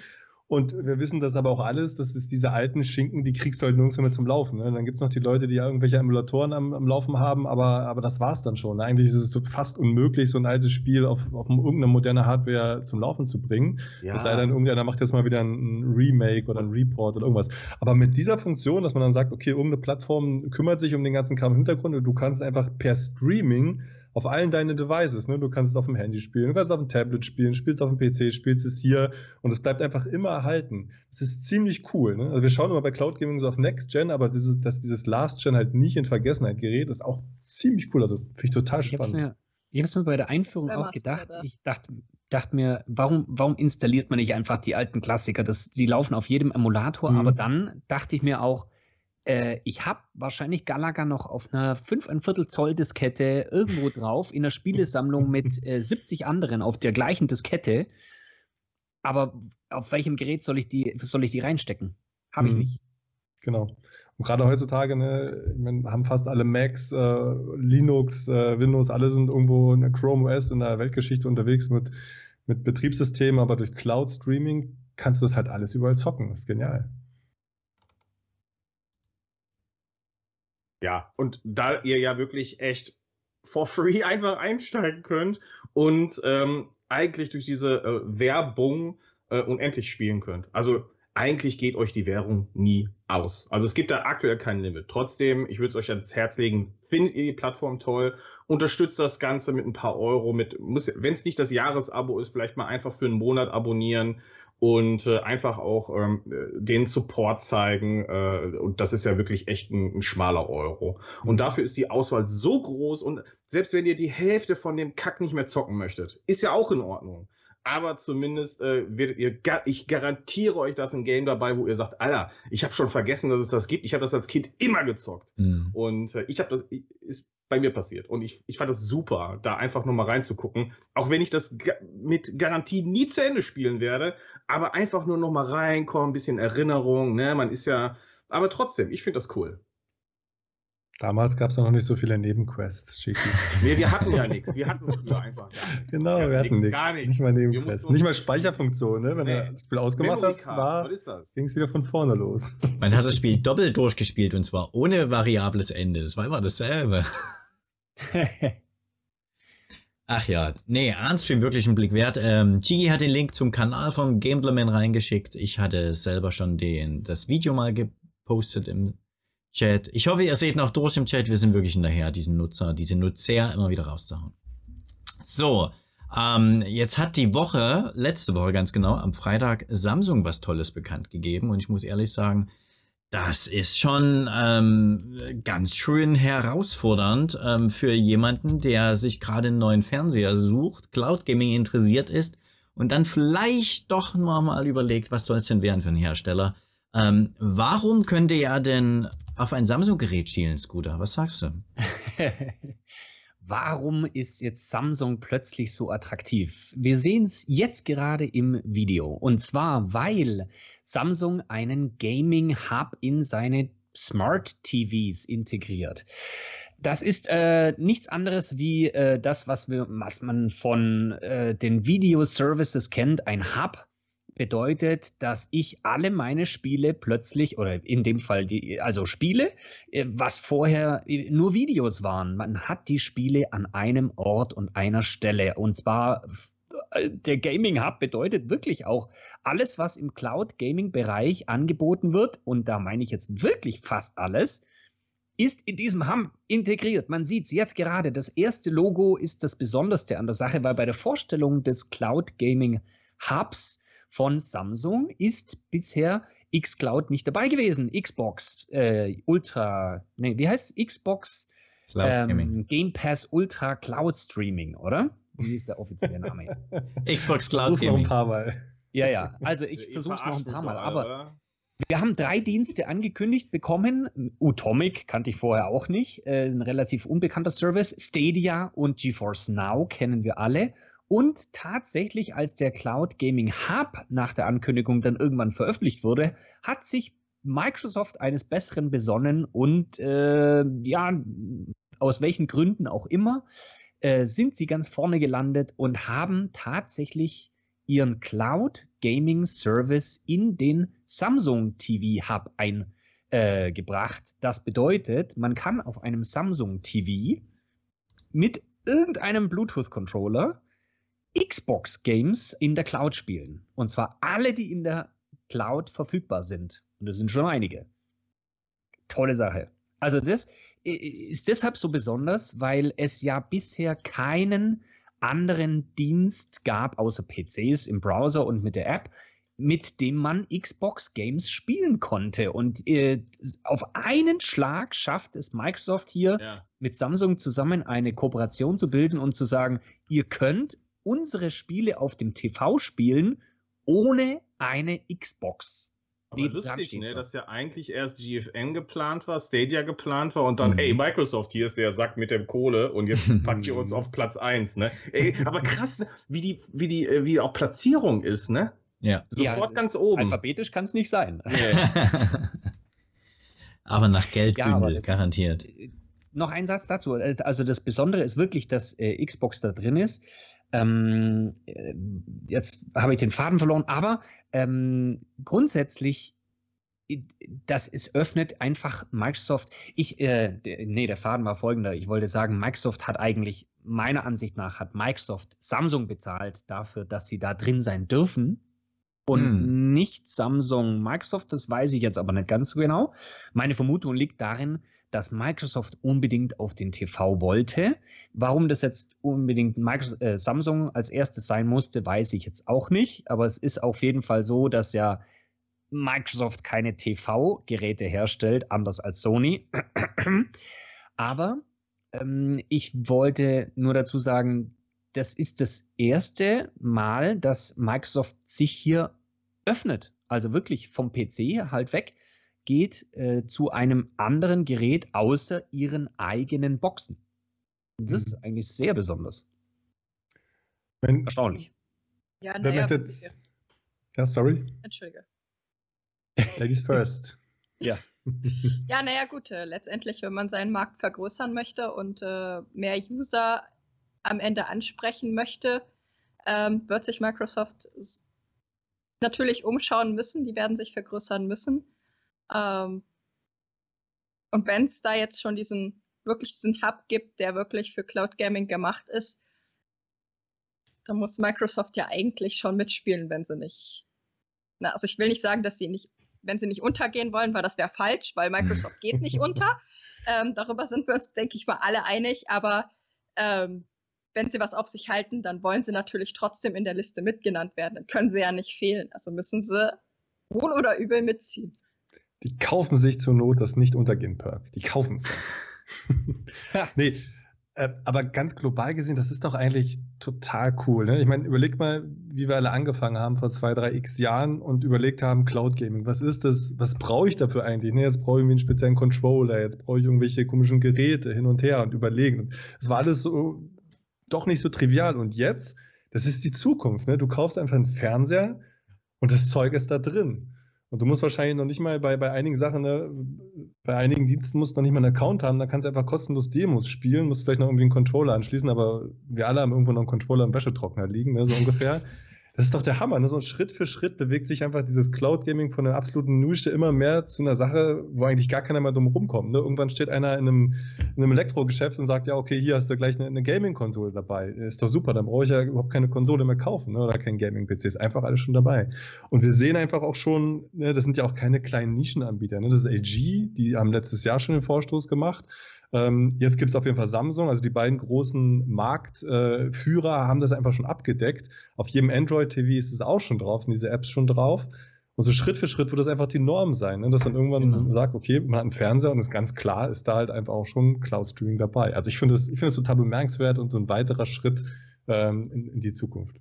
Und wir wissen das aber auch alles, das ist diese alten Schinken, die kriegst du halt nirgends mehr zum Laufen. Ne? Dann gibt's noch die Leute, die irgendwelche Emulatoren am, am Laufen haben, aber, aber das war's dann schon. Eigentlich ist es fast unmöglich, so ein altes Spiel auf, auf irgendeine moderne Hardware zum Laufen zu bringen. Ja. Es sei denn, irgendeiner macht jetzt mal wieder ein Remake oder ein Report oder irgendwas. Aber mit dieser Funktion, dass man dann sagt, okay, irgendeine Plattform kümmert sich um den ganzen Kram im Hintergrund und du kannst einfach per Streaming auf allen deinen Devices. Ne? Du kannst es auf dem Handy spielen, du kannst es auf dem Tablet spielen, spielst auf dem PC, spielst es hier und es bleibt einfach immer erhalten. Das ist ziemlich cool. Ne? Also wir schauen immer bei Cloud Gaming so auf Next Gen, aber diese, dass dieses Last Gen halt nicht in Vergessenheit gerät, ist auch ziemlich cool. Also finde ich total spannend. Ich habe es mir, bei der Einführung auch gedacht. Ich dachte, dachte mir, warum, warum installiert man nicht einfach die alten Klassiker? Das, die laufen auf jedem Emulator, mhm. aber dann dachte ich mir auch, äh, ich habe wahrscheinlich Galaga noch auf einer 5,25 Zoll Diskette irgendwo drauf in einer Spielesammlung mit äh, 70 anderen auf der gleichen Diskette. Aber auf welchem Gerät soll ich die, soll ich die reinstecken? Habe ich mhm. nicht. Genau. Und gerade heutzutage ne, meine, haben fast alle Macs, äh, Linux, äh, Windows, alle sind irgendwo in der Chrome OS in der Weltgeschichte unterwegs mit, mit Betriebssystemen, aber durch Cloud Streaming kannst du das halt alles überall zocken. Das ist genial. Ja, und da ihr ja wirklich echt for free einfach einsteigen könnt und ähm, eigentlich durch diese äh, Werbung äh, unendlich spielen könnt. Also eigentlich geht euch die Währung nie aus. Also es gibt da aktuell kein Limit. Trotzdem, ich würde es euch ans Herz legen, findet ihr die Plattform toll, unterstützt das Ganze mit ein paar Euro, mit, wenn es nicht das Jahresabo ist, vielleicht mal einfach für einen Monat abonnieren und äh, einfach auch ähm, den Support zeigen. Äh, und das ist ja wirklich echt ein, ein, schmaler Euro. Und mhm. dafür ist die Auswahl so groß und selbst wenn ihr die Hälfte von dem Kack nicht mehr zocken möchtet, ist ja auch in Ordnung. Aber zumindest äh, werdet ihr, ich garantiere euch, dass ein Game dabei, wo ihr sagt, Alter, ich habe schon vergessen, dass es das gibt. Ich habe das als Kind immer gezockt. Mhm. Und äh, ich habe das, ist bei mir passiert. Und ich, ich fand das super, da einfach nur mal reinzugucken. Auch wenn ich das mit Garantie nie zu Ende spielen werde, aber einfach nur noch mal reinkommen, ein bisschen Erinnerung, ne? Man ist ja, aber trotzdem, ich finde das cool. Damals gab es noch nicht so viele Nebenquests, Schicki. nee, wir hatten ja nichts. Wir hatten früher einfach gar nichts. Genau, wir, wir hatten nichts. Gar nichts. Nicht mal Nebenquests. Nicht mal Speicherfunktion, ne? Wenn nee. du das Spiel ausgemacht hast, war, ging es wieder von vorne los. Man hat das Spiel doppelt durchgespielt und zwar ohne variables Ende. Das war immer dasselbe. Ach ja, nee, Arnstream wirklich einen Blick wert. Ähm, Chigi hat den Link zum Kanal vom Gamblerman reingeschickt. Ich hatte selber schon den, das Video mal gepostet im Chat. Ich hoffe, ihr seht noch durch im Chat. Wir sind wirklich hinterher, diesen Nutzer, diese Nutzer immer wieder rauszuhauen. So, ähm, jetzt hat die Woche, letzte Woche ganz genau, am Freitag Samsung was Tolles bekannt gegeben. Und ich muss ehrlich sagen, das ist schon ähm, ganz schön herausfordernd ähm, für jemanden, der sich gerade einen neuen Fernseher sucht, Cloud Gaming interessiert ist und dann vielleicht doch mal überlegt, was soll es denn werden für einen Hersteller. Ähm, warum könnte er denn auf ein Samsung-Gerät schielen, Scooter? Was sagst du? Warum ist jetzt Samsung plötzlich so attraktiv? Wir sehen es jetzt gerade im Video. Und zwar, weil Samsung einen Gaming Hub in seine Smart TVs integriert. Das ist äh, nichts anderes wie äh, das, was, wir, was man von äh, den Video Services kennt, ein Hub bedeutet, dass ich alle meine Spiele plötzlich, oder in dem Fall die, also Spiele, äh, was vorher äh, nur Videos waren. Man hat die Spiele an einem Ort und einer Stelle. Und zwar äh, der Gaming Hub bedeutet wirklich auch alles, was im Cloud Gaming Bereich angeboten wird, und da meine ich jetzt wirklich fast alles, ist in diesem Hub integriert. Man sieht es jetzt gerade. Das erste Logo ist das Besonderste an der Sache, weil bei der Vorstellung des Cloud Gaming Hubs von Samsung ist bisher xCloud nicht dabei gewesen. Xbox äh, Ultra, nee, wie heißt Xbox ähm, Game Pass Ultra Cloud Streaming, oder? Wie ist der offizielle Name? Xbox Cloud Gaming. noch ein paar Mal. Ja, ja, also ich versuche es noch ein paar Mal, aber oder? wir haben drei Dienste angekündigt bekommen. Utomic kannte ich vorher auch nicht, äh, ein relativ unbekannter Service. Stadia und GeForce Now kennen wir alle. Und tatsächlich, als der Cloud Gaming Hub nach der Ankündigung dann irgendwann veröffentlicht wurde, hat sich Microsoft eines Besseren besonnen und äh, ja, aus welchen Gründen auch immer, äh, sind sie ganz vorne gelandet und haben tatsächlich ihren Cloud Gaming Service in den Samsung TV Hub eingebracht. Äh, das bedeutet, man kann auf einem Samsung TV mit irgendeinem Bluetooth-Controller Xbox-Games in der Cloud spielen. Und zwar alle, die in der Cloud verfügbar sind. Und das sind schon einige. Tolle Sache. Also das ist deshalb so besonders, weil es ja bisher keinen anderen Dienst gab, außer PCs im Browser und mit der App, mit dem man Xbox Games spielen konnte. Und äh, auf einen Schlag schafft es Microsoft hier ja. mit Samsung zusammen eine Kooperation zu bilden und zu sagen, ihr könnt unsere Spiele auf dem TV spielen, ohne eine Xbox. Aber lustig, ne, dass ja eigentlich erst GFN geplant war, Stadia geplant war und dann, mhm. ey, Microsoft, hier ist der Sack mit dem Kohle und jetzt packt ihr uns auf Platz 1, ne? Ey, aber krass, ne? wie die, wie die, äh, wie auch Platzierung ist, ne? Ja. Sofort ja, ganz oben. Alphabetisch kann es nicht sein. aber nach Geld ja, garantiert. Äh, noch ein Satz dazu. Also das Besondere ist wirklich, dass äh, Xbox da drin ist. Ähm, äh, jetzt habe ich den Faden verloren, aber ähm, grundsätzlich, das es öffnet einfach Microsoft. Ich, äh, nee, der Faden war folgender. Ich wollte sagen, Microsoft hat eigentlich, meiner Ansicht nach, hat Microsoft Samsung bezahlt dafür, dass sie da drin sein dürfen und hm. nicht Samsung Microsoft. Das weiß ich jetzt aber nicht ganz so genau. Meine Vermutung liegt darin, dass Microsoft unbedingt auf den TV wollte. Warum das jetzt unbedingt Microsoft, äh, Samsung als erstes sein musste, weiß ich jetzt auch nicht. Aber es ist auf jeden Fall so, dass ja Microsoft keine TV-Geräte herstellt, anders als Sony. Aber ähm, ich wollte nur dazu sagen, das ist das erste Mal, dass Microsoft sich hier öffnet. Also wirklich vom PC halt weg geht äh, zu einem anderen Gerät außer ihren eigenen Boxen. Und das mhm. ist eigentlich sehr besonders. Wenn, Erstaunlich. Ja, naja. Jetzt, ja, sorry. Entschuldige. Ladies first. ja. Ja, naja, gut. Äh, letztendlich, wenn man seinen Markt vergrößern möchte und äh, mehr User am Ende ansprechen möchte, ähm, wird sich Microsoft natürlich umschauen müssen. Die werden sich vergrößern müssen. Ähm, und wenn es da jetzt schon diesen wirklich diesen Hub gibt, der wirklich für Cloud Gaming gemacht ist, dann muss Microsoft ja eigentlich schon mitspielen, wenn sie nicht. Na, also ich will nicht sagen, dass sie nicht, wenn sie nicht untergehen wollen, weil das wäre falsch, weil Microsoft geht nicht unter. Ähm, darüber sind wir uns, denke ich mal, alle einig. Aber ähm, wenn sie was auf sich halten, dann wollen sie natürlich trotzdem in der Liste mitgenannt werden. Dann können sie ja nicht fehlen. Also müssen sie wohl oder übel mitziehen. Die kaufen sich zur Not das Nicht-Untergehen-Perk. Die kaufen es. nee, äh, aber ganz global gesehen, das ist doch eigentlich total cool. Ne? Ich meine, überleg mal, wie wir alle angefangen haben vor zwei, drei x Jahren und überlegt haben, Cloud Gaming, was ist das, was brauche ich dafür eigentlich? Ne? Jetzt brauche ich irgendwie einen speziellen Controller, jetzt brauche ich irgendwelche komischen Geräte hin und her und überlegen. Es war alles so doch nicht so trivial. Und jetzt, das ist die Zukunft. Ne? Du kaufst einfach einen Fernseher und das Zeug ist da drin. Und du musst wahrscheinlich noch nicht mal bei, bei einigen Sachen, ne, bei einigen Diensten musst du noch nicht mal einen Account haben, da kannst du einfach kostenlos Demos spielen, musst vielleicht noch irgendwie einen Controller anschließen, aber wir alle haben irgendwo noch einen Controller im Wäschetrockner liegen, ne, so ungefähr. Das ist doch der Hammer. Ne? So Schritt für Schritt bewegt sich einfach dieses Cloud Gaming von einer absoluten Nische immer mehr zu einer Sache, wo eigentlich gar keiner mehr drum rumkommt. Ne? Irgendwann steht einer in einem, in einem Elektrogeschäft und sagt, ja, okay, hier hast du gleich eine, eine Gaming-Konsole dabei. Ist doch super, dann brauche ich ja überhaupt keine Konsole mehr kaufen ne? oder kein Gaming-PC. Ist einfach alles schon dabei. Und wir sehen einfach auch schon, ne, das sind ja auch keine kleinen Nischenanbieter. Ne? Das ist LG, die haben letztes Jahr schon den Vorstoß gemacht. Ähm, jetzt gibt es auf jeden Fall Samsung, also die beiden großen Marktführer äh, haben das einfach schon abgedeckt. Auf jedem Android-TV ist es auch schon drauf, sind diese Apps schon drauf. Und so Schritt für Schritt wird das einfach die Norm sein, ne? dass dann irgendwann genau. sagt, okay, man hat einen Fernseher und ist ganz klar, ist da halt einfach auch schon Cloud Streaming dabei. Also ich finde es find total bemerkenswert und so ein weiterer Schritt ähm, in, in die Zukunft.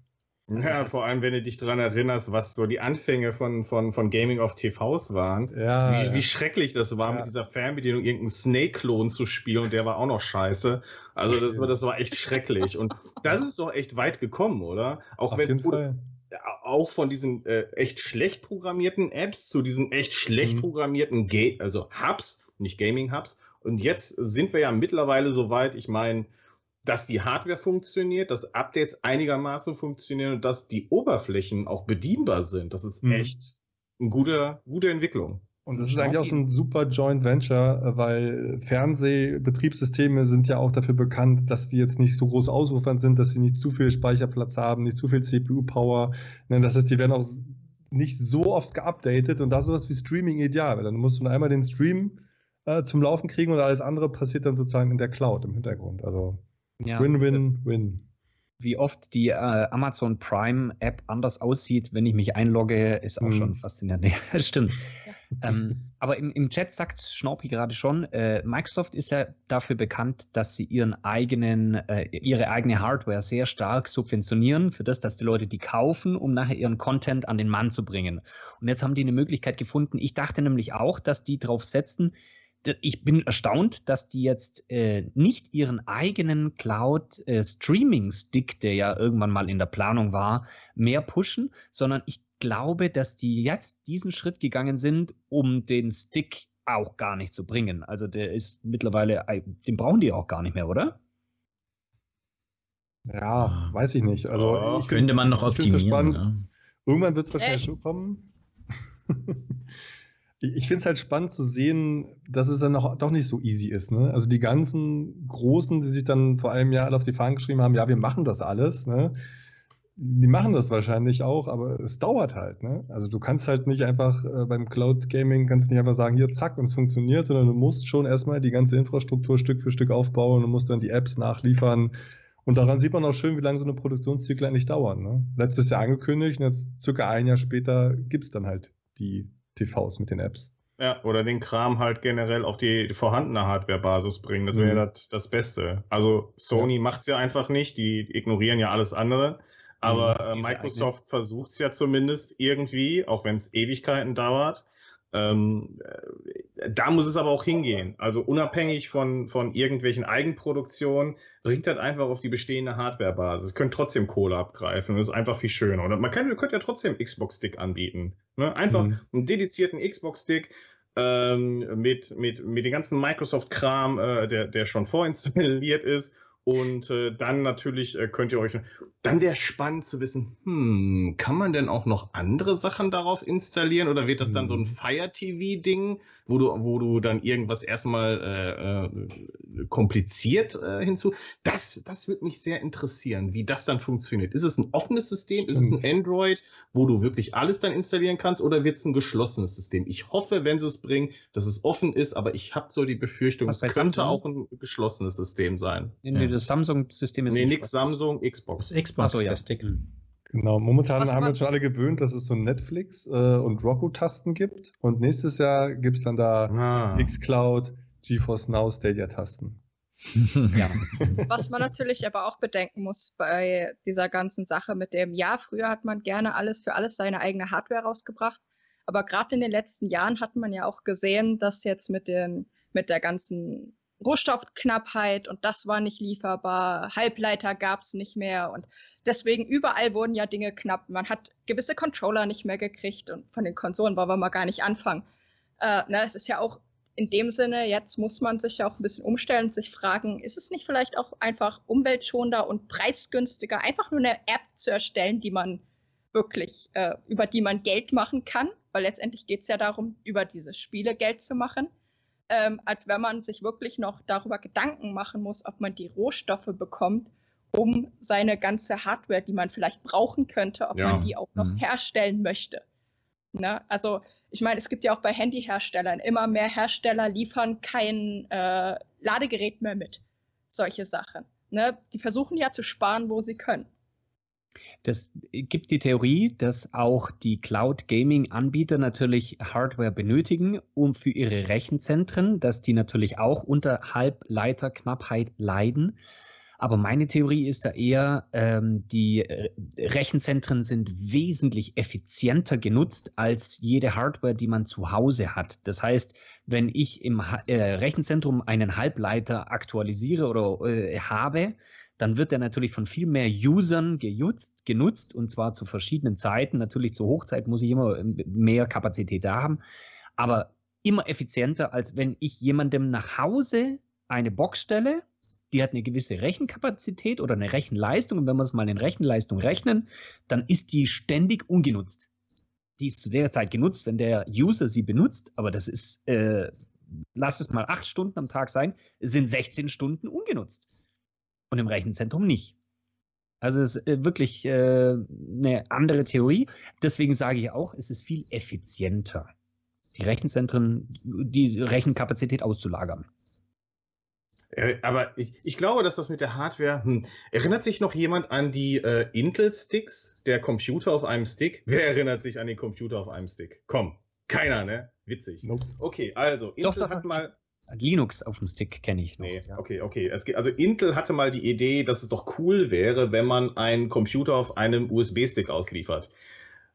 Also ja, vor allem, wenn du dich daran erinnerst, was so die Anfänge von, von, von Gaming auf TVs waren. Ja, wie, ja. wie schrecklich das war, ja. mit dieser Fernbedienung irgendeinen Snake-Klon zu spielen und der war auch noch scheiße. Also das, das war echt schrecklich. Und das ist doch echt weit gekommen, oder? Auch auf wenn Fall. auch von diesen äh, echt schlecht programmierten Apps zu diesen echt schlecht Mhm. programmierten Ga also Hubs, nicht Gaming-Hubs. Und jetzt sind wir ja mittlerweile so weit, ich meine, dass die Hardware funktioniert, dass Updates einigermaßen funktionieren und dass die Oberflächen auch bedienbar sind. Das ist Mhm. echt eine gute, gute Entwicklung. Und das ist eigentlich auch schon ein super Joint Venture, äh, weil Fernsehbetriebssysteme sind ja auch dafür bekannt, dass die jetzt nicht so groß ausufernd sind, dass sie nicht zu viel Speicherplatz haben, nicht zu viel CPU-Power. Ne, Das heißt, die werden auch nicht so oft geupdatet und da ist sowas wie Streaming ideal, weil dann musst du nur einmal den Stream äh, zum Laufen kriegen und alles andere passiert dann sozusagen in der Cloud im Hintergrund. Also Ja. Win-Win-Win. Wie oft die äh, Amazon Prime App anders aussieht, wenn ich mich einlogge, ist auch Mhm. schon faszinierend. Stimmt. ähm, aber im, im Chat sagt Schnorpi gerade schon, äh, Microsoft ist ja dafür bekannt, dass sie ihren eigenen, äh, ihre eigene Hardware sehr stark subventionieren, für das, dass die Leute die kaufen, um nachher ihren Content an den Mann zu bringen. Und jetzt haben die eine Möglichkeit gefunden. Ich dachte nämlich auch, dass die drauf setzen, d- ich bin erstaunt, dass die jetzt äh, nicht ihren eigenen Cloud-Streaming-Stick, der ja irgendwann mal in der Planung war, mehr pushen, sondern ich glaube, dass die jetzt diesen Schritt gegangen sind, um den Stick auch gar nicht zu bringen. Also der ist mittlerweile, äh, den brauchen die auch gar nicht mehr, oder? Ja, weiß ich nicht. Also Ja, ich Könnte man noch optimieren. Ja. Irgendwann wird es wahrscheinlich Echt? so kommen. ich finde es halt spannend zu sehen, dass es dann noch, doch nicht so easy ist. Ne? Also die ganzen Großen, die sich dann vor einem Jahr alle auf die Fahnen geschrieben haben, ja, wir machen das alles. Ne? Die machen das wahrscheinlich auch, aber es dauert halt. Ne? Also du kannst halt nicht einfach äh, beim Cloud Gaming kannst nicht einfach sagen, hier zack und es funktioniert, sondern du musst schon erstmal die ganze Infrastruktur Stück für Stück aufbauen und musst dann die Apps nachliefern. Und daran sieht man auch schön, wie lange so eine Produktionszyklen eigentlich dauern. Ne? Letztes Jahr angekündigt und jetzt circa ein Jahr später gibt es dann halt die TVs mit den Apps. Ja, oder den Kram halt generell auf die vorhandene Hardware-Basis bringen. Das wäre Mhm. das, das Beste. Also Sony macht's ja einfach nicht, die ignorieren ja alles andere. Aber Mhm, äh, Microsoft versucht's ja zumindest irgendwie, auch wenn es Ewigkeiten dauert. Ähm, äh, da muss es aber auch hingehen. Also unabhängig von, von irgendwelchen Eigenproduktionen, bringt das einfach auf die bestehende Hardware-Basis. Könnt trotzdem Kohle abgreifen. Das ist einfach viel schöner. Und man kann, ihr könnt ja trotzdem Xbox-Stick anbieten. Ne? Einfach Mhm. einen dedizierten Xbox-Stick ähm, mit, mit, mit dem ganzen Microsoft-Kram, äh, der, der schon vorinstalliert ist. Und äh, dann natürlich äh, könnt ihr euch. Dann wäre spannend zu wissen, hm, kann man denn auch noch andere Sachen darauf installieren? Oder wird das dann so ein Mhm. Fire TV-Ding, wo du, wo du dann irgendwas erstmal äh, äh, kompliziert äh, hinzu? Das, das würde mich sehr interessieren, wie das dann funktioniert. Ist es ein offenes System? Ist es ein Stimmt. Android, wo du wirklich alles dann installieren kannst? Oder wird es ein geschlossenes System? Ich hoffe, wenn sie es bringen, dass es offen ist, aber ich habe so die Befürchtung, Was es könnte Samsung? auch ein geschlossenes System sein. Ja. Das Samsung-System ist Nee, nicht nix. Samsung, Das Xbox. Xbox, Ach so, ja. der Stick. Hm. Genau, momentan Was haben wir uns schon alle gewöhnt, dass es so Netflix äh, und Roku-Tasten gibt. Und nächstes Jahr gibt es dann da Ah. Xcloud, GeForce Now, Stadia-Tasten. Ja. Was man natürlich aber auch bedenken muss bei dieser ganzen Sache mit dem, ja, früher hat man gerne alles für alles seine eigene Hardware rausgebracht, aber gerade in den letzten Jahren hat man ja auch gesehen, dass jetzt mit, den, mit der ganzen Rohstoffknappheit und das war nicht lieferbar, Halbleiter gab es nicht mehr und deswegen überall wurden ja Dinge knapp. Man hat gewisse Controller nicht mehr gekriegt und von den Konsolen wollen wir mal gar nicht anfangen. Äh, na, es ist ja auch in dem Sinne, jetzt muss man sich ja auch ein bisschen umstellen und sich fragen, ist es nicht vielleicht auch einfach umweltschonender und preisgünstiger, einfach nur eine App zu erstellen, die man wirklich, äh, über die man Geld machen kann, weil letztendlich geht es ja darum, über diese Spiele Geld zu machen, ähm, als wenn man sich wirklich noch darüber Gedanken machen muss, ob man die Rohstoffe bekommt, um seine ganze Hardware, die man vielleicht brauchen könnte, ob Ja. man die auch noch Mhm. herstellen möchte. Ne? Also ich meine, es gibt ja auch bei Handyherstellern immer mehr Hersteller liefern kein äh, Ladegerät mehr mit. Solche Sachen. Ne? Die versuchen ja zu sparen, wo sie können. Das gibt die Theorie, dass auch die Cloud-Gaming-Anbieter natürlich Hardware benötigen, um für ihre Rechenzentren, dass die natürlich auch unter Halbleiterknappheit leiden. Aber meine Theorie ist da eher, ähm, die äh, Rechenzentren sind wesentlich effizienter genutzt als jede Hardware, die man zu Hause hat. Das heißt, wenn ich im ha äh, Rechenzentrum einen Halbleiter aktualisiere oder äh, habe, dann wird er natürlich von viel mehr Usern genutzt, genutzt und zwar zu verschiedenen Zeiten. Natürlich zur Hochzeit muss ich immer mehr Kapazität da haben, aber immer effizienter, als wenn ich jemandem nach Hause eine Box stelle. Die hat eine gewisse Rechenkapazität oder eine Rechenleistung. Und wenn wir es mal in Rechenleistung rechnen, dann ist die ständig ungenutzt. Die ist zu der Zeit genutzt, wenn der User sie benutzt, aber das ist, äh, lass es mal acht Stunden am Tag sein, sind 16 Stunden ungenutzt. Und im Rechenzentrum nicht. Also es ist äh, wirklich äh, eine andere Theorie. Deswegen sage ich auch, es ist viel effizienter, die Rechenzentren, die Rechenkapazität auszulagern. Äh, aber ich, ich glaube, dass das mit der Hardware. Hm, erinnert sich noch jemand an die äh, Intel-Sticks, der Computer auf einem Stick? Wer erinnert sich an den Computer auf einem Stick? Komm, keiner, ne? Witzig. Nope. Okay, also Intel doch, doch, hat mal. Linux auf dem Stick kenne ich noch. Nee, ja. okay, okay. Es geht, also Intel hatte mal die Idee, dass es doch cool wäre, wenn man einen Computer auf einem USB-Stick ausliefert.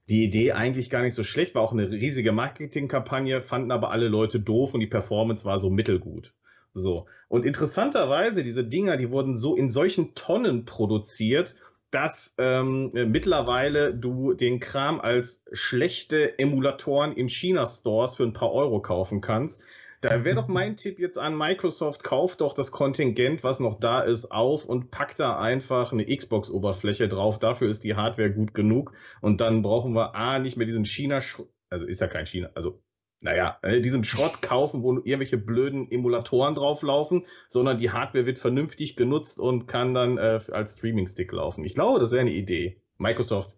Die Idee eigentlich gar nicht so schlecht, war auch eine riesige Marketingkampagne, fanden aber alle Leute doof und die Performance war so mittelgut. So. Und interessanterweise, diese Dinger, die wurden so in solchen Tonnen produziert, dass ähm, mittlerweile du den Kram als schlechte Emulatoren in China-Stores für ein paar Euro kaufen kannst. Da wäre doch mein Tipp jetzt an Microsoft, kauft doch das Kontingent, was noch da ist, auf und packt da einfach eine Xbox-Oberfläche drauf. Dafür ist die Hardware gut genug. Und dann brauchen wir A, nicht mehr diesen China, also ist ja kein China, also naja, äh, diesen Schrott kaufen, wo irgendwelche blöden Emulatoren drauflaufen, sondern die Hardware wird vernünftig genutzt und kann dann äh, als Streaming-Stick laufen. Ich glaube, das wäre eine Idee. Microsoft.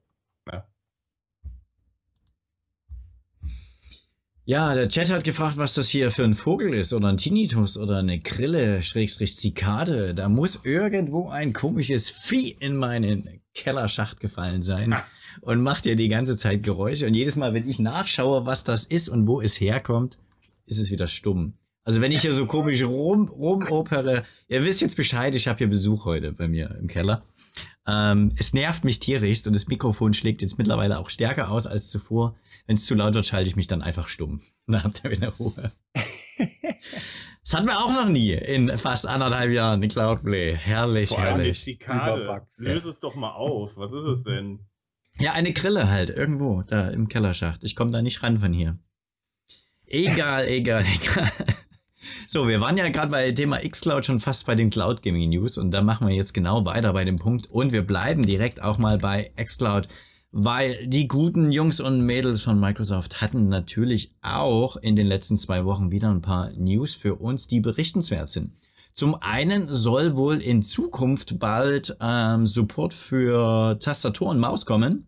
Ja. Ja, der Chat hat gefragt, was das hier für ein Vogel ist oder ein Tinnitus oder eine Grille, Schrägstrich Zikade. Da muss irgendwo ein komisches Vieh in meinen Kellerschacht gefallen sein. Ah und macht ja die ganze Zeit Geräusche. Und jedes Mal, wenn ich nachschaue, was das ist und wo es herkommt, ist es wieder stumm. Also wenn ich hier so komisch rum, rumopere, ihr wisst jetzt Bescheid, ich habe hier Besuch heute bei mir im Keller. Ähm, es nervt mich tierisch und das Mikrofon schlägt jetzt mittlerweile auch stärker aus als zuvor. Wenn es zu laut wird, schalte ich mich dann einfach stumm. Dann habt ihr wieder Ruhe. das hatten wir auch noch nie in fast anderthalb Jahren in Cloudplay. Herrlich, Vor herrlich. Die Karte. Löse es doch mal auf. Was ist es denn? Ja, eine Grille halt, irgendwo, da im Kellerschacht. Ich komme da nicht ran von hier. Egal, egal, egal. So, wir waren ja gerade bei Thema xCloud schon fast bei den Cloud Gaming News und da machen wir jetzt genau weiter bei dem Punkt und wir bleiben direkt auch mal bei xCloud, weil die guten Jungs und Mädels von Microsoft hatten natürlich auch in den letzten zwei Wochen wieder ein paar News für uns, die berichtenswert sind. Zum einen soll wohl in Zukunft bald ähm, Support für Tastatur und Maus kommen.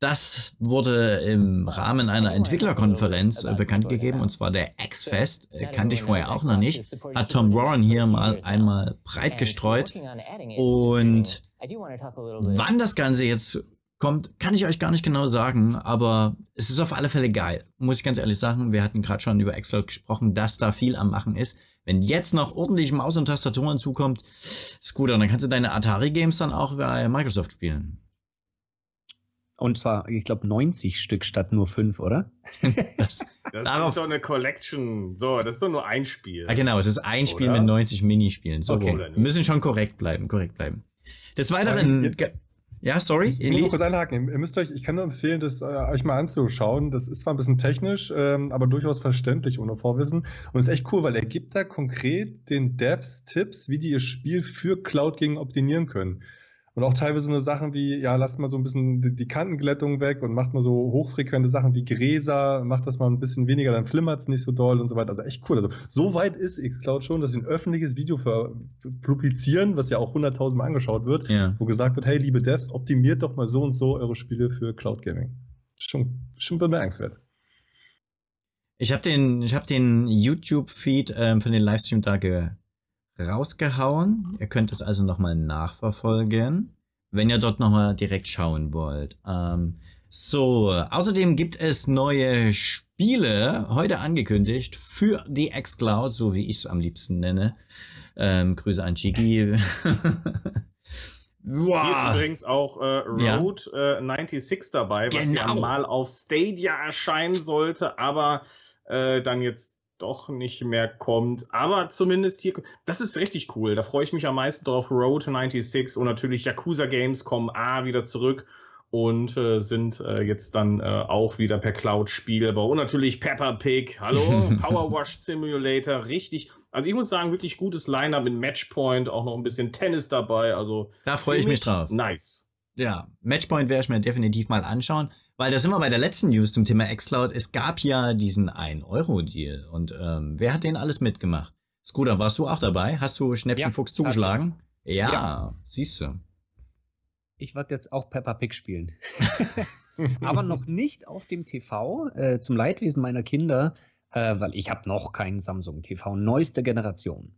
Das wurde im Rahmen einer Entwicklerkonferenz äh, bekannt gegeben, und zwar der X-Fest. Äh, kannte ich vorher auch noch nicht. Hat Tom Warren hier mal einmal breit gestreut. Und wann das Ganze jetzt kommt, kann ich euch gar nicht genau sagen, aber es ist auf alle Fälle geil. Muss ich ganz ehrlich sagen, wir hatten gerade schon über Xcloud gesprochen, dass da viel am Machen ist. Wenn jetzt noch ordentlich Maus und Tastatur hinzukommt, ist gut. Und dann kannst du deine Atari-Games dann auch bei Microsoft spielen. Und zwar, ich glaube, 90 Stück statt nur 5, oder? das, das darauf, ist doch eine Collection. So, das ist doch nur ein Spiel. Ah, genau, es ist ein Spiel mit 90 Minispielen. So, okay. wir müssen schon korrekt bleiben, korrekt bleiben. Des Weiteren. Ja, sorry. Ich muss nur kurz einhaken. Ihr müsst euch, ich kann nur empfehlen, das äh, euch mal anzuschauen. Das ist zwar ein bisschen technisch, ähm, aber durchaus verständlich ohne Vorwissen. Und ist echt cool, weil er gibt da konkret den Devs Tipps, wie die ihr Spiel für Cloud Gaming optimieren können. Und auch teilweise nur Sachen wie, ja, lasst mal so ein bisschen die, die Kantenglättung weg und macht mal so hochfrequente Sachen wie Gräser, macht das mal ein bisschen weniger, dann flimmert es nicht so doll und so weiter. Also echt cool. Also so weit ist Xcloud schon, dass sie ein öffentliches Video für, publizieren, was ja auch 100.000 Mal angeschaut wird, ja. wo gesagt wird, hey, liebe Devs, optimiert doch mal so und so eure Spiele für Cloud Gaming. Schon, schon bemerkenswert. Ich habe den, ich hab den YouTube-Feed ähm, von den Livestream-Tage rausgehauen. Ihr könnt es also nochmal nachverfolgen, wenn ihr dort nochmal direkt schauen wollt. Ähm, so, außerdem gibt es neue Spiele, heute angekündigt, für die xCloud, so wie ich es am liebsten nenne. Ähm, Grüße an Chigi. Wow. Hier ist übrigens auch äh, Road ja. äh, 96 dabei, was genau. ja mal auf Stadia erscheinen sollte, aber äh, dann jetzt doch nicht mehr kommt. Aber zumindest hier, das ist richtig cool. Da freue ich mich am meisten drauf. Road 96 und natürlich Yakuza Games kommen A wieder zurück und äh, sind äh, jetzt dann äh, auch wieder per Cloud spielbar. Und natürlich Peppa Pig, hallo, Power Wash Simulator, richtig. Also ich muss sagen, wirklich gutes Line-Up mit Matchpoint, auch noch ein bisschen Tennis dabei. Also da freue ich mich drauf. Nice. Ja, Matchpoint werde ich mir definitiv mal anschauen. Weil da sind wir bei der letzten News zum Thema xCloud. Es gab ja diesen 1-Euro-Deal. Und ähm, wer hat den alles mitgemacht? Scooter, warst du auch dabei? Hast du Schnäppchenfuchs ja, zugeschlagen? Ja, ja, siehst du. Ich werde jetzt auch Peppa Pig spielen. Aber noch nicht auf dem TV, äh, zum Leidwesen meiner Kinder, äh, weil ich habe noch keinen Samsung TV, neueste Generation.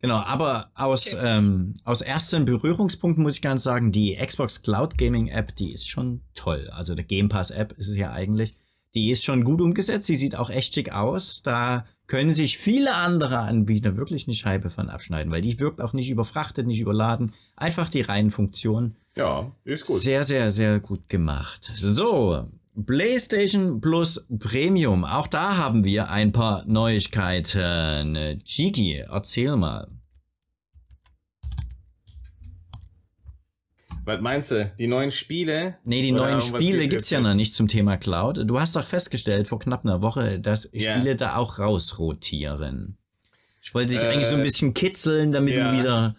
Genau, aber aus, okay. ähm, aus ersten Berührungspunkten muss ich ganz sagen, die Xbox Cloud Gaming App, die ist schon toll. Also der Game Pass App ist es ja eigentlich. Die ist schon gut umgesetzt, die sieht auch echt schick aus. Da können sich viele andere Anbieter wirklich eine Scheibe von abschneiden, weil die wirkt auch nicht überfrachtet, nicht überladen. Einfach die reinen Funktionen. Ja, ist gut. Sehr, sehr, sehr gut gemacht. So, PlayStation Plus Premium. Auch da haben wir ein paar Neuigkeiten. Chiki, erzähl mal. Was meinst du? Die neuen Spiele? Nee, die neuen Spiele gibt's ja noch nicht zum Thema Cloud. Du hast doch festgestellt vor knapp einer Woche, dass yeah. Spiele da auch rausrotieren. Ich wollte dich äh, eigentlich so ein bisschen kitzeln, damit ja. du wieder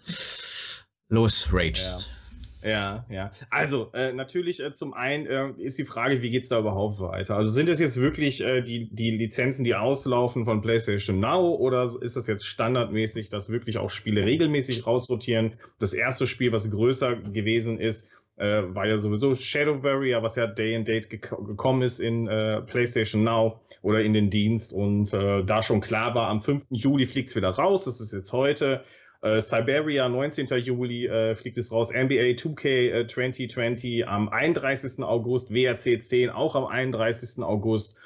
losragest. Ja. Ja, ja. Also, äh, natürlich äh, zum einen äh, ist die Frage, wie geht's da überhaupt weiter? Also sind das jetzt wirklich äh, die, die Lizenzen, die auslaufen von PlayStation Now oder ist das jetzt standardmäßig, dass wirklich auch Spiele regelmäßig rausrotieren? Das erste Spiel, was größer gewesen ist, äh, war ja sowieso Shadow Warrior, was ja Day and Date gek gekommen ist in äh, PlayStation Now oder in den Dienst und äh, da schon klar war, am 5. Juli fliegt es wieder raus, das ist jetzt heute. Äh, Siberia, 19. Juli äh, fliegt es raus. NBA 2K äh, 2020 am 31. August. WRC 10 auch am 31. August.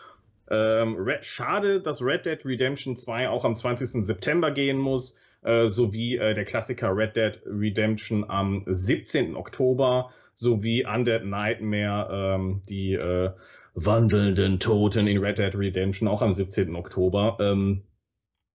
Ähm, Red, schade, dass Red Dead Redemption 2 auch am 20. September gehen muss. Äh, sowie äh, der Klassiker Red Dead Redemption am 17. Oktober. Sowie Undead Nightmare, ähm, die äh, wandelnden Toten in Red Dead Redemption auch am 17. Oktober. Ähm,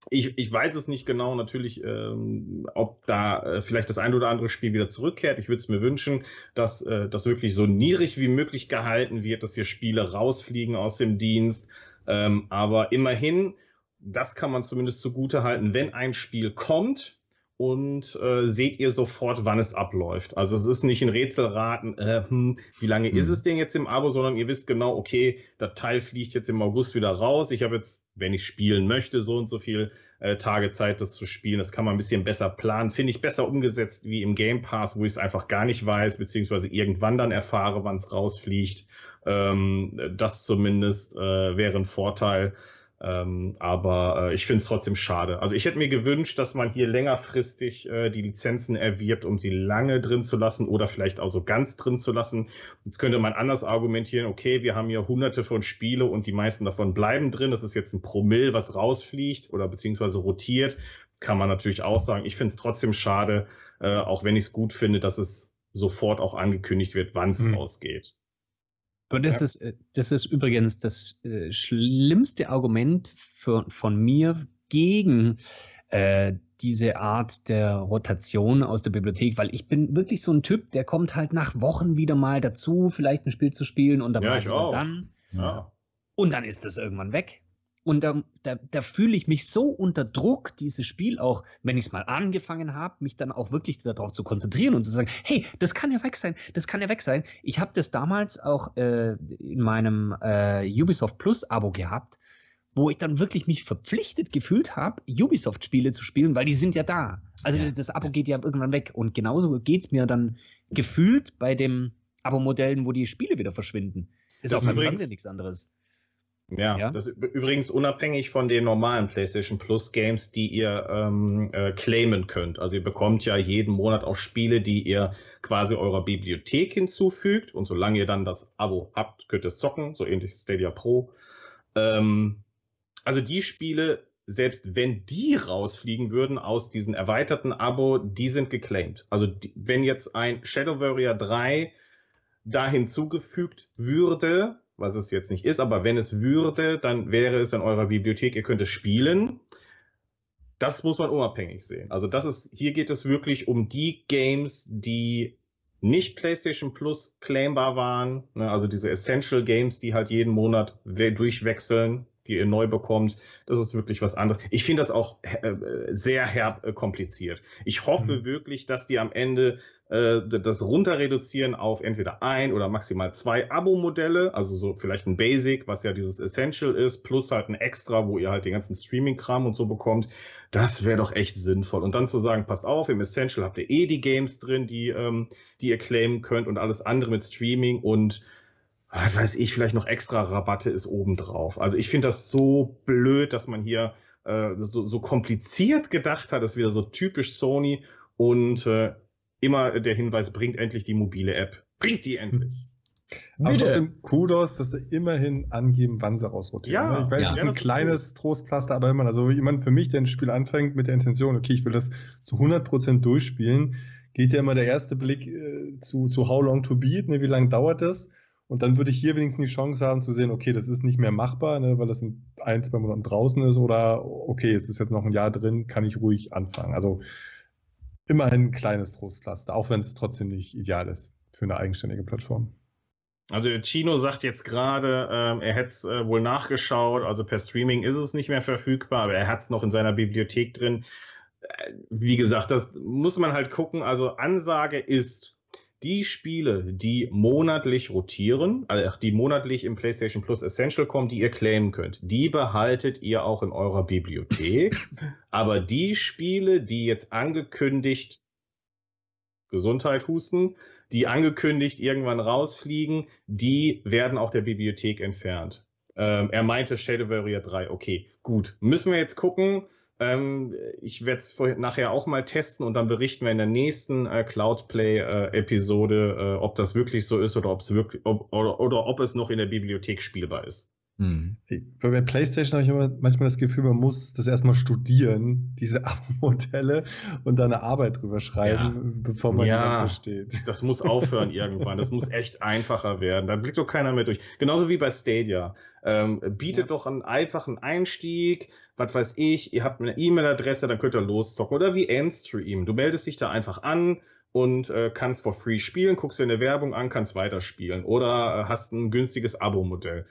ich, ich weiß es nicht genau, natürlich, ähm, ob da äh, vielleicht das ein oder andere Spiel wieder zurückkehrt. Ich würde es mir wünschen, dass äh, das wirklich so niedrig wie möglich gehalten wird, dass hier Spiele rausfliegen aus dem Dienst. Ähm, aber immerhin, das kann man zumindest zugute halten, wenn ein Spiel kommt, und äh, seht ihr sofort, wann es abläuft. Also es ist nicht ein Rätselraten, äh, hm, wie lange hm. ist es denn jetzt im Abo, sondern ihr wisst genau, okay, der Teil fliegt jetzt im August wieder raus. Ich habe jetzt, wenn ich spielen möchte, so und so viel äh, Tage Zeit, das zu spielen. Das kann man ein bisschen besser planen. Finde ich besser umgesetzt wie im Game Pass, wo ich es einfach gar nicht weiß, beziehungsweise irgendwann dann erfahre, wann es rausfliegt. Ähm, das zumindest äh, wäre ein Vorteil. Ähm, aber äh, ich finde es trotzdem schade. Also ich hätte mir gewünscht, dass man hier längerfristig äh, die Lizenzen erwirbt, um sie lange drin zu lassen oder vielleicht auch so ganz drin zu lassen. Jetzt könnte man anders argumentieren, okay, wir haben hier hunderte von Spiele und die meisten davon bleiben drin. Das ist jetzt ein Promille, was rausfliegt oder beziehungsweise rotiert. Kann man natürlich auch sagen. Ich finde es trotzdem schade, äh, auch wenn ich es gut finde, dass es sofort auch angekündigt wird, wann es hm. rausgeht. Aber das, ja. ist, äh, das ist übrigens das äh, schlimmste Argument für, von mir gegen äh, diese Art der Rotation aus der Bibliothek, weil ich bin wirklich so ein Typ, der kommt halt nach Wochen wieder mal dazu, vielleicht ein Spiel zu spielen und dann ja, ich auch. dann. Ja. Und dann ist das irgendwann weg. Und da, da, da fühle ich mich so unter Druck, dieses Spiel auch, wenn ich es mal angefangen habe, mich dann auch wirklich darauf zu konzentrieren und zu sagen, hey, das kann ja weg sein, das kann ja weg sein. Ich habe das damals auch äh, in meinem äh, Ubisoft Plus Abo gehabt, wo ich dann wirklich mich verpflichtet gefühlt habe, Ubisoft-Spiele zu spielen, weil die sind ja da. Also ja. das Abo geht ja irgendwann weg. Und genauso geht es mir dann gefühlt bei den Abo-Modellen, wo die Spiele wieder verschwinden. Ist das auch beim Fernsehen nichts anderes. Ja, ja, das ist übrigens unabhängig von den normalen PlayStation Plus Games, die ihr ähm, äh, claimen könnt. Also ihr bekommt ja jeden Monat auch Spiele, die ihr quasi eurer Bibliothek hinzufügt. Und solange ihr dann das Abo habt, könnt ihr es zocken, so ähnlich Stadia Pro. Ähm, also die Spiele, selbst wenn die rausfliegen würden aus diesem erweiterten Abo, die sind geclaimed. Also die, wenn jetzt ein Shadow Warrior 3 da hinzugefügt würde, was es jetzt nicht ist, aber wenn es würde, dann wäre es in eurer Bibliothek, ihr könnt es spielen. Das muss man unabhängig sehen. Also das ist, hier geht es wirklich um die Games, die nicht PlayStation Plus claimbar waren, ne, also diese Essential Games, die halt jeden Monat durchwechseln, neu bekommt. Das ist wirklich was anderes. Ich finde das auch äh, sehr herb äh, kompliziert. Ich hoffe mhm. wirklich, dass die am Ende äh, das runter reduzieren auf entweder ein oder maximal zwei Abo-Modelle, also so vielleicht ein Basic, was ja dieses Essential ist, plus halt ein Extra, wo ihr halt den ganzen Streaming-Kram und so bekommt. Das wäre doch echt sinnvoll. Und dann zu sagen, passt auf, im Essential habt ihr eh die Games drin, die, ähm, die ihr claimen könnt und alles andere mit Streaming und weiß ich, vielleicht noch extra Rabatte ist obendrauf. Also ich finde das so blöd, dass man hier äh, so, so kompliziert gedacht hat. Das ist wieder so typisch Sony und äh, immer der Hinweis, bringt endlich die mobile App. Bringt die endlich. Aber trotzdem Kudos, dass sie immerhin angeben, wann sie rausrotieren. Ja, ne? ich weiß, ja, es ist ein kleines Trostpflaster, aber immer, also jemand für mich, der ein Spiel anfängt mit der Intention, okay, ich will das zu 100% durchspielen, geht ja immer der erste Blick äh, zu, zu How Long to Beat, ne, wie lange dauert das? Und dann würde ich hier wenigstens die Chance haben zu sehen, okay, das ist nicht mehr machbar, ne, weil das in ein, zwei Monaten draußen ist oder okay, es ist jetzt noch ein Jahr drin, kann ich ruhig anfangen. Also immerhin ein kleines Trostpflaster, auch wenn es trotzdem nicht ideal ist für eine eigenständige Plattform. Also Chino sagt jetzt gerade, ähm, er hätte es äh, wohl nachgeschaut, also per Streaming ist es nicht mehr verfügbar, aber er hat es noch in seiner Bibliothek drin. Äh, wie gesagt, das muss man halt gucken. Also Ansage ist, die Spiele, die monatlich rotieren, also die monatlich im PlayStation Plus Essential kommen, die ihr claimen könnt, die behaltet ihr auch in eurer Bibliothek. Aber die Spiele, die jetzt angekündigt Gesundheit husten, die angekündigt irgendwann rausfliegen, die werden auch der Bibliothek entfernt. Ähm, er meinte Shadow Warrior 3, okay, gut. Müssen wir jetzt gucken, ähm, ich werde es nachher auch mal testen und dann berichten wir in der nächsten äh, Cloudplay-Episode, äh, äh, ob das wirklich so ist oder, ob's wirklich, ob, oder, oder ob es noch in der Bibliothek spielbar ist. Hm. Bei PlayStation habe ich immer manchmal das Gefühl, man muss das erstmal studieren, diese Abo-Modelle, und dann eine Arbeit drüber schreiben, ja. bevor man ja, das versteht. Das muss aufhören irgendwann. Das muss echt einfacher werden. Da blickt doch keiner mehr durch. Genauso wie bei Stadia. Ähm, bietet ja. doch einen einfachen Einstieg, was weiß ich, ihr habt eine E-Mail-Adresse, dann könnt ihr loszocken. Oder wie Endstream. Du meldest dich da einfach an und äh, kannst for free spielen, guckst dir eine Werbung an, kannst weiterspielen. Oder äh, hast ein günstiges Abo-Modell.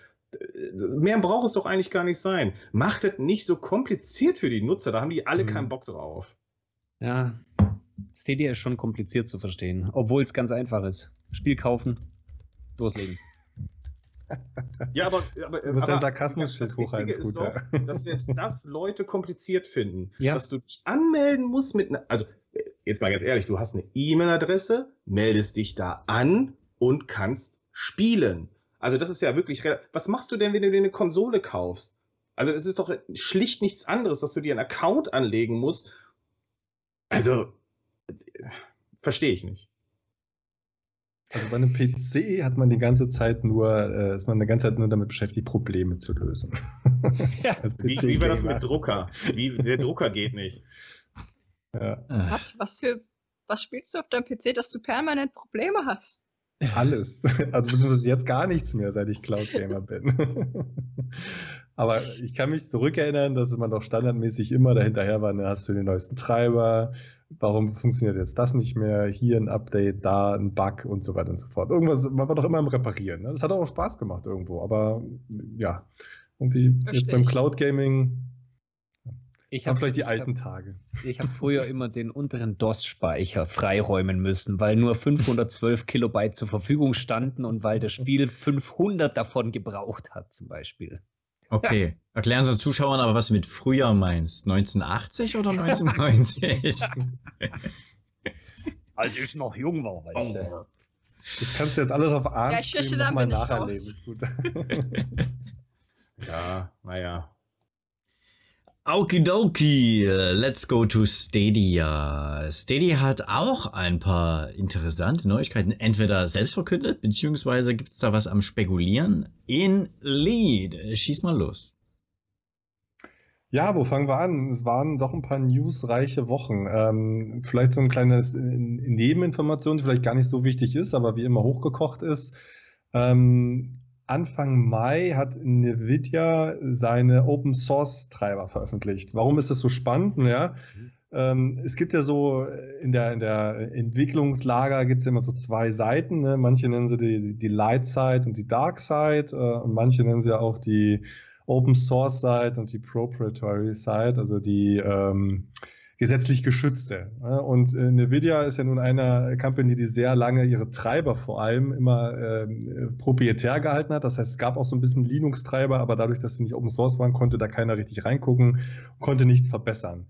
Mehr braucht es doch eigentlich gar nicht sein. Macht es nicht so kompliziert für die Nutzer, da haben die alle mhm. keinen Bock drauf. Ja, Stadia ist schon kompliziert zu verstehen, obwohl es ganz einfach ist. Spiel kaufen, loslegen. Ja, aber, aber, du musst aber, Sarkasmus das hochhalten, ist doch, dass selbst das Leute kompliziert finden. Ja. Dass du dich anmelden musst mit einer, also jetzt mal ganz ehrlich, du hast eine E-Mail-Adresse, meldest dich da an und kannst spielen. Also das ist ja wirklich, was machst du denn, wenn du dir eine Konsole kaufst? Also es ist doch schlicht nichts anderes, dass du dir einen Account anlegen musst. Also verstehe ich nicht. Also bei einem PC hat man die ganze Zeit nur, äh, ist man eine ganze Zeit nur damit beschäftigt, Probleme zu lösen. Ja. wie, wie war das mit Drucker? Wie, der Drucker geht nicht. Ja. Was, für, was spielst du auf deinem PC, dass du permanent Probleme hast? Alles. Also beziehungsweise jetzt gar nichts mehr, seit ich Cloud Gamer bin. Aber ich kann mich zurückerinnern, dass man doch standardmäßig immer dahinterher war, ne, hast du den neuesten Treiber, warum funktioniert jetzt das nicht mehr, hier ein Update, da ein Bug und so weiter und so fort. Irgendwas, man war doch immer am Reparieren. Ne? Das hat auch Spaß gemacht irgendwo, aber ja, irgendwie Verstehe jetzt beim Cloud Gaming ich habe vielleicht die alten hab, Tage. Ich habe früher immer den unteren DOS-Speicher freiräumen müssen, weil nur 512 Kilobyte zur Verfügung standen und weil das Spiel 500 davon gebraucht hat, zum Beispiel. Okay, erklären Sie Zuschauern aber, was du mit früher meinst. 1980 oder 1990? Als ich noch jung war, weißt du. Oh. Das kannst du jetzt alles auf A ja, nochmal nacherleben. Ist gut. ja, naja. Okidoki, let's go to Stadia. Stadia hat auch ein paar interessante Neuigkeiten, entweder selbst verkündet, beziehungsweise gibt es da was am Spekulieren. In Lead, schieß mal los. Ja, wo fangen wir an? Es waren doch ein paar newsreiche Wochen. Ähm, vielleicht so ein kleines äh, Nebeninformation, die vielleicht gar nicht so wichtig ist, aber wie immer hochgekocht ist. Ähm, Anfang Mai hat Nvidia seine Open Source Treiber veröffentlicht. Warum ist das so spannend? Ja, ähm, es gibt ja so in der, in der Entwicklungslager gibt es immer so zwei Seiten. Ne? Manche nennen sie die, die Light Side und die Dark Side äh, und manche nennen sie auch die Open Source Side und die Proprietary Side, also die ähm, gesetzlich geschützte. Und äh, Nvidia ist ja nun eine Company, die sehr lange ihre Treiber vor allem immer äh, proprietär gehalten hat. Das heißt, es gab auch so ein bisschen Linux-Treiber, aber dadurch, dass sie nicht Open Source waren, konnte da keiner richtig reingucken, konnte nichts verbessern.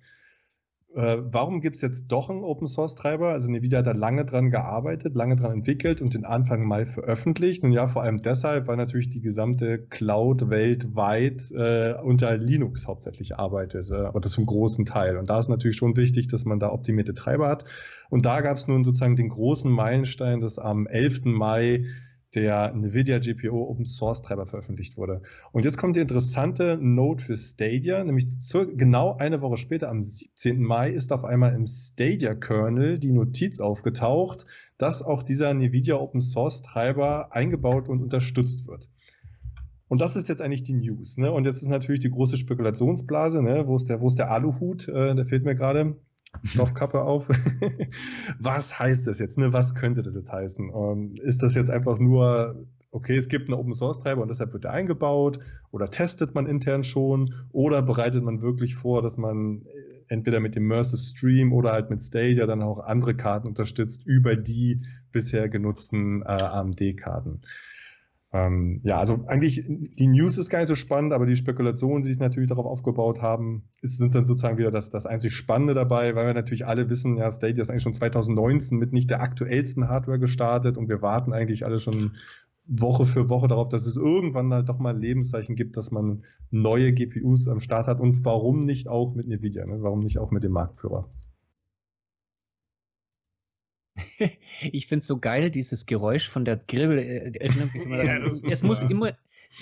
Äh, warum gibt es jetzt doch einen Open Source Treiber? Also Nvidia hat da lange dran gearbeitet, lange dran entwickelt und den Anfang Mai veröffentlicht. Und ja, vor allem deshalb, weil natürlich die gesamte Cloud weltweit äh, unter Linux hauptsächlich arbeitet, äh, oder zum großen Teil. Und da ist natürlich schon wichtig, dass man da optimierte Treiber hat. Und da gab es nun sozusagen den großen Meilenstein, dass am 11. Mai der NVIDIA GPO Open Source Treiber veröffentlicht wurde. Und jetzt kommt die interessante Note für Stadia, nämlich zu, genau eine Woche später, am 17. Mai, ist auf einmal im Stadia Kernel die Notiz aufgetaucht, dass auch dieser NVIDIA Open Source Treiber eingebaut und unterstützt wird. Und das ist jetzt eigentlich die News. Ne? Und jetzt ist natürlich die große Spekulationsblase, ne? wo, ist der, wo ist der Aluhut? Äh, der fehlt mir gerade. Stoffkappe auf. was heißt das jetzt? Ne? Was könnte das jetzt heißen? Ähm, ist das jetzt einfach nur, okay, es gibt einen Open Source Treiber und deshalb wird er eingebaut? Oder testet man intern schon? Oder bereitet man wirklich vor, dass man entweder mit dem Immersive Stream oder halt mit Stadia dann auch andere Karten unterstützt über die bisher genutzten äh, AMD-Karten? Ähm, ja, also eigentlich die News ist gar nicht so spannend, aber die Spekulationen, die sich natürlich darauf aufgebaut haben, ist, sind dann sozusagen wieder das, das einzig Spannende dabei, weil wir natürlich alle wissen, ja, Stadia ist eigentlich schon 2019 mit nicht der aktuellsten Hardware gestartet und wir warten eigentlich alle schon Woche für Woche darauf, dass es irgendwann halt doch mal ein Lebenszeichen gibt, dass man neue GPUs am Start hat und warum nicht auch mit Nvidia, ne? warum nicht auch mit dem Marktführer. ich finde es so geil, dieses Geräusch von der Grill. Äh, erinnert mich immer daran. Ja, es muss immer,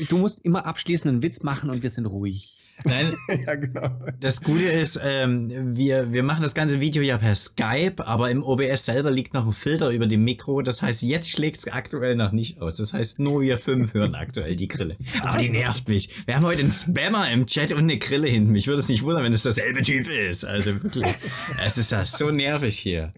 du musst immer abschließend einen Witz machen und wir sind ruhig. Nein, ja, genau. Das Gute ist, ähm, wir, wir machen das ganze Video ja per Skype, aber im OBS selber liegt noch ein Filter über dem Mikro. Das heißt, jetzt schlägt es aktuell noch nicht aus. Das heißt, nur wir fünf hören aktuell die Grille. Aber die nervt mich. Wir haben heute einen Spammer im Chat und eine Grille hinten. Mich würde es nicht wundern, wenn es derselbe Typ ist. Also wirklich, es ist ja so nervig hier.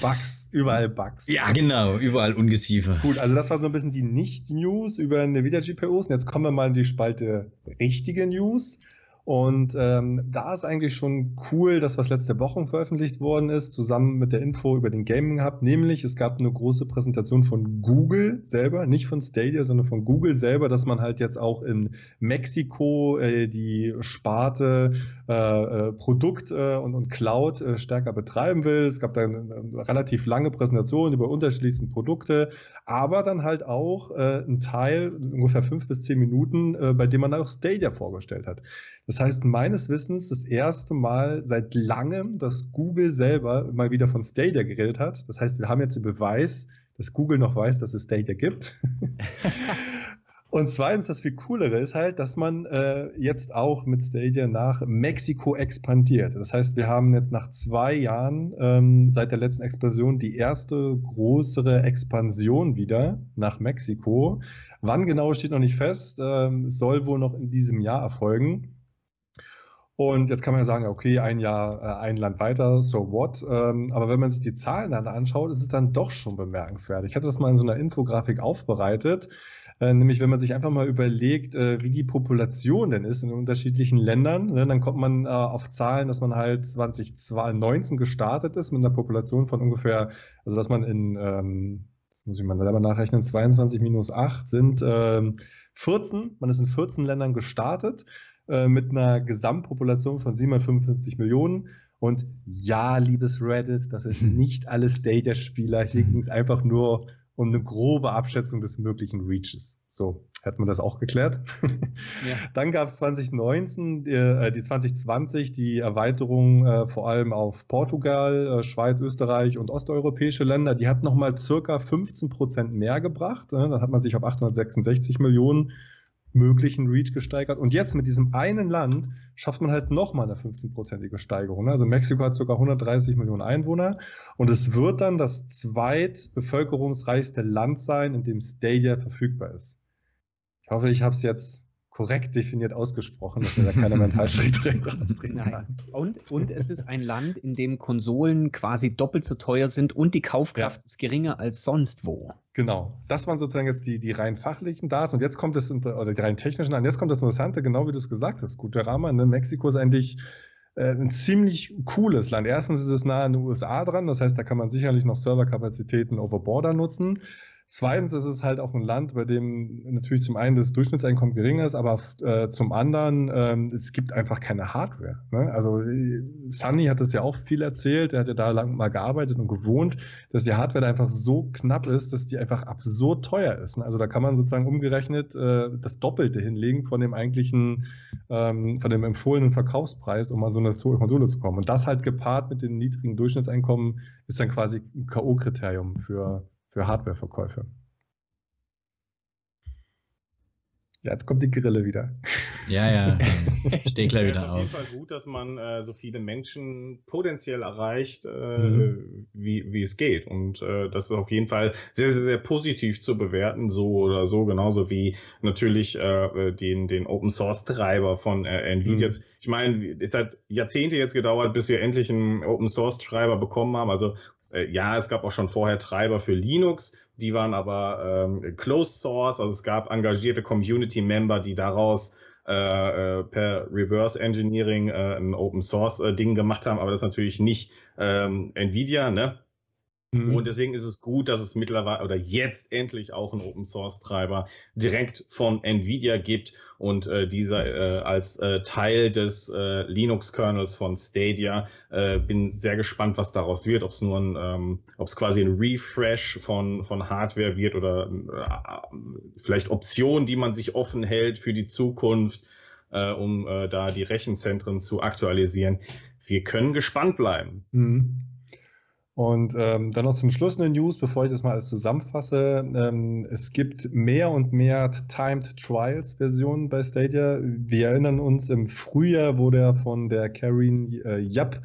Bugs, überall Bugs. Ja, genau, überall Ungeziefer. Gut, also das war so ein bisschen die Nicht-News über Nvidia GPUs. Und jetzt kommen wir mal in die Spalte richtige News. Und ähm, da ist eigentlich schon cool, dass was letzte Woche veröffentlicht worden ist, zusammen mit der Info über den Gaming Hub. Nämlich, es gab eine große Präsentation von Google selber, nicht von Stadia, sondern von Google selber, dass man halt jetzt auch in Mexiko äh, die Sparte äh, äh, Produkt äh, und, und Cloud äh, stärker betreiben will. Es gab da eine, relativ lange Präsentation über unterschiedlichste Produkte, aber dann halt auch äh, ein Teil, ungefähr fünf bis zehn Minuten, äh, bei dem man auch Stadia vorgestellt hat. Das heißt, meines Wissens das erste Mal seit langem, dass Google selber mal wieder von Stadia geredet hat. Das heißt, wir haben jetzt den Beweis, dass Google noch weiß, dass es Stadia gibt. Und zweitens, das viel coolere ist halt, dass man äh, jetzt auch mit Stadia nach Mexiko expandiert. Das heißt, wir haben jetzt nach zwei Jahren ähm, seit der letzten Explosion die erste größere Expansion wieder nach Mexiko. Wann genau steht noch nicht fest, ähm, soll wohl noch in diesem Jahr erfolgen. Und jetzt kann man ja sagen, okay, ein Jahr, äh, ein Land weiter, so what? Ähm, aber wenn man sich die Zahlen dann anschaut, ist es dann doch schon bemerkenswert. Ich hatte das mal in so einer Infografik aufbereitet. Äh, nämlich, wenn man sich einfach mal überlegt, äh, wie die Population denn ist in unterschiedlichen Ländern, ne, dann kommt man auf Zahlen, dass man halt 2019 gestartet ist mit einer Population von ungefähr, also dass man in, ähm, das muss ich mal selber nachrechnen, 22 minus 8 sind ähm, 14, man ist in 14 Ländern gestartet äh, mit einer Gesamtpopulation von 755 Millionen. Und ja, liebes Reddit, das sind nicht alle Stadia-Spieler. Hier ging es einfach nur um eine grobe Abschätzung des möglichen Reaches. So, hat man das auch geklärt. Ja. Dann gab es 2019, die, äh, die 2020 die Erweiterung äh, vor allem auf Portugal, äh, Schweiz, Österreich und osteuropäische Länder. Die hat nochmal circa 15 Prozent mehr gebracht. Äh, dann hat man sich auf 866 Millionen möglichen Reach gesteigert. Und jetzt mit diesem einen Land schafft man halt nochmal eine 15-prozentige Steigerung. Also Mexiko hat sogar 130 Millionen Einwohner und es wird dann das zweitbevölkerungsreichste Land sein, in dem Stadia verfügbar ist. Ich hoffe, ich habe es jetzt korrekt definiert ausgesprochen, dass mir da keiner Fallstrick rausdrehen kann. Und, und es ist ein Land, in dem Konsolen quasi doppelt so teuer sind und die Kaufkraft ja. ist geringer als sonst wo. Genau. Das waren sozusagen jetzt die, die rein fachlichen Daten. Und jetzt kommt das, oder die rein technischen an. Jetzt kommt das Interessante, genau wie du es gesagt hast. Gut, der Rahmen, ne? Mexiko ist eigentlich äh, ein ziemlich cooles Land. Erstens ist es nah an den USA dran. Das heißt, da kann man sicherlich noch Serverkapazitäten over border nutzen. Zweitens ist es halt auch ein Land, bei dem natürlich zum einen das Durchschnittseinkommen geringer ist, aber äh, zum anderen ähm, es gibt einfach keine Hardware. Ne? Also äh, Sunny hat das ja auch viel erzählt, er hat ja da lang mal gearbeitet und gewohnt, dass die Hardware da einfach so knapp ist, dass die einfach absurd teuer ist. Ne? Also da kann man sozusagen umgerechnet äh, das Doppelte hinlegen von dem eigentlichen, ähm, von dem empfohlenen Verkaufspreis, um an so eine Konsole zu kommen. Und das halt gepaart mit den niedrigen Durchschnittseinkommen ist dann quasi ein K.O.-Kriterium für für Hardwareverkäufe. Ja, jetzt kommt die Grille wieder. Ja, ja, steh gleich wieder auf. Es ist auf jeden Fall gut, dass man äh, so viele Menschen potenziell erreicht, äh, mhm. wie, wie es geht. Und äh, das ist auf jeden Fall sehr, sehr, sehr positiv zu bewerten, so oder so, genauso wie natürlich äh, den, den Open Source Treiber von äh, Nvidia. Mhm. Ich meine, es hat Jahrzehnte jetzt gedauert, bis wir endlich einen Open Source Treiber bekommen haben. Also äh, ja, es gab auch schon vorher Treiber für Linux, die waren aber ähm, Closed Source, also es gab engagierte Community-Member, die daraus äh, äh, per Reverse Engineering äh, ein Open Source äh, Ding gemacht haben, aber das ist natürlich nicht ähm, Nvidia, ne? Mhm. Und deswegen ist es gut, dass es mittlerweile oder jetzt endlich auch einen Open Source Treiber direkt von Nvidia gibt und äh, dieser äh, als äh, Teil des äh, Linux Kernels von Stadia. Äh, bin sehr gespannt, was daraus wird, ob es nur ein, ähm, ob es quasi ein Refresh von, von Hardware wird oder äh, vielleicht Optionen, die man sich offen hält für die Zukunft, äh, um äh, da die Rechenzentren zu aktualisieren. Wir können gespannt bleiben. Mhm. Und ähm, dann noch zum Schluss eine News, bevor ich das mal alles zusammenfasse. Ähm, es gibt mehr und mehr Timed Trials Versionen bei Stadia. Wir erinnern uns, im Frühjahr wurde ja von der Karin äh, Japp,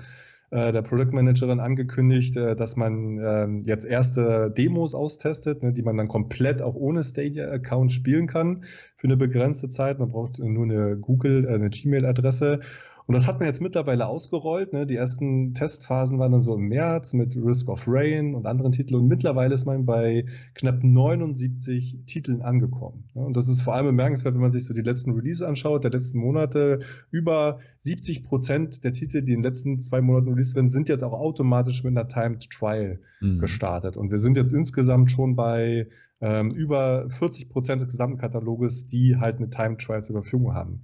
äh, der Product Managerin, angekündigt, äh, dass man äh, jetzt erste Demos austestet, ne, die man dann komplett auch ohne Stadia-Account spielen kann für eine begrenzte Zeit. Man braucht nur eine Google, äh, eine Gmail-Adresse. Und das hat man jetzt mittlerweile ausgerollt. Ne? Die ersten Testphasen waren dann so im März mit Risk of Rain und anderen Titeln. Und mittlerweile ist man bei knapp 79 Titeln angekommen. Ne? Und das ist vor allem bemerkenswert, wenn man sich so die letzten Releases anschaut, der letzten Monate. Über 70 Prozent der Titel, die in den letzten zwei Monaten released werden, sind jetzt auch automatisch mit einer Timed Trial mhm. gestartet. Und wir sind jetzt insgesamt schon bei ähm, über 40 Prozent des gesamten Kataloges, die halt eine Timed Trial zur Verfügung haben.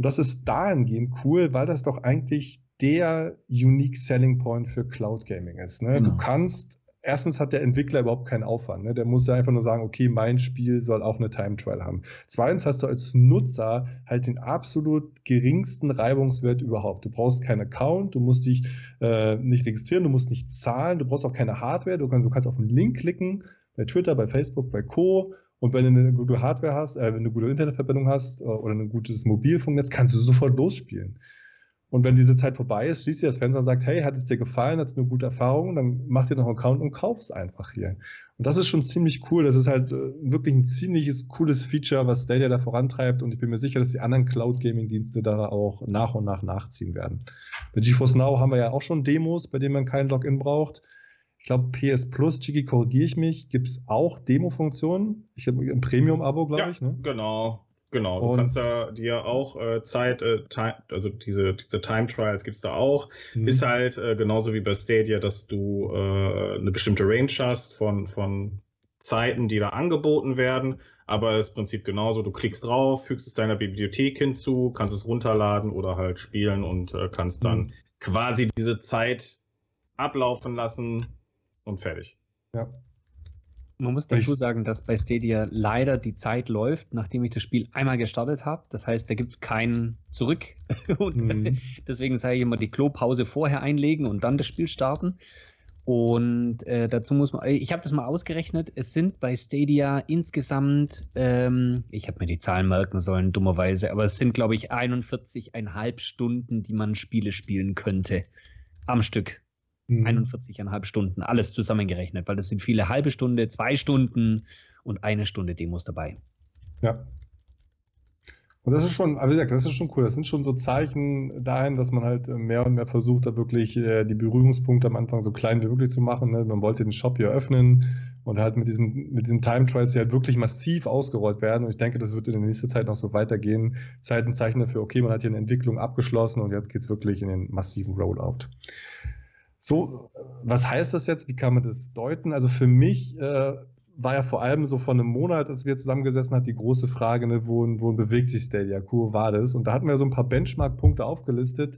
Und das ist dahingehend cool, weil das doch eigentlich der Unique Selling Point für Cloud Gaming ist. Ne? Genau. Du kannst, erstens hat der Entwickler überhaupt keinen Aufwand. Ne? Der muss ja einfach nur sagen, okay, mein Spiel soll auch eine Time Trial haben. Zweitens hast du als Nutzer halt den absolut geringsten Reibungswert überhaupt. Du brauchst keinen Account, du musst dich äh, nicht registrieren, du musst nicht zahlen, du brauchst auch keine Hardware, du, kannst, du kannst auf einen Link klicken, bei Twitter, bei Facebook, bei Co. Und wenn du eine gute Hardware hast, äh, wenn du eine gute Internetverbindung hast äh, oder ein gutes Mobilfunknetz, kannst du sofort losspielen. Und wenn diese Zeit vorbei ist, schließt dir das Fenster und sagt, hey, hat es dir gefallen, hat es eine gute Erfahrung, dann mach dir noch einen Account und kauf's einfach hier. Und das ist schon ziemlich cool. Das ist halt äh, wirklich ein ziemliches cooles Feature, was Stadia da vorantreibt. Und ich bin mir sicher, dass die anderen Cloud-Gaming-Dienste da auch nach und nach nachziehen werden. Bei GeForce Now haben wir ja auch schon Demos, bei denen man kein Login braucht. Ich glaube, PS Plus, Chigi, korrigiere ich mich, gibt es auch Demo-Funktionen. Ich habe ein Premium-Abo, glaube ja, ich. Ne? Genau, genau. Du kannst da dir auch äh, Zeit, äh, also diese, diese Time Trials gibt es da auch. Mhm. Ist halt äh, genauso wie bei Stadia, dass du äh, eine bestimmte Range hast von, von Zeiten, die da angeboten werden. Aber das Prinzip genauso. Du klickst drauf, fügst es deiner Bibliothek hinzu, kannst es runterladen oder halt spielen und äh, kannst dann mhm. quasi diese Zeit ablaufen lassen, und fertig. Ja. Man muss dazu sagen, dass bei Stadia leider die Zeit läuft, nachdem ich das Spiel einmal gestartet habe. Das heißt, da gibt es keinen Zurück. und mhm. deswegen sage ich immer, die Klopause vorher einlegen und dann das Spiel starten. Und äh, dazu muss man, ich habe das mal ausgerechnet, es sind bei Stadia insgesamt, ähm, ich habe mir die Zahlen merken sollen, dummerweise, aber es sind, glaube ich, 41,5 Stunden, die man Spiele spielen könnte am Stück. Mhm. 41,5 Stunden, alles zusammengerechnet, weil das sind viele halbe Stunde, zwei Stunden und eine Stunde Demos dabei. Ja, und das ist schon, wie gesagt, das ist schon cool. Das sind schon so Zeichen dahin, dass man halt mehr und mehr versucht, da wirklich äh, die Berührungspunkte am Anfang so klein wie möglich zu machen. Ne? Man wollte den Shop hier öffnen und halt mit diesen, mit diesen Time Trials, die halt wirklich massiv ausgerollt werden. Und ich denke, das wird in der nächsten Zeit noch so weitergehen. Zeit Zeichen dafür, okay, man hat hier eine Entwicklung abgeschlossen und jetzt geht es wirklich in den massiven Rollout. So, was heißt das jetzt? Wie kann man das deuten? Also für mich äh, war ja vor allem so vor einem Monat, als wir zusammengesessen haben, die große Frage, ne, wohin, wohin bewegt sich Stadia, Kur war das? Und da hatten wir so ein paar Benchmark-Punkte aufgelistet,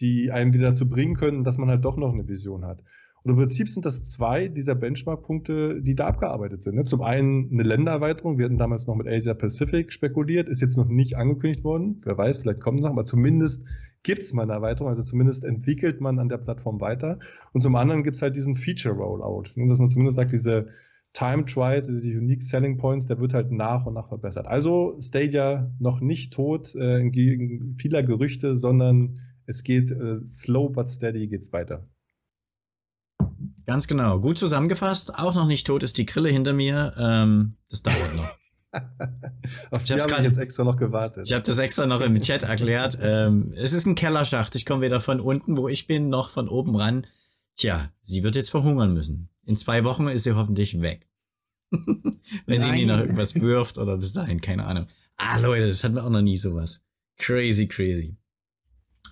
die einen wieder dazu bringen können, dass man halt doch noch eine Vision hat. Und im Prinzip sind das zwei dieser Benchmark-Punkte, die da abgearbeitet sind. Ne? Zum einen eine Ländererweiterung. Wir hatten damals noch mit Asia Pacific spekuliert, ist jetzt noch nicht angekündigt worden. Wer weiß, vielleicht kommen Sachen, aber zumindest gibt es mal eine Erweiterung, also zumindest entwickelt man an der Plattform weiter. Und zum anderen gibt es halt diesen Feature-Rollout, ne? dass man zumindest sagt, diese Time Trials, diese Unique Selling Points, der wird halt nach und nach verbessert. Also Stadia noch nicht tot äh, entgegen vieler Gerüchte, sondern es geht äh, slow but steady geht's weiter. Ganz genau, gut zusammengefasst. Auch noch nicht tot ist die Grille hinter mir. Ähm, das dauert noch. Auf ich habe jetzt extra noch gewartet. Ich habe das extra noch im Chat erklärt. Ähm, es ist ein Kellerschacht. Ich komme weder von unten, wo ich bin, noch von oben ran. Tja, sie wird jetzt verhungern müssen. In zwei Wochen ist sie hoffentlich weg. Wenn sie nie noch irgendwas wirft oder bis dahin, keine Ahnung. Ah, Leute, das hatten wir auch noch nie sowas. Crazy, crazy.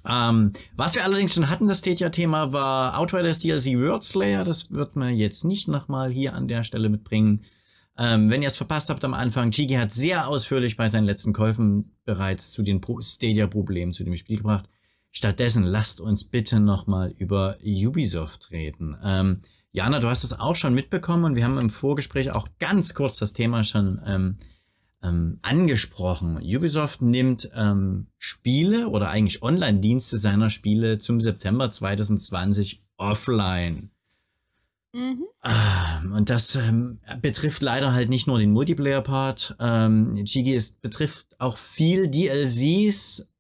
Ähm, was wir allerdings schon hatten, das Stadia-Thema, war Outriders DLC World Slayer. Das wird man jetzt nicht nochmal hier an der Stelle mitbringen. Ähm, wenn ihr es verpasst habt am Anfang, Chigi hat sehr ausführlich bei seinen letzten Käufen bereits zu den Stadia-Problemen zu dem Spiel gebracht. Stattdessen lasst uns bitte nochmal über Ubisoft reden. Ähm, Jana, du hast es auch schon mitbekommen und wir haben im Vorgespräch auch ganz kurz das Thema schon ähm, ähm, angesprochen. Ubisoft nimmt ähm, Spiele oder eigentlich Online-Dienste seiner Spiele zum September 2020 offline. Mhm. Ah, und das ähm, betrifft leider halt nicht nur den Multiplayer-Part. Ähm, Chigi, es betrifft auch viel DLCs.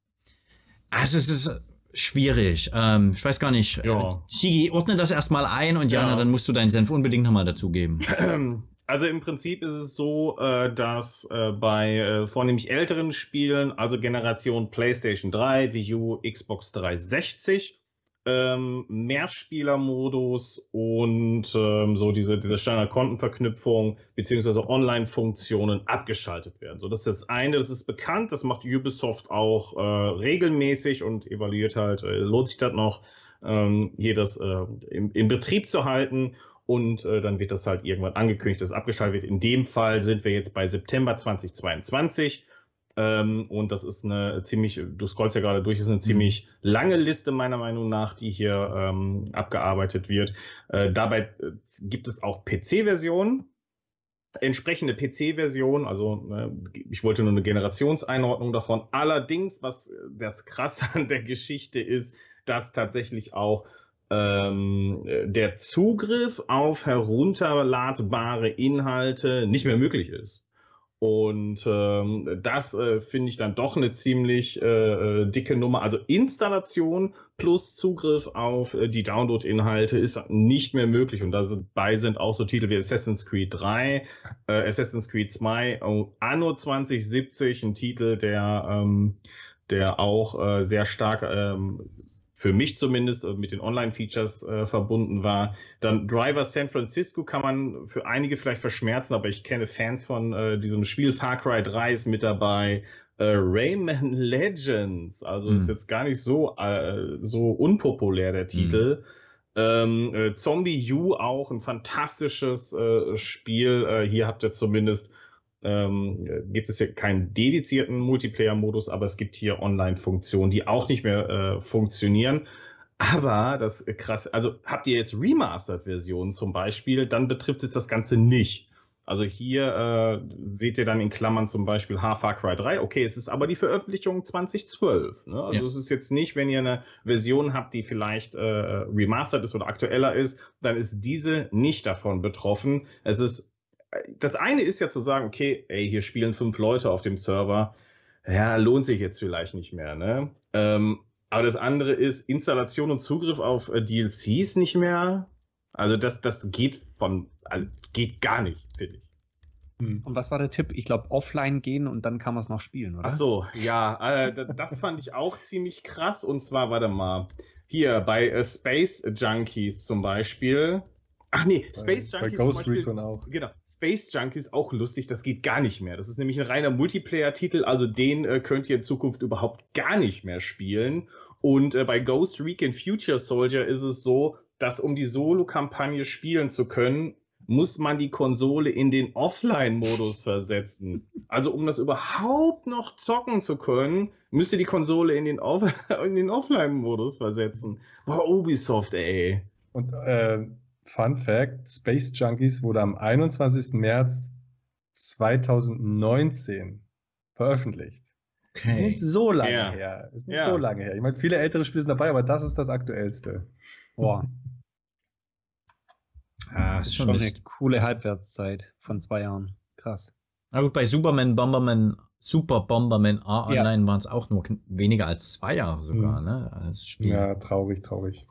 Also es ist schwierig. Ähm, ich weiß gar nicht. Ja. Sigi, ordne das erstmal ein und Jana, ja. dann musst du deinen Senf unbedingt nochmal dazugeben. Also im Prinzip ist es so, äh, dass äh, bei äh, vornehmlich älteren Spielen, also Generation PlayStation 3, Wii U, Xbox 360, ähm, Mehrspielermodus und ähm, so diese, diese Standard-Kontenverknüpfung beziehungsweise Online-Funktionen abgeschaltet werden. So, das ist das eine, das ist bekannt, das macht Ubisoft auch äh, regelmäßig und evaluiert halt, äh, lohnt sich das noch, ähm, hier das äh, im, in Betrieb zu halten und äh, dann wird das halt irgendwann angekündigt, dass es abgeschaltet wird. In dem Fall sind wir jetzt bei September 2022 ähm, und das ist eine ziemlich, du scrollst ja gerade durch, ist eine mhm. ziemlich lange Liste meiner Meinung nach, die hier ähm, abgearbeitet wird. Äh, dabei äh, gibt es auch PC-Versionen. Entsprechende PC-Version, also äh, ich wollte nur eine Generationseinordnung davon. Allerdings, was das Krasse an der Geschichte ist, dass tatsächlich auch ähm, der Zugriff auf herunterladbare Inhalte nicht mehr möglich ist. Und ähm, das äh, finde ich dann doch eine ziemlich äh, äh, dicke Nummer. Also Installation plus Zugriff auf äh, die Download-Inhalte ist nicht mehr möglich. Und dabei sind auch so Titel wie Assassin's Creed 3, äh, Assassin's Creed 2, oh, Anno 2070, ein Titel, der, ähm, der auch äh, sehr stark ähm, für mich zumindest äh, mit den Online-Features äh, verbunden war. Dann Driver San Francisco kann man für einige vielleicht verschmerzen, aber ich kenne Fans von äh, diesem Spiel. Far Cry 3 ist mit dabei. Äh, Rayman Legends, also mhm. ist jetzt gar nicht so, äh, so unpopulär der Titel. Mhm. Ähm, äh, Zombie U auch ein fantastisches Spiel. hier habt ihr zumindest ähm, gibt es ja keinen dedizierten Multiplayer-Modus, aber es gibt hier Online-Funktionen, die auch nicht mehr äh, funktionieren. Aber das krass, also habt ihr jetzt Remastered-Versionen zum Beispiel, dann betrifft es das Ganze nicht. Also hier äh, seht ihr dann in Klammern zum Beispiel Half Far Cry 3. Okay, es ist aber die Veröffentlichung 2012. Ne? Also Ja. es ist jetzt nicht, wenn ihr eine Version habt, die vielleicht äh, remastered ist oder aktueller ist, dann ist diese nicht davon betroffen. Es ist das eine ist ja zu sagen, okay, ey, hier spielen fünf Leute auf dem Server. Ja, lohnt sich jetzt vielleicht nicht mehr, ne? Ähm, aber das andere ist Installation und Zugriff auf äh, DLCs nicht mehr. Also das, das geht von, also geht gar nicht, finde ich. Hm. Und was war der Tipp? Ich glaube, offline gehen und dann kann man es noch spielen, oder? Ach so, ja, äh, das fand ich auch ziemlich krass. Und zwar, warte mal, hier bei äh, Space Junkies zum Beispiel. Ach nee, Space bei, bei Junkies zum Ghost Beispiel, Recon auch. Genau, Space Junkies auch lustig, das geht gar nicht mehr. Das ist nämlich ein reiner Multiplayer-Titel, also den äh, könnt ihr in Zukunft überhaupt gar nicht mehr spielen. Und äh, bei Ghost Recon Future Soldier ist es so, dass um die Solo-Kampagne spielen zu können, muss man die Konsole in den Offline-Modus versetzen. Also um das überhaupt noch zocken zu können, müsst ihr die Konsole in den, Off in den Offline-Modus versetzen. Boah, Ubisoft, ey. Und äh, Fun Fact: Space Junkies wurde am 21. März 2019 veröffentlicht. Ist Okay. Nicht so lange Ja. her. Ist nicht Ja. so lange her. Ich meine, viele ältere Spiele sind dabei, aber das ist das aktuellste. Boah, Ah, das ist ist schon schon eine coole Halbwertszeit von zwei Jahren. Krass. Na gut, bei Superman, Bomberman, Super Bomberman A Ja. Online waren es auch nur weniger als zwei Jahre sogar, Hm. ne? Als Spiel. Ja, traurig, traurig.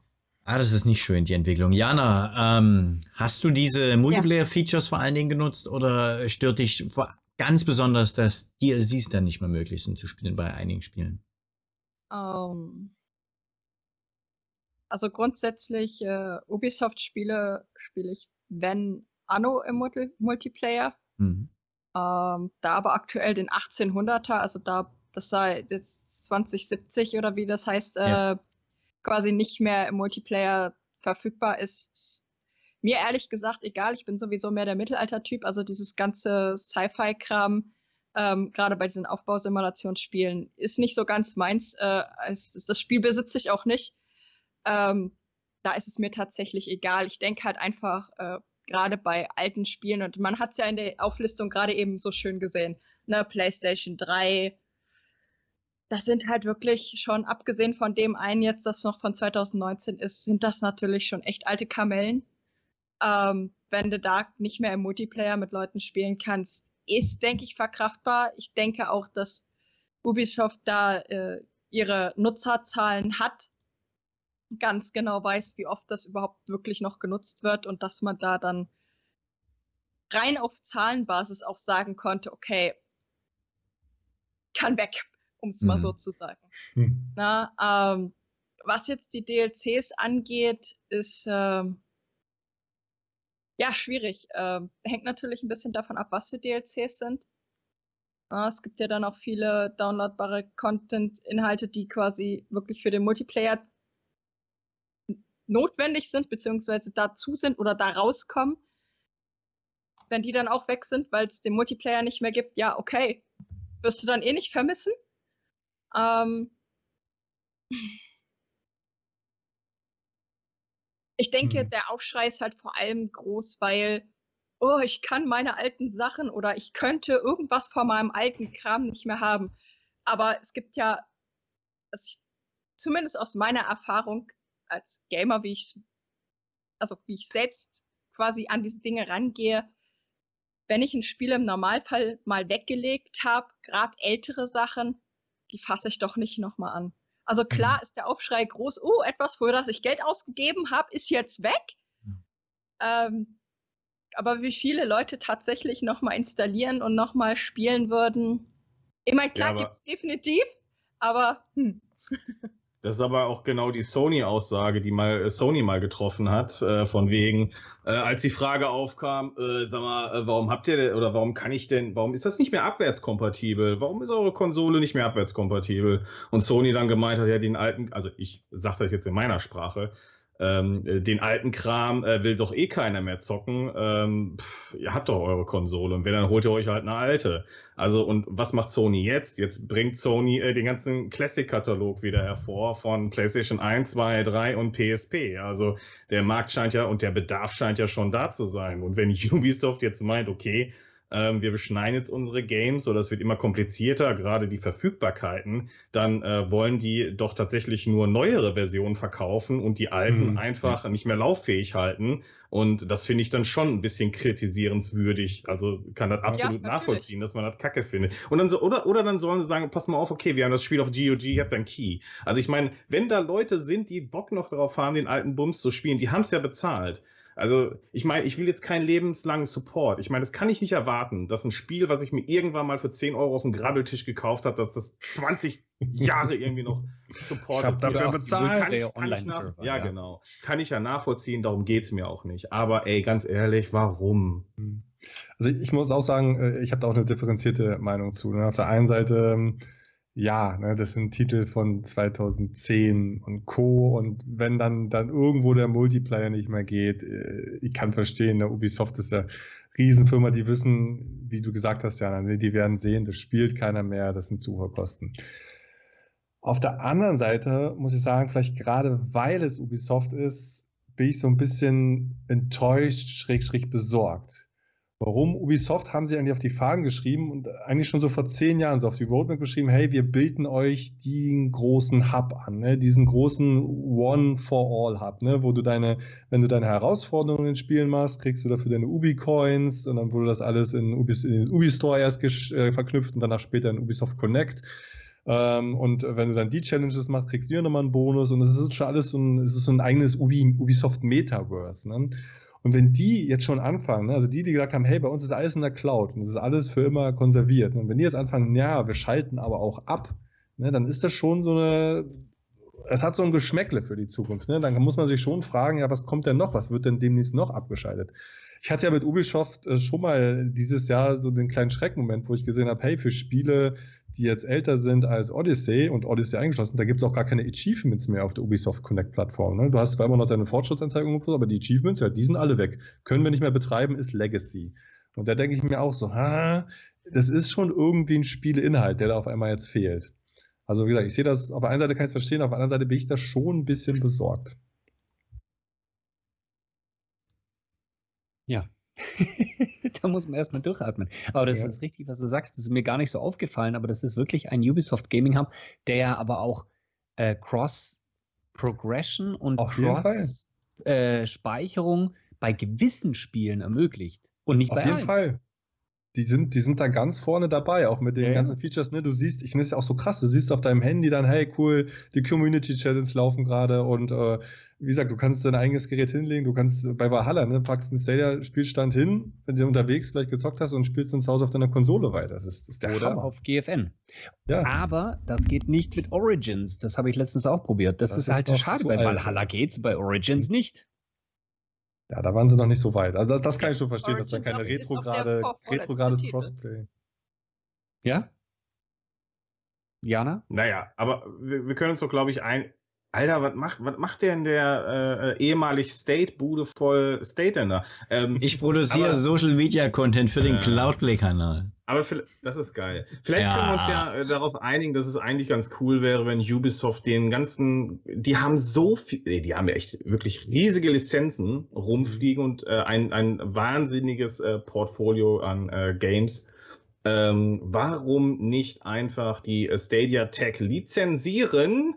Ah, das ist nicht schön, die Entwicklung. Jana, ähm, hast du diese Multiplayer-Features vor allen Dingen genutzt oder stört dich ganz besonders, dass DLCs dann nicht mehr möglich sind zu spielen bei einigen Spielen? Ähm, also grundsätzlich äh, Ubisoft-Spiele spiele ich, wenn Anno im Multi Multiplayer. Mhm. Ähm, da aber aktuell den 1800er, also da, das sei jetzt 2070 oder wie das heißt, äh, Ja. Quasi nicht mehr im Multiplayer verfügbar ist. Mir ehrlich gesagt egal, ich bin sowieso mehr der Mittelalter-Typ, also dieses ganze Sci-Fi-Kram, ähm, gerade bei diesen Aufbausimulationsspielen, ist nicht so ganz meins. Äh, es, das Spiel besitze ich auch nicht. Ähm, da ist es mir tatsächlich egal. Ich denke halt einfach, äh, gerade bei alten Spielen, und man hat es ja in der Auflistung gerade eben so schön gesehen, ne, PlayStation 3, das sind halt wirklich schon, abgesehen von dem einen jetzt, das noch von 2019 ist, sind das natürlich schon echt alte Kamellen. Ähm, wenn du da nicht mehr im Multiplayer mit Leuten spielen kannst, ist, denke ich, verkraftbar. Ich denke auch, dass Ubisoft da äh, ihre Nutzerzahlen hat, ganz genau weiß, wie oft das überhaupt wirklich noch genutzt wird und dass man da dann rein auf Zahlenbasis auch sagen konnte, okay, kann weg, um es mal Mhm. so zu sagen. Hm. Na, ähm, was jetzt die DLCs angeht, ist ähm, ja schwierig. Ähm, hängt natürlich ein bisschen davon ab, was für DLCs sind. Na, es gibt ja dann auch viele downloadbare Content-Inhalte, die quasi wirklich für den Multiplayer notwendig sind, beziehungsweise dazu sind oder da rauskommen. Wenn die dann auch weg sind, weil es den Multiplayer nicht mehr gibt, ja, okay. Wirst du dann eh nicht vermissen. Ähm, ich denke, Mhm. der Aufschrei ist halt vor allem groß, weil, oh, ich kann meine alten Sachen oder ich könnte irgendwas von meinem alten Kram nicht mehr haben. Aber es gibt ja, also ich, zumindest aus meiner Erfahrung als Gamer, wie ich, also wie ich selbst quasi an diese Dinge rangehe, wenn ich ein Spiel im Normalfall mal weggelegt habe, gerade ältere Sachen, die fasse ich doch nicht nochmal an. Also klar ist der Aufschrei groß, oh, etwas, für das ich Geld ausgegeben habe, ist jetzt weg. Ähm, aber wie viele Leute tatsächlich nochmal installieren und nochmal spielen würden, ich meine, klar Ja, aber- gibt's definitiv, aber hm. Das ist aber auch genau die Sony-Aussage, die mal äh, Sony mal getroffen hat, äh, von wegen, äh, als die Frage aufkam, äh, sag mal, äh, warum habt ihr oder warum kann ich denn, warum ist das nicht mehr abwärtskompatibel? Warum ist eure Konsole nicht mehr abwärtskompatibel? Und Sony dann gemeint hat, ja, den alten, also ich sage das jetzt in meiner Sprache, ähm, den alten Kram äh, will doch eh keiner mehr zocken. Ähm, pff, ihr habt doch eure Konsole und wenn, dann holt ihr euch halt eine alte. Also, und was macht Sony jetzt? Jetzt bringt Sony äh, den ganzen Classic-Katalog wieder hervor von PlayStation 1, 2, 3 und PSP. Also, der Markt scheint ja und der Bedarf scheint ja schon da zu sein. Und wenn Ubisoft jetzt meint, okay, ähm, wir beschneiden jetzt unsere Games oder es wird immer komplizierter, gerade die Verfügbarkeiten, dann äh, wollen die doch tatsächlich nur neuere Versionen verkaufen und die alten mhm. einfach nicht mehr lauffähig halten. Und das finde ich dann schon ein bisschen kritisierenswürdig. Also kann das absolut ja, nachvollziehen, dass man das kacke findet. Und dann so, oder, oder dann sollen sie sagen, pass mal auf, okay, wir haben das Spiel auf GOG, ihr habt ein Key. Also ich meine, wenn da Leute sind, die Bock noch darauf haben, den alten Bums zu spielen, die haben es ja bezahlt. Also, ich meine, ich will jetzt keinen lebenslangen Support. Ich meine, das kann ich nicht erwarten, dass ein Spiel, was ich mir irgendwann mal für 10 Euro auf dem Grabbeltisch gekauft habe, dass das 20 Jahre irgendwie noch Support Ich habe dafür bezahlt. Kann ich, kann ich nach, ja, ja, genau. Kann ich ja nachvollziehen, darum geht es mir auch nicht. Aber ey, ganz ehrlich, warum? Hm. Also ich muss auch sagen, äh, ich habe da auch eine differenzierte Meinung zu. Ne? Auf der einen Seite ähm, ja, ne, das sind Titel von 2010 und Co. Und wenn dann, dann irgendwo der Multiplayer nicht mehr geht, äh, ich kann verstehen, der Ubisoft ist ja Riesenfirma, die wissen, wie du gesagt hast, Jana, ne, die werden sehen, das spielt keiner mehr, das sind Sucherkosten. Auf der anderen Seite muss ich sagen, vielleicht gerade weil es Ubisoft ist, bin ich so ein bisschen enttäuscht, schräg, schräg besorgt Warum? Ubisoft haben sie eigentlich auf die Fahnen geschrieben und eigentlich schon so vor zehn Jahren so auf die Roadmap geschrieben, hey, wir bilden euch den großen Hub an, ne? diesen großen One-for-All-Hub, ne? wo du deine, wenn du deine Herausforderungen in Spielen machst, kriegst du dafür deine Ubi-Coins und dann wurde das alles in, Ubi, in den Ubi-Store erst äh, verknüpft und danach später in Ubisoft Connect. Ähm, und wenn du dann die Challenges machst, kriegst du ja nochmal einen Bonus und es ist schon alles so ein, ist so ein eigenes Ubi, Ubisoft Metaverse. Ne? Und wenn die jetzt schon anfangen, ne, also die, die gesagt haben, hey, bei uns ist alles in der Cloud und es ist alles für immer konserviert, ne, und wenn die jetzt anfangen, ja, wir schalten aber auch ab, ne, dann ist das schon so eine, es hat so ein Geschmäckle für die Zukunft. Dann muss man sich schon fragen, ja, was kommt denn noch? Was wird denn demnächst noch abgeschaltet? Ich hatte ja mit Ubisoft äh, schon mal dieses Jahr so den kleinen Schreckmoment, wo ich gesehen habe, hey, für Spiele, die jetzt älter sind als Odyssey und Odyssey eingeschlossen, da gibt es auch gar keine Achievements mehr auf der Ubisoft Connect Plattform. Ne? Du hast zwar immer noch deine so, aber die Achievements, ja, die sind alle weg. Können wir nicht mehr betreiben, ist Legacy. Und da denke ich mir auch so, ha, das ist schon irgendwie ein Spieleinhalt, der da auf einmal jetzt fehlt. Also wie gesagt, ich sehe das, auf der einen Seite kann ich es verstehen, auf der anderen Seite bin ich da schon ein bisschen besorgt. Ja, da muss man erstmal durchatmen. Aber das ja. ist richtig, was du sagst. Das ist mir gar nicht so aufgefallen, aber das ist wirklich ein Ubisoft Gaming Hub, der ja aber auch äh, Cross Progression und Cross äh, Speicherung bei gewissen Spielen ermöglicht. Und nicht Auf bei jeden allen. Fall die sind, die sind da ganz vorne dabei, auch mit den ja, ganzen. Features. Ne? Du siehst, ich finde es ja auch so krass, du siehst auf deinem Handy dann, hey, cool, die Community Challenge laufen gerade und äh, wie gesagt, du kannst dein eigenes Gerät hinlegen, du kannst bei Valhalla, ne, packst einen Stadia-Spielstand hin, wenn du unterwegs vielleicht gezockt hast und spielst dann zu Hause auf deiner Konsole weiter. Das ist, das ist der Oder Hammer. auf GFN. Ja. Aber das geht nicht mit Origins. Das habe ich letztens auch probiert. Das, das ist, ist halt schade. Bei Valhalla geht's, bei Origins nicht. Ja, da waren sie noch nicht so weit. Also das, das kann ich schon verstehen, Origin, dass da keine retrograde, retrogrades Crossplay. Ja? Jana? Naja, aber wir, wir können uns doch, glaube ich, ein. Alter, was macht, was macht denn der äh, ehemalig State-Bude voll State denn da? Ähm, ich produziere Social Media Content für den äh, Cloudplay-Kanal. Aber das ist geil. Vielleicht ja. können wir uns ja äh, darauf einigen, dass es eigentlich ganz cool wäre, wenn Ubisoft den ganzen, die haben so viel, die haben ja echt wirklich riesige Lizenzen rumfliegen und äh, ein, ein wahnsinniges äh, Portfolio an äh, Games. Ähm, warum nicht einfach die Stadia Tech lizenzieren?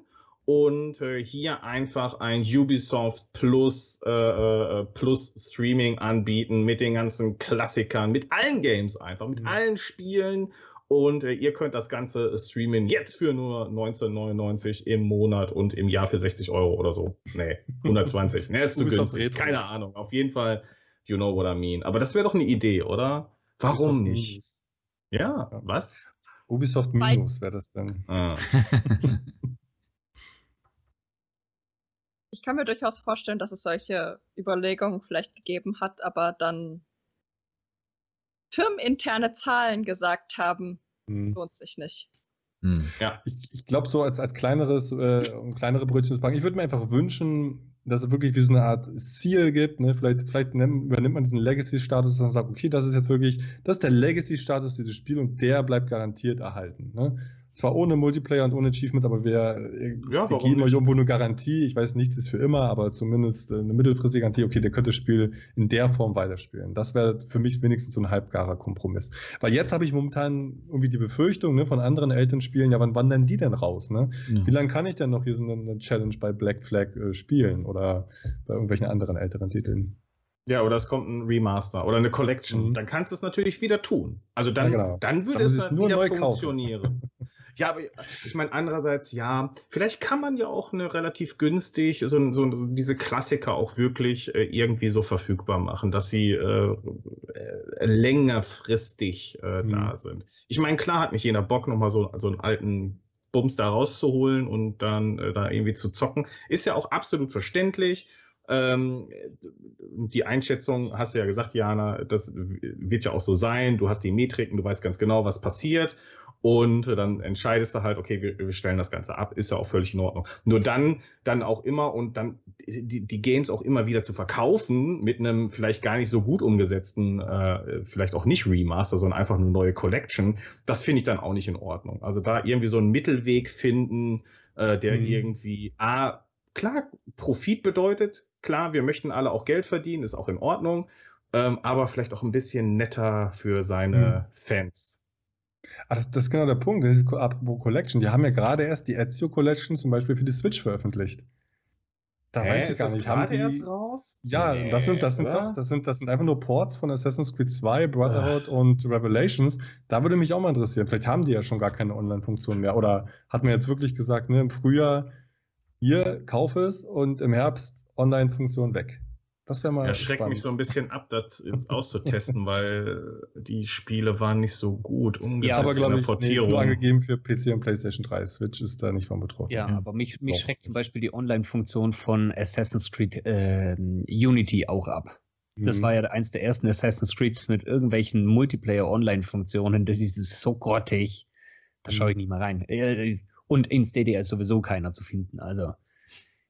Und äh, hier einfach ein Ubisoft Plus, äh, äh, Plus Streaming anbieten mit den ganzen Klassikern, mit allen Games einfach, mit mhm. allen Spielen. Und äh, ihr könnt das Ganze streamen jetzt für nur 19,99 im Monat und im Jahr für 60 Euro oder so. Nee, 120. nee, ist zu günstig. Keine Ahnung. Auf jeden Fall, you know what I mean. Aber das wäre doch eine Idee, oder? Warum Ubisoft nicht? Minus. Ja, was? Ubisoft Minus wäre das dann. Ah. ich kann mir durchaus vorstellen, dass es solche Überlegungen vielleicht gegeben hat, aber dann firmeninterne Zahlen gesagt haben, hm. lohnt sich nicht. Hm. Ja. Ich, ich glaube, so als, als kleineres, äh, kleinere Brötchen zu packen, ich würde mir einfach wünschen, dass es wirklich wie so eine Art Ziel gibt. Ne? Vielleicht, vielleicht nimmt, übernimmt man diesen Legacy-Status und sagt, okay, das ist jetzt wirklich, das ist der Legacy-Status dieses Spiels und der bleibt garantiert erhalten. Ne? Zwar ohne Multiplayer und ohne Achievements, aber wir, ja, wir geben euch irgendwo eine Garantie. Ich weiß, nichts ist für immer, aber zumindest eine mittelfristige Garantie, okay, der könnte das Spiel in der Form weiterspielen. Das wäre für mich wenigstens so ein halbgarer Kompromiss. Weil jetzt habe ich momentan irgendwie die Befürchtung ne, von anderen Elternspielen, ja, wann wandern die denn raus? Ne? Ja. Wie lange kann ich denn noch hier so eine Challenge bei Black Flag äh, spielen oder bei irgendwelchen anderen älteren Titeln? Ja, oder es kommt ein Remaster oder eine Collection. Mhm. Dann kannst du es natürlich wieder tun. Also dann, ja, genau. dann würde dann es dann wieder funktionieren. Ja, aber ich meine, andererseits, ja, vielleicht kann man ja auch eine relativ günstig, so, so, so diese Klassiker auch wirklich äh, irgendwie so verfügbar machen, dass sie äh, äh, längerfristig äh, mhm. da sind. Ich meine, klar hat nicht jeder Bock, nochmal so, so einen alten Bums da rauszuholen und dann äh, da irgendwie zu zocken. Ist ja auch absolut verständlich. Ähm, die Einschätzung hast du ja gesagt, Jana, das wird ja auch so sein. Du hast die Metriken, du weißt ganz genau, was passiert. Und dann entscheidest du halt, okay, wir, wir, stellen das Ganze ab, ist ja auch völlig in Ordnung. Nur dann, dann auch immer und dann die, die Games auch immer wieder zu verkaufen mit einem vielleicht gar nicht so gut umgesetzten, äh, vielleicht auch nicht Remaster, sondern einfach eine neue Collection, das finde ich dann auch nicht in Ordnung. Also da irgendwie so einen Mittelweg finden, äh, der mhm. irgendwie A, klar, Profit bedeutet, klar, wir möchten alle auch Geld verdienen, ist auch in Ordnung, ähm, aber vielleicht auch ein bisschen netter für seine mhm. Fans. Ah, das, das, ist genau der Punkt. Das ist, apropos Collection. Die haben ja gerade erst die Ezio Collection zum Beispiel für die Switch veröffentlicht. Da Hä, weiß ich gar nicht. Haben die erst raus? Ja, nee, das sind, das sind doch, das sind, das sind einfach nur Ports von Assassin's Creed 2, Brotherhood Ach. und Revelations. Da würde mich auch mal interessieren. Vielleicht haben die ja schon gar keine Online-Funktion mehr. Oder hat man jetzt wirklich gesagt, ne, im Frühjahr hier, kauf es und im Herbst Online-Funktion weg. Das wäre mal. Er schreckt mich so ein bisschen ab, das auszutesten, weil die Spiele waren nicht so gut umgesetzt ja, aber, in der ich, Portierung. Nee, nur angegeben für PC und PlayStation 3. Switch ist da nicht von betroffen. Ja, ja. aber mich, mich schreckt zum Beispiel die Online-Funktion von Assassin's Creed äh, Unity auch ab. Das mhm. war ja eins der ersten Assassin's Creeds mit irgendwelchen Multiplayer-Online-Funktionen. Das ist so grottig. Da schaue ich mhm. nicht mal rein. Und in Stadia ist sowieso keiner zu finden. Also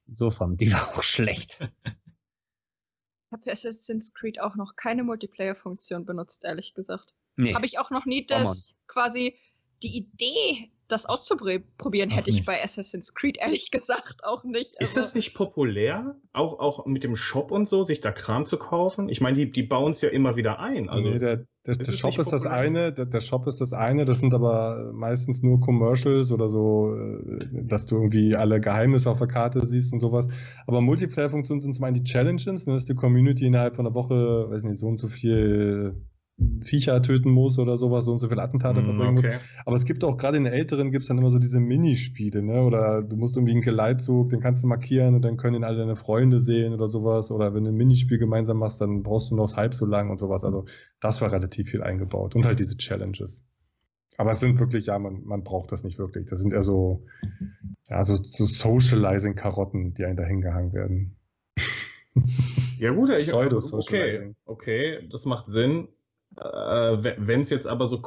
insofern, die war auch schlecht. habe Assassin's Creed auch noch keine Multiplayer-Funktion benutzt, ehrlich gesagt. Nee. Habe ich auch noch nie das quasi die Idee das auszuprobieren, hätte ich bei Assassin's Creed ehrlich gesagt auch nicht. Ist also das nicht populär? Auch, auch mit dem Shop und so, sich da Kram zu kaufen? Ich meine, die, die bauen es ja immer wieder ein. Also, nee, der, der, der Shop ist das eine, der, der, Shop ist das eine, das sind aber meistens nur Commercials oder so, äh, dass du irgendwie alle Geheimnisse auf der Karte siehst und sowas. Aber Multiplayer-Funktionen sind zum einen die Challenges, ne, dass die Community innerhalb von einer Woche, weiß nicht, so und so viel Viecher töten muss oder sowas, so und so viele Attentate mm, verbringen okay. muss. Aber es gibt auch gerade in den Älteren gibt es dann immer so diese Minispiele, ne? Oder du musst irgendwie einen Geleitzug, den kannst du markieren und dann können ihn alle deine Freunde sehen oder sowas. Oder wenn du ein Minispiel gemeinsam machst, dann brauchst du noch halb so lang und sowas. Also das war relativ viel eingebaut. Und halt diese Challenges. Aber es sind wirklich, ja, man, man braucht das nicht wirklich. Das sind eher so, ja, so, so Socializing-Karotten, die einen da hingehangen werden. Ja, gut, ich, okay, okay, das macht Sinn. Äh, wenn es jetzt aber so,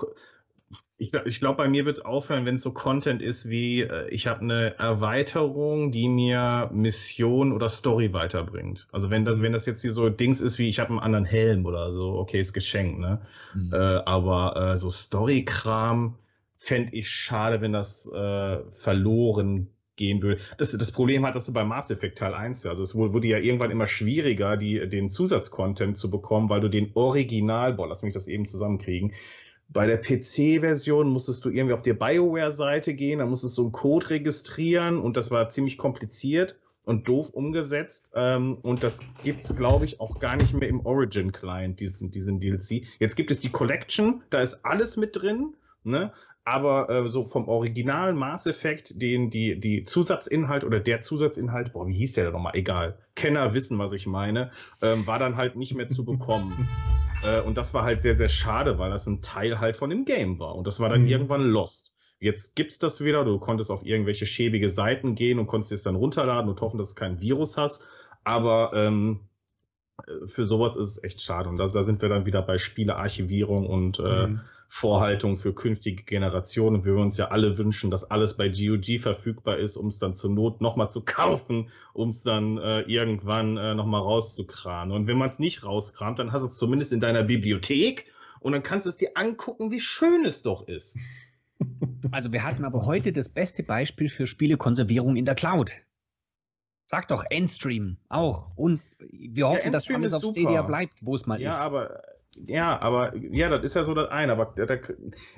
ich, ich glaube, bei mir wird es aufhören, wenn es so Content ist wie, äh, ich habe eine Erweiterung, die mir Mission oder Story weiterbringt. Also wenn das, wenn das jetzt hier so Dings ist wie, ich habe einen anderen Helm oder so, okay, ist geschenkt, ne? Mhm. Äh, aber äh, so Story-Kram fände ich schade, wenn das äh, verloren gehen würde. Das, das Problem hat, dass du bei Mass Effect Teil 1, also es wurde ja irgendwann immer schwieriger, die, den Zusatzcontent zu bekommen, weil du den Original, boah, lass mich das eben zusammenkriegen. Bei der PC-Version musstest du irgendwie auf die BioWare-Seite gehen, da musstest du einen Code registrieren und das war ziemlich kompliziert und doof umgesetzt. Ähm, und das gibt's, glaube ich, auch gar nicht mehr im Origin-Client, diesen, diesen DLC. Jetzt gibt es die Collection, da ist alles mit drin. Ne? Aber äh, so vom originalen Mass Effect, den die, die Zusatzinhalt oder der Zusatzinhalt, boah, wie hieß der denn nochmal? Egal. Kenner wissen, was ich meine, ähm, war dann halt nicht mehr zu bekommen. äh, und das war halt sehr, sehr schade, weil das ein Teil halt von dem Game war. Und das war dann mhm. irgendwann lost. Jetzt gibt's das wieder, du konntest auf irgendwelche schäbige Seiten gehen und konntest es dann runterladen und hoffen, dass du keinen Virus hast. Aber ähm, äh, für sowas ist es echt schade. Und da, da sind wir dann wieder bei Spielearchivierung und äh, Mhm. Vorhaltung für künftige Generationen. Wir uns ja alle wünschen, dass alles bei GOG verfügbar ist, um es dann zur Not nochmal zu kaufen, um es dann äh, irgendwann äh, nochmal rauszukramen. Und wenn man es nicht rauskramt, dann hast du es zumindest in deiner Bibliothek und dann kannst du es dir angucken, wie schön es doch ist. Also wir hatten aber heute das beste Beispiel für Spielekonservierung in der Cloud. Sag doch Endstream auch. Und wir hoffen, dass Endstream alles auf super. Stadia bleibt, wo es mal Ja, ist. aber ja, aber ja, das ist ja so das eine. Aber da, da,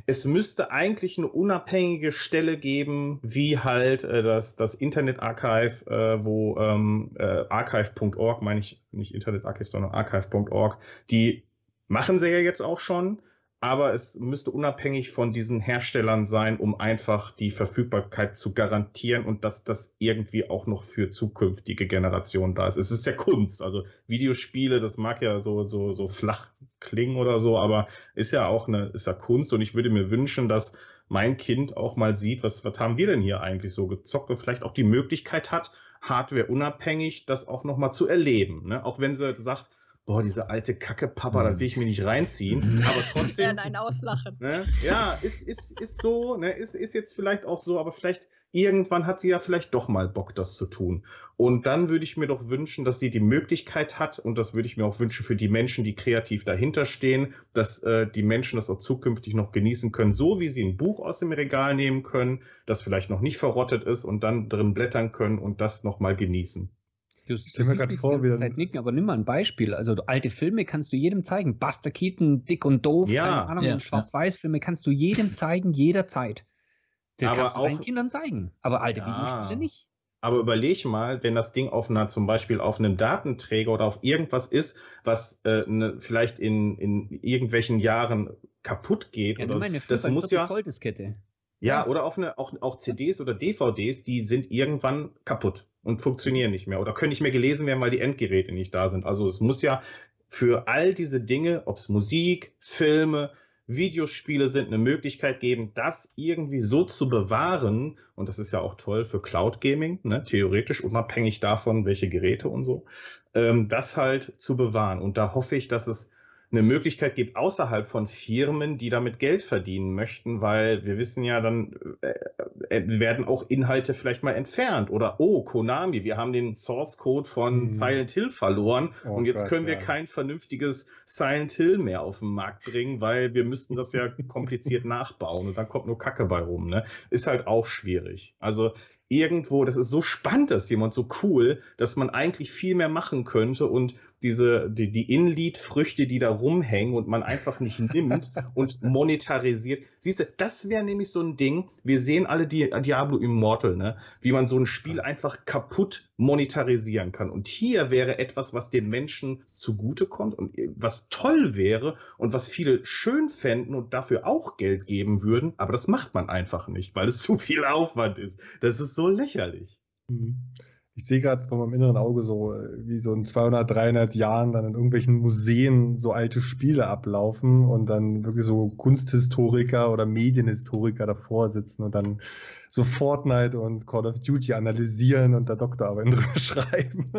es müsste eigentlich eine unabhängige Stelle geben, wie halt äh, das, das Internet Archive, äh, wo ähm, äh, archive.org, meine ich nicht Internet Archive, sondern archive.org, die machen sie ja jetzt auch schon. Aber es müsste unabhängig von diesen Herstellern sein, um einfach die Verfügbarkeit zu garantieren und dass das irgendwie auch noch für zukünftige Generationen da ist. Es ist ja Kunst, also Videospiele, das mag ja so, so, so flach klingen oder so, aber ist ja auch eine, ist ja Kunst und ich würde mir wünschen, dass mein Kind auch mal sieht, was, was haben wir denn hier eigentlich so gezockt und vielleicht auch die Möglichkeit hat, Hardware unabhängig das auch nochmal zu erleben. Ne? Auch wenn sie sagt, boah, diese alte Kacke, Papa, da will ich mir nicht reinziehen. Aber trotzdem. werden einen auslachen. Ne? Ja, ist, ist, ist so, ne? ist, ist jetzt vielleicht auch so, aber vielleicht irgendwann hat sie ja vielleicht doch mal Bock, das zu tun. Und dann würde ich mir doch wünschen, dass sie die Möglichkeit hat, und das würde ich mir auch wünschen für die Menschen, die kreativ dahinter stehen, dass äh, die Menschen das auch zukünftig noch genießen können, so wie sie ein Buch aus dem Regal nehmen können, das vielleicht noch nicht verrottet ist und dann drin blättern können und das nochmal genießen. Du, du stell mir mich vor, die ganze wie Zeit nicken, aber nimm mal ein Beispiel. Also alte Filme kannst du jedem zeigen. Buster Keaton, Dick und Doof, Ja, keine Ahnung, ja, Schwarz-Weiß-Filme kannst du jedem zeigen, jederzeit. Das Aber kannst du deinen auch- Kindern zeigen. Aber alte Ja. Videospiele nicht. Aber überleg mal, wenn das Ding auf einer, zum Beispiel auf einem Datenträger oder auf irgendwas ist, was äh, ne, vielleicht in, in irgendwelchen Jahren kaputt geht. Ja, oder nimm mal eine das 45 muss ja, Zoll Diskette. Ja, oder auf eine, auch, auch CDs oder DVDs, die sind irgendwann kaputt und funktionieren nicht mehr oder können nicht mehr gelesen werden, weil die Endgeräte nicht da sind. Also es muss ja für all diese Dinge, ob es Musik, Filme, Videospiele sind, eine Möglichkeit geben, das irgendwie so zu bewahren. Und das ist ja auch toll für Cloud Gaming, ne? theoretisch unabhängig davon, welche Geräte und so, ähm, das halt zu bewahren. Und da hoffe ich, dass es eine Möglichkeit gibt außerhalb von Firmen, die damit Geld verdienen möchten, weil wir wissen ja, dann äh, äh, werden auch Inhalte vielleicht mal entfernt oder oh, Konami, wir haben den Source Code von Hm. Silent Hill verloren Oh und jetzt Gott, können wir ja. kein vernünftiges Silent Hill mehr auf den Markt bringen, weil wir müssten das ja kompliziert nachbauen und dann kommt nur Kacke bei rum, ne? Ist halt auch schwierig. Also irgendwo, das ist so spannend, das jemand so cool, dass man eigentlich viel mehr machen könnte und diese, die, die Inlead-Früchte, die da rumhängen und man einfach nicht nimmt und monetarisiert. Siehst du, das wäre nämlich so ein Ding. Wir sehen alle die Diablo Immortal, ne? Wie man so ein Spiel einfach kaputt monetarisieren kann. Und hier wäre etwas, was den Menschen zugutekommt und was toll wäre und was viele schön fänden und dafür auch Geld geben würden. Aber das macht man einfach nicht, weil es zu viel Aufwand ist. Das ist so lächerlich. Mhm. Ich sehe gerade vor meinem inneren Auge so, äh, wie so in 200, 300 Jahren dann in irgendwelchen Museen so alte Spiele ablaufen und dann wirklich so Kunsthistoriker oder Medienhistoriker davor sitzen und dann so Fortnite und Call of Duty analysieren und da Doktorarbeiten drüber schreiben.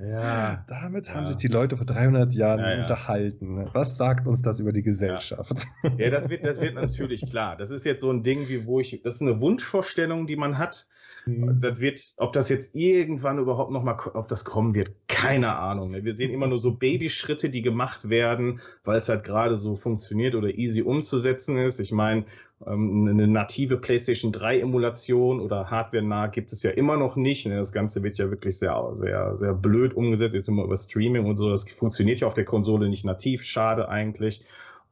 Ja. Damit haben Ja. sich die Leute vor 300 Jahren Ja, unterhalten. Was sagt uns das über die Gesellschaft? Ja, das wird, das wird natürlich klar. Das ist jetzt so ein Ding, wie wo ich, das ist eine Wunschvorstellung, die man hat. Mhm. Das wird, ob das jetzt irgendwann überhaupt noch mal, ko- ob das kommen wird, keine Ahnung. ne? Wir sehen immer nur so Babyschritte, die gemacht werden, weil es halt gerade so funktioniert oder easy umzusetzen ist. Ich meine, ähm, eine native PlayStation 3 Emulation oder Hardware nah gibt es ja immer noch nicht. ne? Das Ganze wird ja wirklich sehr, sehr, sehr blöd umgesetzt, jetzt immer über Streaming und so. Das funktioniert ja auf der Konsole nicht nativ. Schade eigentlich.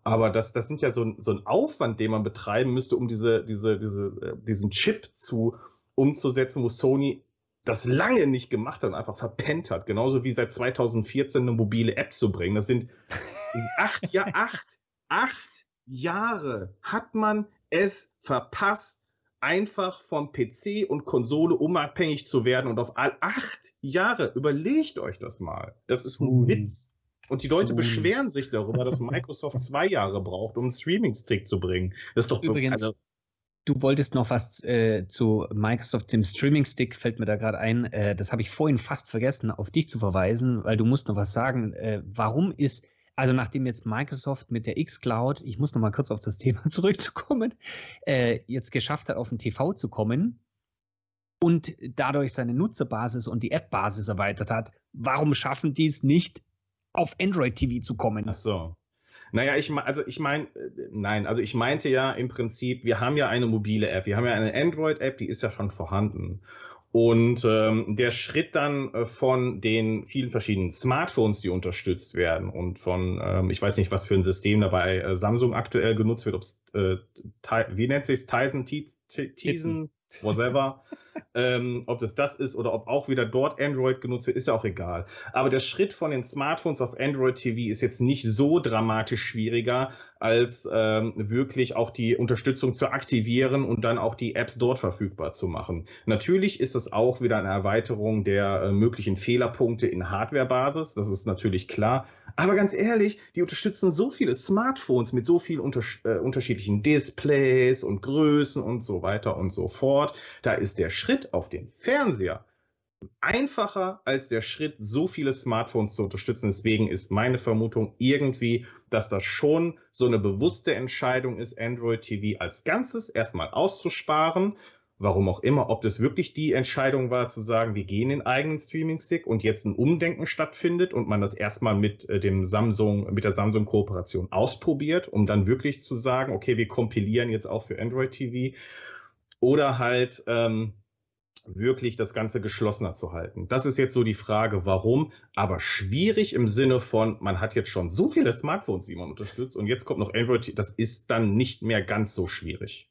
Aber das, das sind ja so ein, so ein Aufwand, den man betreiben müsste, um diese, diese, diese, äh, diesen Chip zu umzusetzen, wo Sony das lange nicht gemacht hat und einfach verpennt hat. Genauso wie seit 2014 eine mobile App zu bringen. Das sind acht, ja, acht, acht Jahre hat man es verpasst, einfach vom PC und Konsole unabhängig zu werden und auf all acht Jahre, überlegt euch das mal. Das ist ein Sony. Witz. Und die Leute Sony. beschweren sich darüber, dass Microsoft zwei Jahre braucht, um einen Streaming-Stick zu bringen. Das ist doch Übrigens, also, du wolltest noch was äh, zu Microsoft, dem Streaming-Stick, fällt mir da gerade ein. Äh, das habe ich vorhin fast vergessen, auf dich zu verweisen, weil du musst noch was sagen. Äh, warum ist, also nachdem jetzt Microsoft mit der X-Cloud, ich muss noch mal kurz auf das Thema zurückzukommen, äh, jetzt geschafft hat, auf den TV zu kommen und dadurch seine Nutzerbasis und die App-Basis erweitert hat, warum schaffen die es nicht, auf Android TV zu kommen? Ach so. Naja, ich also ich meine, äh, nein, also ich meinte ja im Prinzip, wir haben ja eine mobile App, wir haben ja eine Android-App, die ist ja schon vorhanden. Und ähm, der Schritt dann äh, von den vielen verschiedenen Smartphones, die unterstützt werden und von, ähm, ich weiß nicht, was für ein System dabei äh, Samsung aktuell genutzt wird, ob es, äh, wie nennt sich es, Tizen, Tizen, whatever. ähm, ob das das ist oder ob auch wieder dort Android genutzt wird, ist ja auch egal. Aber der Schritt von den Smartphones auf Android TV ist jetzt nicht so dramatisch schwieriger, als ähm, wirklich auch die Unterstützung zu aktivieren und dann auch die Apps dort verfügbar zu machen. Natürlich ist es auch wieder eine Erweiterung der äh, möglichen Fehlerpunkte in Hardware-Basis, das ist natürlich klar. Aber ganz ehrlich, die unterstützen so viele Smartphones mit so vielen unter äh, unterschiedlichen Displays und Größen und so weiter und so fort. Da ist der Schritt auf den Fernseher einfacher als der Schritt, so viele Smartphones zu unterstützen. Deswegen ist meine Vermutung irgendwie, dass das schon so eine bewusste Entscheidung ist, Android TV als Ganzes erstmal auszusparen. Warum auch immer, ob das wirklich die Entscheidung war, zu sagen, wir gehen in eigenen Streaming-Stick und jetzt ein Umdenken stattfindet und man das erstmal mit äh, dem Samsung, mit der Samsung-Kooperation ausprobiert, um dann wirklich zu sagen, okay, wir kompilieren jetzt auch für Android TV. Oder halt, ähm, wirklich das Ganze geschlossener zu halten. Das ist jetzt so die Frage, warum, aber schwierig im Sinne von, man hat jetzt schon so viele Smartphones, die man unterstützt und jetzt kommt noch Android, das ist dann nicht mehr ganz so schwierig.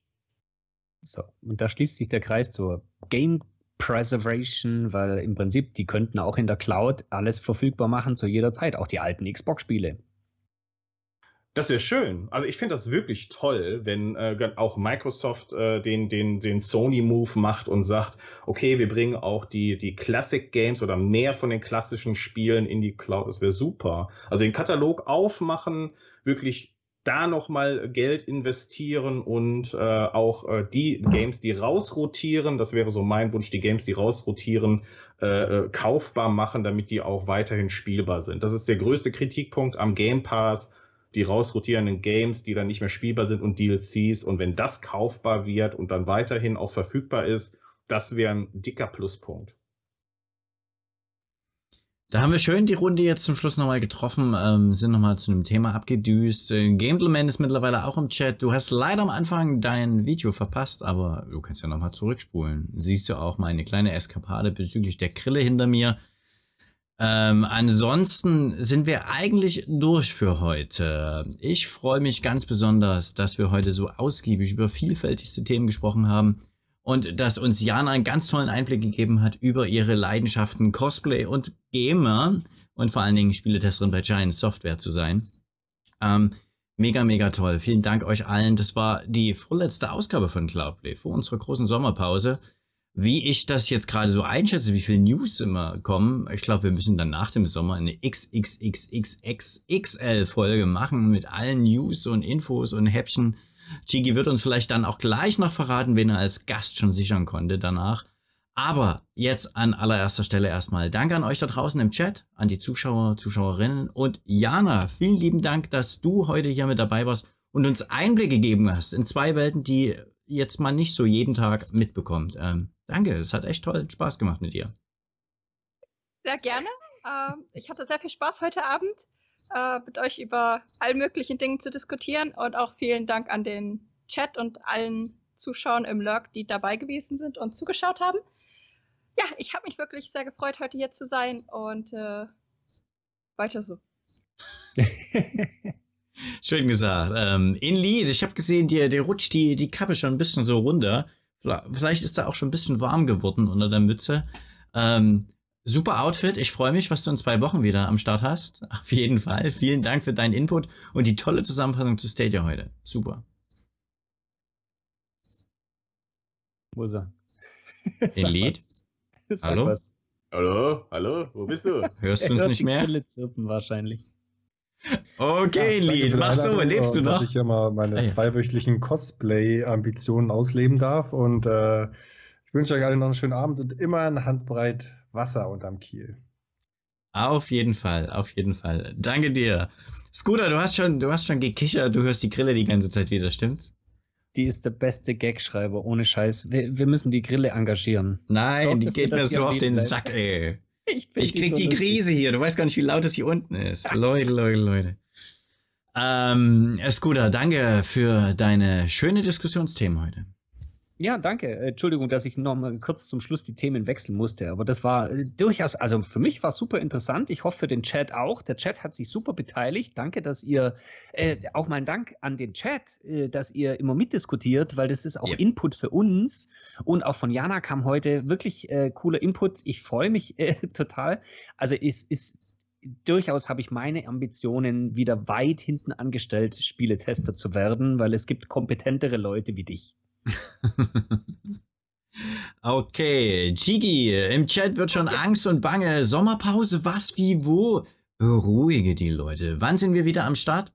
So, und da schließt sich der Kreis zur Game Preservation, weil im Prinzip, die könnten auch in der Cloud alles verfügbar machen zu jeder Zeit, auch die alten Xbox-Spiele. Das wäre schön. Also ich finde das wirklich toll, wenn äh, auch Microsoft äh, den, den, den Sony-Move macht und sagt, okay, wir bringen auch die, die Classic Games oder mehr von den klassischen Spielen in die Cloud. Das wäre super. Also den Katalog aufmachen, wirklich da nochmal Geld investieren und äh, auch äh, die Games, die rausrotieren, das wäre so mein Wunsch, die Games, die rausrotieren, äh, äh kaufbar machen, damit die auch weiterhin spielbar sind. Das ist der größte Kritikpunkt am Game Pass die rausrotierenden Games, die dann nicht mehr spielbar sind und DLCs. Und wenn das kaufbar wird und dann weiterhin auch verfügbar ist, das wäre ein dicker Pluspunkt. Da haben wir schön die Runde jetzt zum Schluss nochmal getroffen, ähm, sind nochmal zu einem Thema abgedüst. Äh, Gambleman ist mittlerweile auch im Chat. Du hast leider am Anfang dein Video verpasst, aber du kannst ja nochmal zurückspulen. Siehst du auch meine kleine Eskapade bezüglich der Grille hinter mir. Ähm, ansonsten sind wir eigentlich durch für heute. Ich freue mich ganz besonders, dass wir heute so ausgiebig über vielfältigste Themen gesprochen haben und dass uns Jana einen ganz tollen Einblick gegeben hat über ihre Leidenschaften Cosplay und Gamer und vor allen Dingen Spieletesterin bei Giant Software zu sein. Ähm, mega, mega toll. Vielen Dank euch allen. Das war die vorletzte Ausgabe von Cloudplay vor unserer großen Sommerpause. Wie ich das jetzt gerade so einschätze, wie viele News immer kommen, ich glaube, wir müssen dann nach dem Sommer eine XXXXXL-Folge machen mit allen News und Infos und Häppchen. Chigi wird uns vielleicht dann auch gleich noch verraten, wen er als Gast schon sichern konnte danach. Aber jetzt an allererster Stelle erstmal Danke an euch da draußen im Chat, an die Zuschauer, Zuschauerinnen und Jana, vielen lieben Dank, dass du heute hier mit dabei warst und uns Einblick gegeben hast in zwei Welten, die jetzt mal nicht so jeden Tag mitbekommt. Ähm, Danke, es hat echt toll Spaß gemacht mit dir. Sehr gerne. Ähm, ich hatte sehr viel Spaß heute Abend, äh, mit euch über all möglichen Dingen zu diskutieren und auch vielen Dank an den Chat und allen Zuschauern im Lurk, die dabei gewesen sind und zugeschaut haben. Ja, ich habe mich wirklich sehr gefreut, heute hier zu sein und äh, weiter so. Schön gesagt. Ähm, in Lied, ich habe gesehen, dir, dir rutscht die, die Kappe schon ein bisschen so runter. Vielleicht ist da auch schon ein bisschen warm geworden unter der Mütze. Ähm, super Outfit. Ich freue mich, was du in zwei Wochen wieder am Start hast. Auf jeden Fall. Vielen Dank für deinen Input und die tolle Zusammenfassung zu Stadia heute. Super. Wo ist er? In Lied? Hallo? Was. Hallo? Hallo? Wo bist du? Hörst du uns nicht mehr? Zirpen wahrscheinlich. Okay, Ja, Lied, mach so, lebst du noch? Dass ich ja mal meine Ah, ja. zweiwöchentlichen Cosplay-Ambitionen ausleben darf. Und äh, ich wünsche euch allen noch einen schönen Abend und immer eine Handbreit Wasser unterm Kiel. Auf jeden Fall, auf jeden Fall. Danke dir. Scooter, du hast schon, du hast schon gekichert, du hörst die Grille die ganze Zeit wieder, stimmt's? Die ist der beste Gagschreiber, ohne Scheiß. Wir, wir müssen die Grille engagieren. Nein, Sorgt die dafür, geht mir so auf den bleibt. Sack, ey. Ich, Ich krieg die Krise hier. Du weißt gar nicht, wie laut es hier unten ist. Leute, Leute, Leute. Ähm, Scooter, danke für deine schöne Diskussionsthemen heute. Ja, danke. Äh, Entschuldigung, dass ich noch mal kurz zum Schluss die Themen wechseln musste, aber das war äh, durchaus, also für mich war es super interessant. Ich hoffe für den Chat auch. Der Chat hat sich super beteiligt. Danke, dass ihr, äh, auch mein Dank an den Chat, äh, dass ihr immer mitdiskutiert, weil das ist auch Ja. Input für uns. Und auch von Jana kam heute wirklich äh, cooler Input. Ich freue mich äh, total. Also es ist durchaus habe ich meine Ambitionen wieder weit hinten angestellt, Spieletester zu werden, weil es gibt kompetentere Leute wie dich. Okay, Chigi, im Chat wird schon Angst und Bange. Sommerpause, was, wie, wo? Beruhige die Leute. Wann sind wir wieder am Start?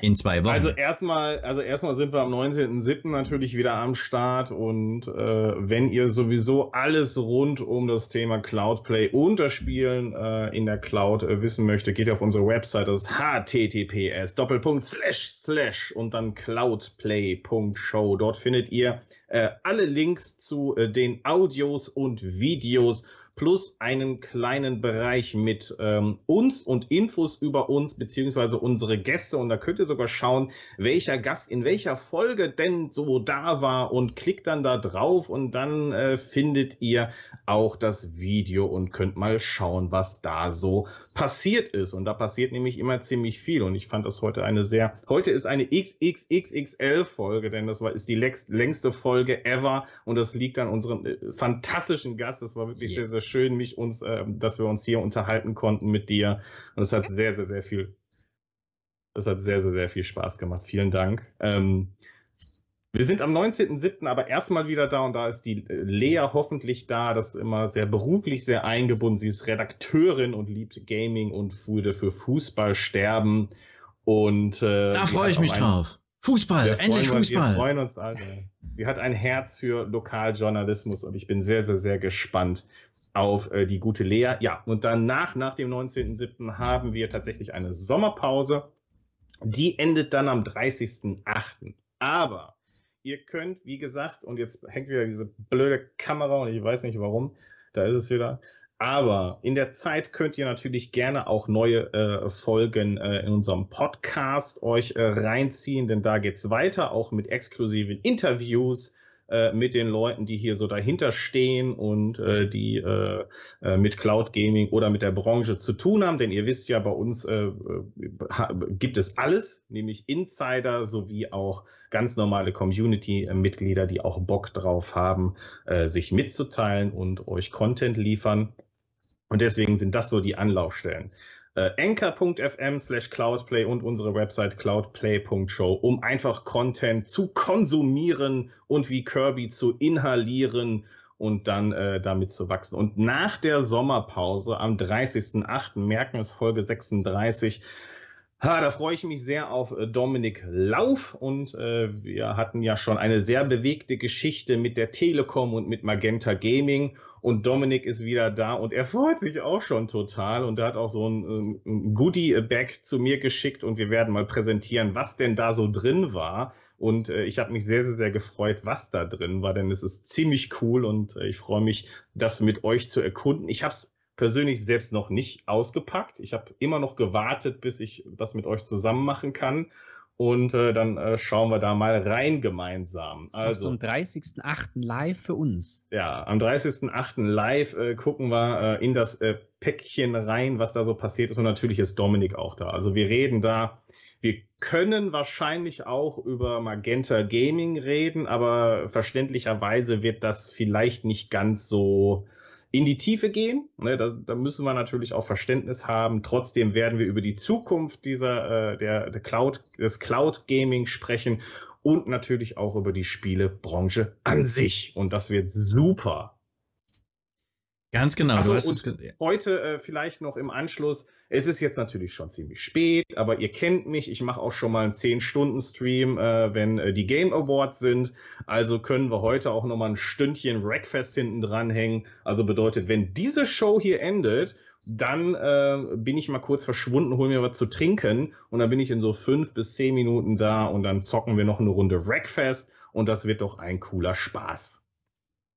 In zwei Wochen. Also erstmal, also erstmal sind wir am 19.07. natürlich wieder am Start und äh, wenn ihr sowieso alles rund um das Thema Cloudplay und das Spielen äh, in der Cloud äh, wissen möchtet, geht auf unsere Website, das ist https Doppelpunkt slash slash und dann cloudplay.show. Dort findet ihr äh, alle Links zu äh, den Audios und Videos plus einen kleinen Bereich mit ähm, uns und Infos über uns beziehungsweise unsere Gäste. Und da könnt ihr sogar schauen, welcher Gast in welcher Folge denn so da war und klickt dann da drauf und dann äh, findet ihr auch das Video und könnt mal schauen, was da so passiert ist. Und da passiert nämlich immer ziemlich viel. Und ich fand das heute eine sehr, heute ist eine XXXXL-Folge, denn das war, ist die längst, längste Folge ever. Und das liegt an unserem äh, fantastischen Gast. Das war wirklich Yeah. sehr, sehr schön, mich uns, äh, dass wir uns hier unterhalten konnten mit dir. Und es hat sehr, sehr, sehr viel, das hat sehr, sehr, sehr viel Spaß gemacht. Vielen Dank. Ähm, wir sind am 19.07. aber erstmal wieder da und da ist die äh, Lea hoffentlich da. Das ist immer sehr beruflich sehr eingebunden. Sie ist Redakteurin und liebt Gaming und würde für Fußball sterben. Und äh, da freue ich mich drauf. Fußball, wir endlich freuen uns- Wir Fußball. freuen uns alle. Sie hat ein Herz für Lokaljournalismus und ich bin sehr, sehr, sehr gespannt auf äh, die gute Lea. Ja, und danach, nach dem 19.07. haben wir tatsächlich eine Sommerpause. Die endet dann am 30.08. Aber ihr könnt, wie gesagt, und jetzt hängt wieder diese blöde Kamera und ich weiß nicht warum, da ist es wieder. Aber in der Zeit könnt ihr natürlich gerne auch neue äh, Folgen äh, in unserem Podcast euch äh, reinziehen, denn da geht's weiter, auch mit exklusiven Interviews äh, mit den Leuten, die hier so dahinter stehen und äh, die äh, äh, mit Cloud Gaming oder mit der Branche zu tun haben. Denn ihr wisst ja, bei uns äh, äh, gibt es alles, nämlich Insider sowie auch ganz normale Community-Mitglieder, die auch Bock drauf haben, sich mitzuteilen und euch Content liefern. Und deswegen sind das so die Anlaufstellen. Äh, Anchor.fm slash Cloudplay und unsere Website cloudplay.show, um einfach Content zu konsumieren und wie Kirby zu inhalieren und dann äh, damit zu wachsen. Und nach der Sommerpause am 30.08. merken es Folge 36, Ha, da freue ich mich sehr auf äh, Dominik Lauf und äh, wir hatten ja schon eine sehr bewegte Geschichte mit der Telekom und mit Magenta Gaming und Dominik ist wieder da und er freut sich auch schon total und er hat auch so ein, ein Goodie-Bag zu mir geschickt und wir werden mal präsentieren, was denn da so drin war. Und äh, ich habe mich sehr, sehr, sehr gefreut, was da drin war, denn es ist ziemlich cool und äh, ich freue mich, das mit euch zu erkunden. Ich habe es persönlich selbst noch nicht ausgepackt. Ich habe immer noch gewartet, bis ich das mit euch zusammen machen kann. Und äh, dann äh, schauen wir da mal rein gemeinsam. Also Also, am 30.08. live für uns. ja, am 30.08. live äh, gucken wir äh, in das äh, Päckchen rein, was da so passiert ist. Und natürlich ist Dominik auch da. Also wir reden da. Wir können wahrscheinlich auch über Magenta Gaming reden, aber verständlicherweise wird das vielleicht nicht ganz so in die Tiefe gehen. Ne, da, da müssen wir natürlich auch Verständnis haben. Trotzdem werden wir über die Zukunft dieser äh, der, der Cloud des Cloud Gaming sprechen und natürlich auch über die Spielebranche an sich. Und das wird super. Ganz genau. Ach so, du hast und Heute äh, vielleicht noch im Anschluss. Es ist jetzt natürlich schon ziemlich spät, aber ihr kennt mich. Ich mache auch schon mal einen 10-Stunden-Stream, äh, wenn äh, die Game Awards sind. Also können wir heute auch noch mal ein Stündchen Rackfest hinten dranhängen. Also bedeutet, wenn diese Show hier endet, dann äh, bin ich mal kurz verschwunden, hol mir was zu trinken und dann bin ich in so fünf bis zehn Minuten da und dann zocken wir noch eine Runde Rackfest und das wird doch ein cooler Spaß.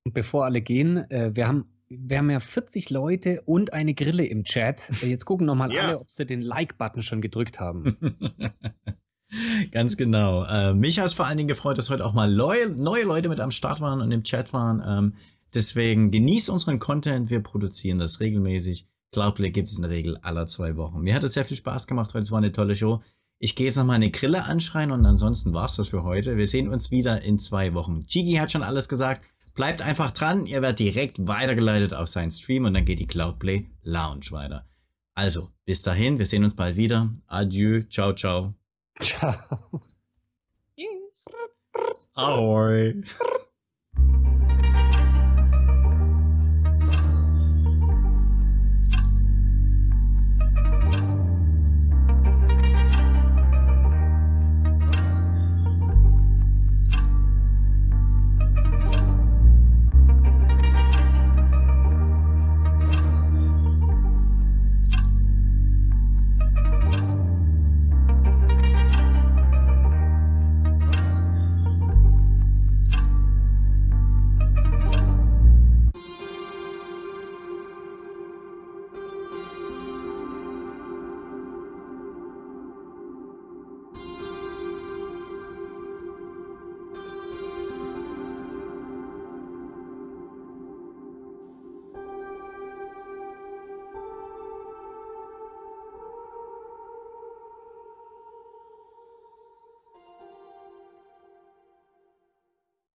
Und bevor alle gehen, äh, wir haben wir haben ja 40 Leute und eine Grille im Chat. Jetzt gucken nochmal Ja. alle, ob sie den Like-Button schon gedrückt haben. Ganz genau. Äh, mich hat es vor allen Dingen gefreut, dass heute auch mal neue Leute mit am Start waren und im Chat waren. Ähm, deswegen genießt unseren Content. Wir produzieren das regelmäßig. Cloudplay gibt es in der Regel alle zwei Wochen. Mir hat es sehr viel Spaß gemacht heute. Es war eine tolle Show. Ich gehe jetzt noch mal eine Grille anschreien und ansonsten war's das für heute. Wir sehen uns wieder in zwei Wochen. Chigi hat schon alles gesagt. Bleibt einfach dran. Ihr werdet direkt weitergeleitet auf seinen Stream und dann geht die Cloudplay Lounge weiter. Also, bis dahin. Wir sehen uns bald wieder. Adieu. Ciao, ciao. Ciao. Tschüss. Ahoi.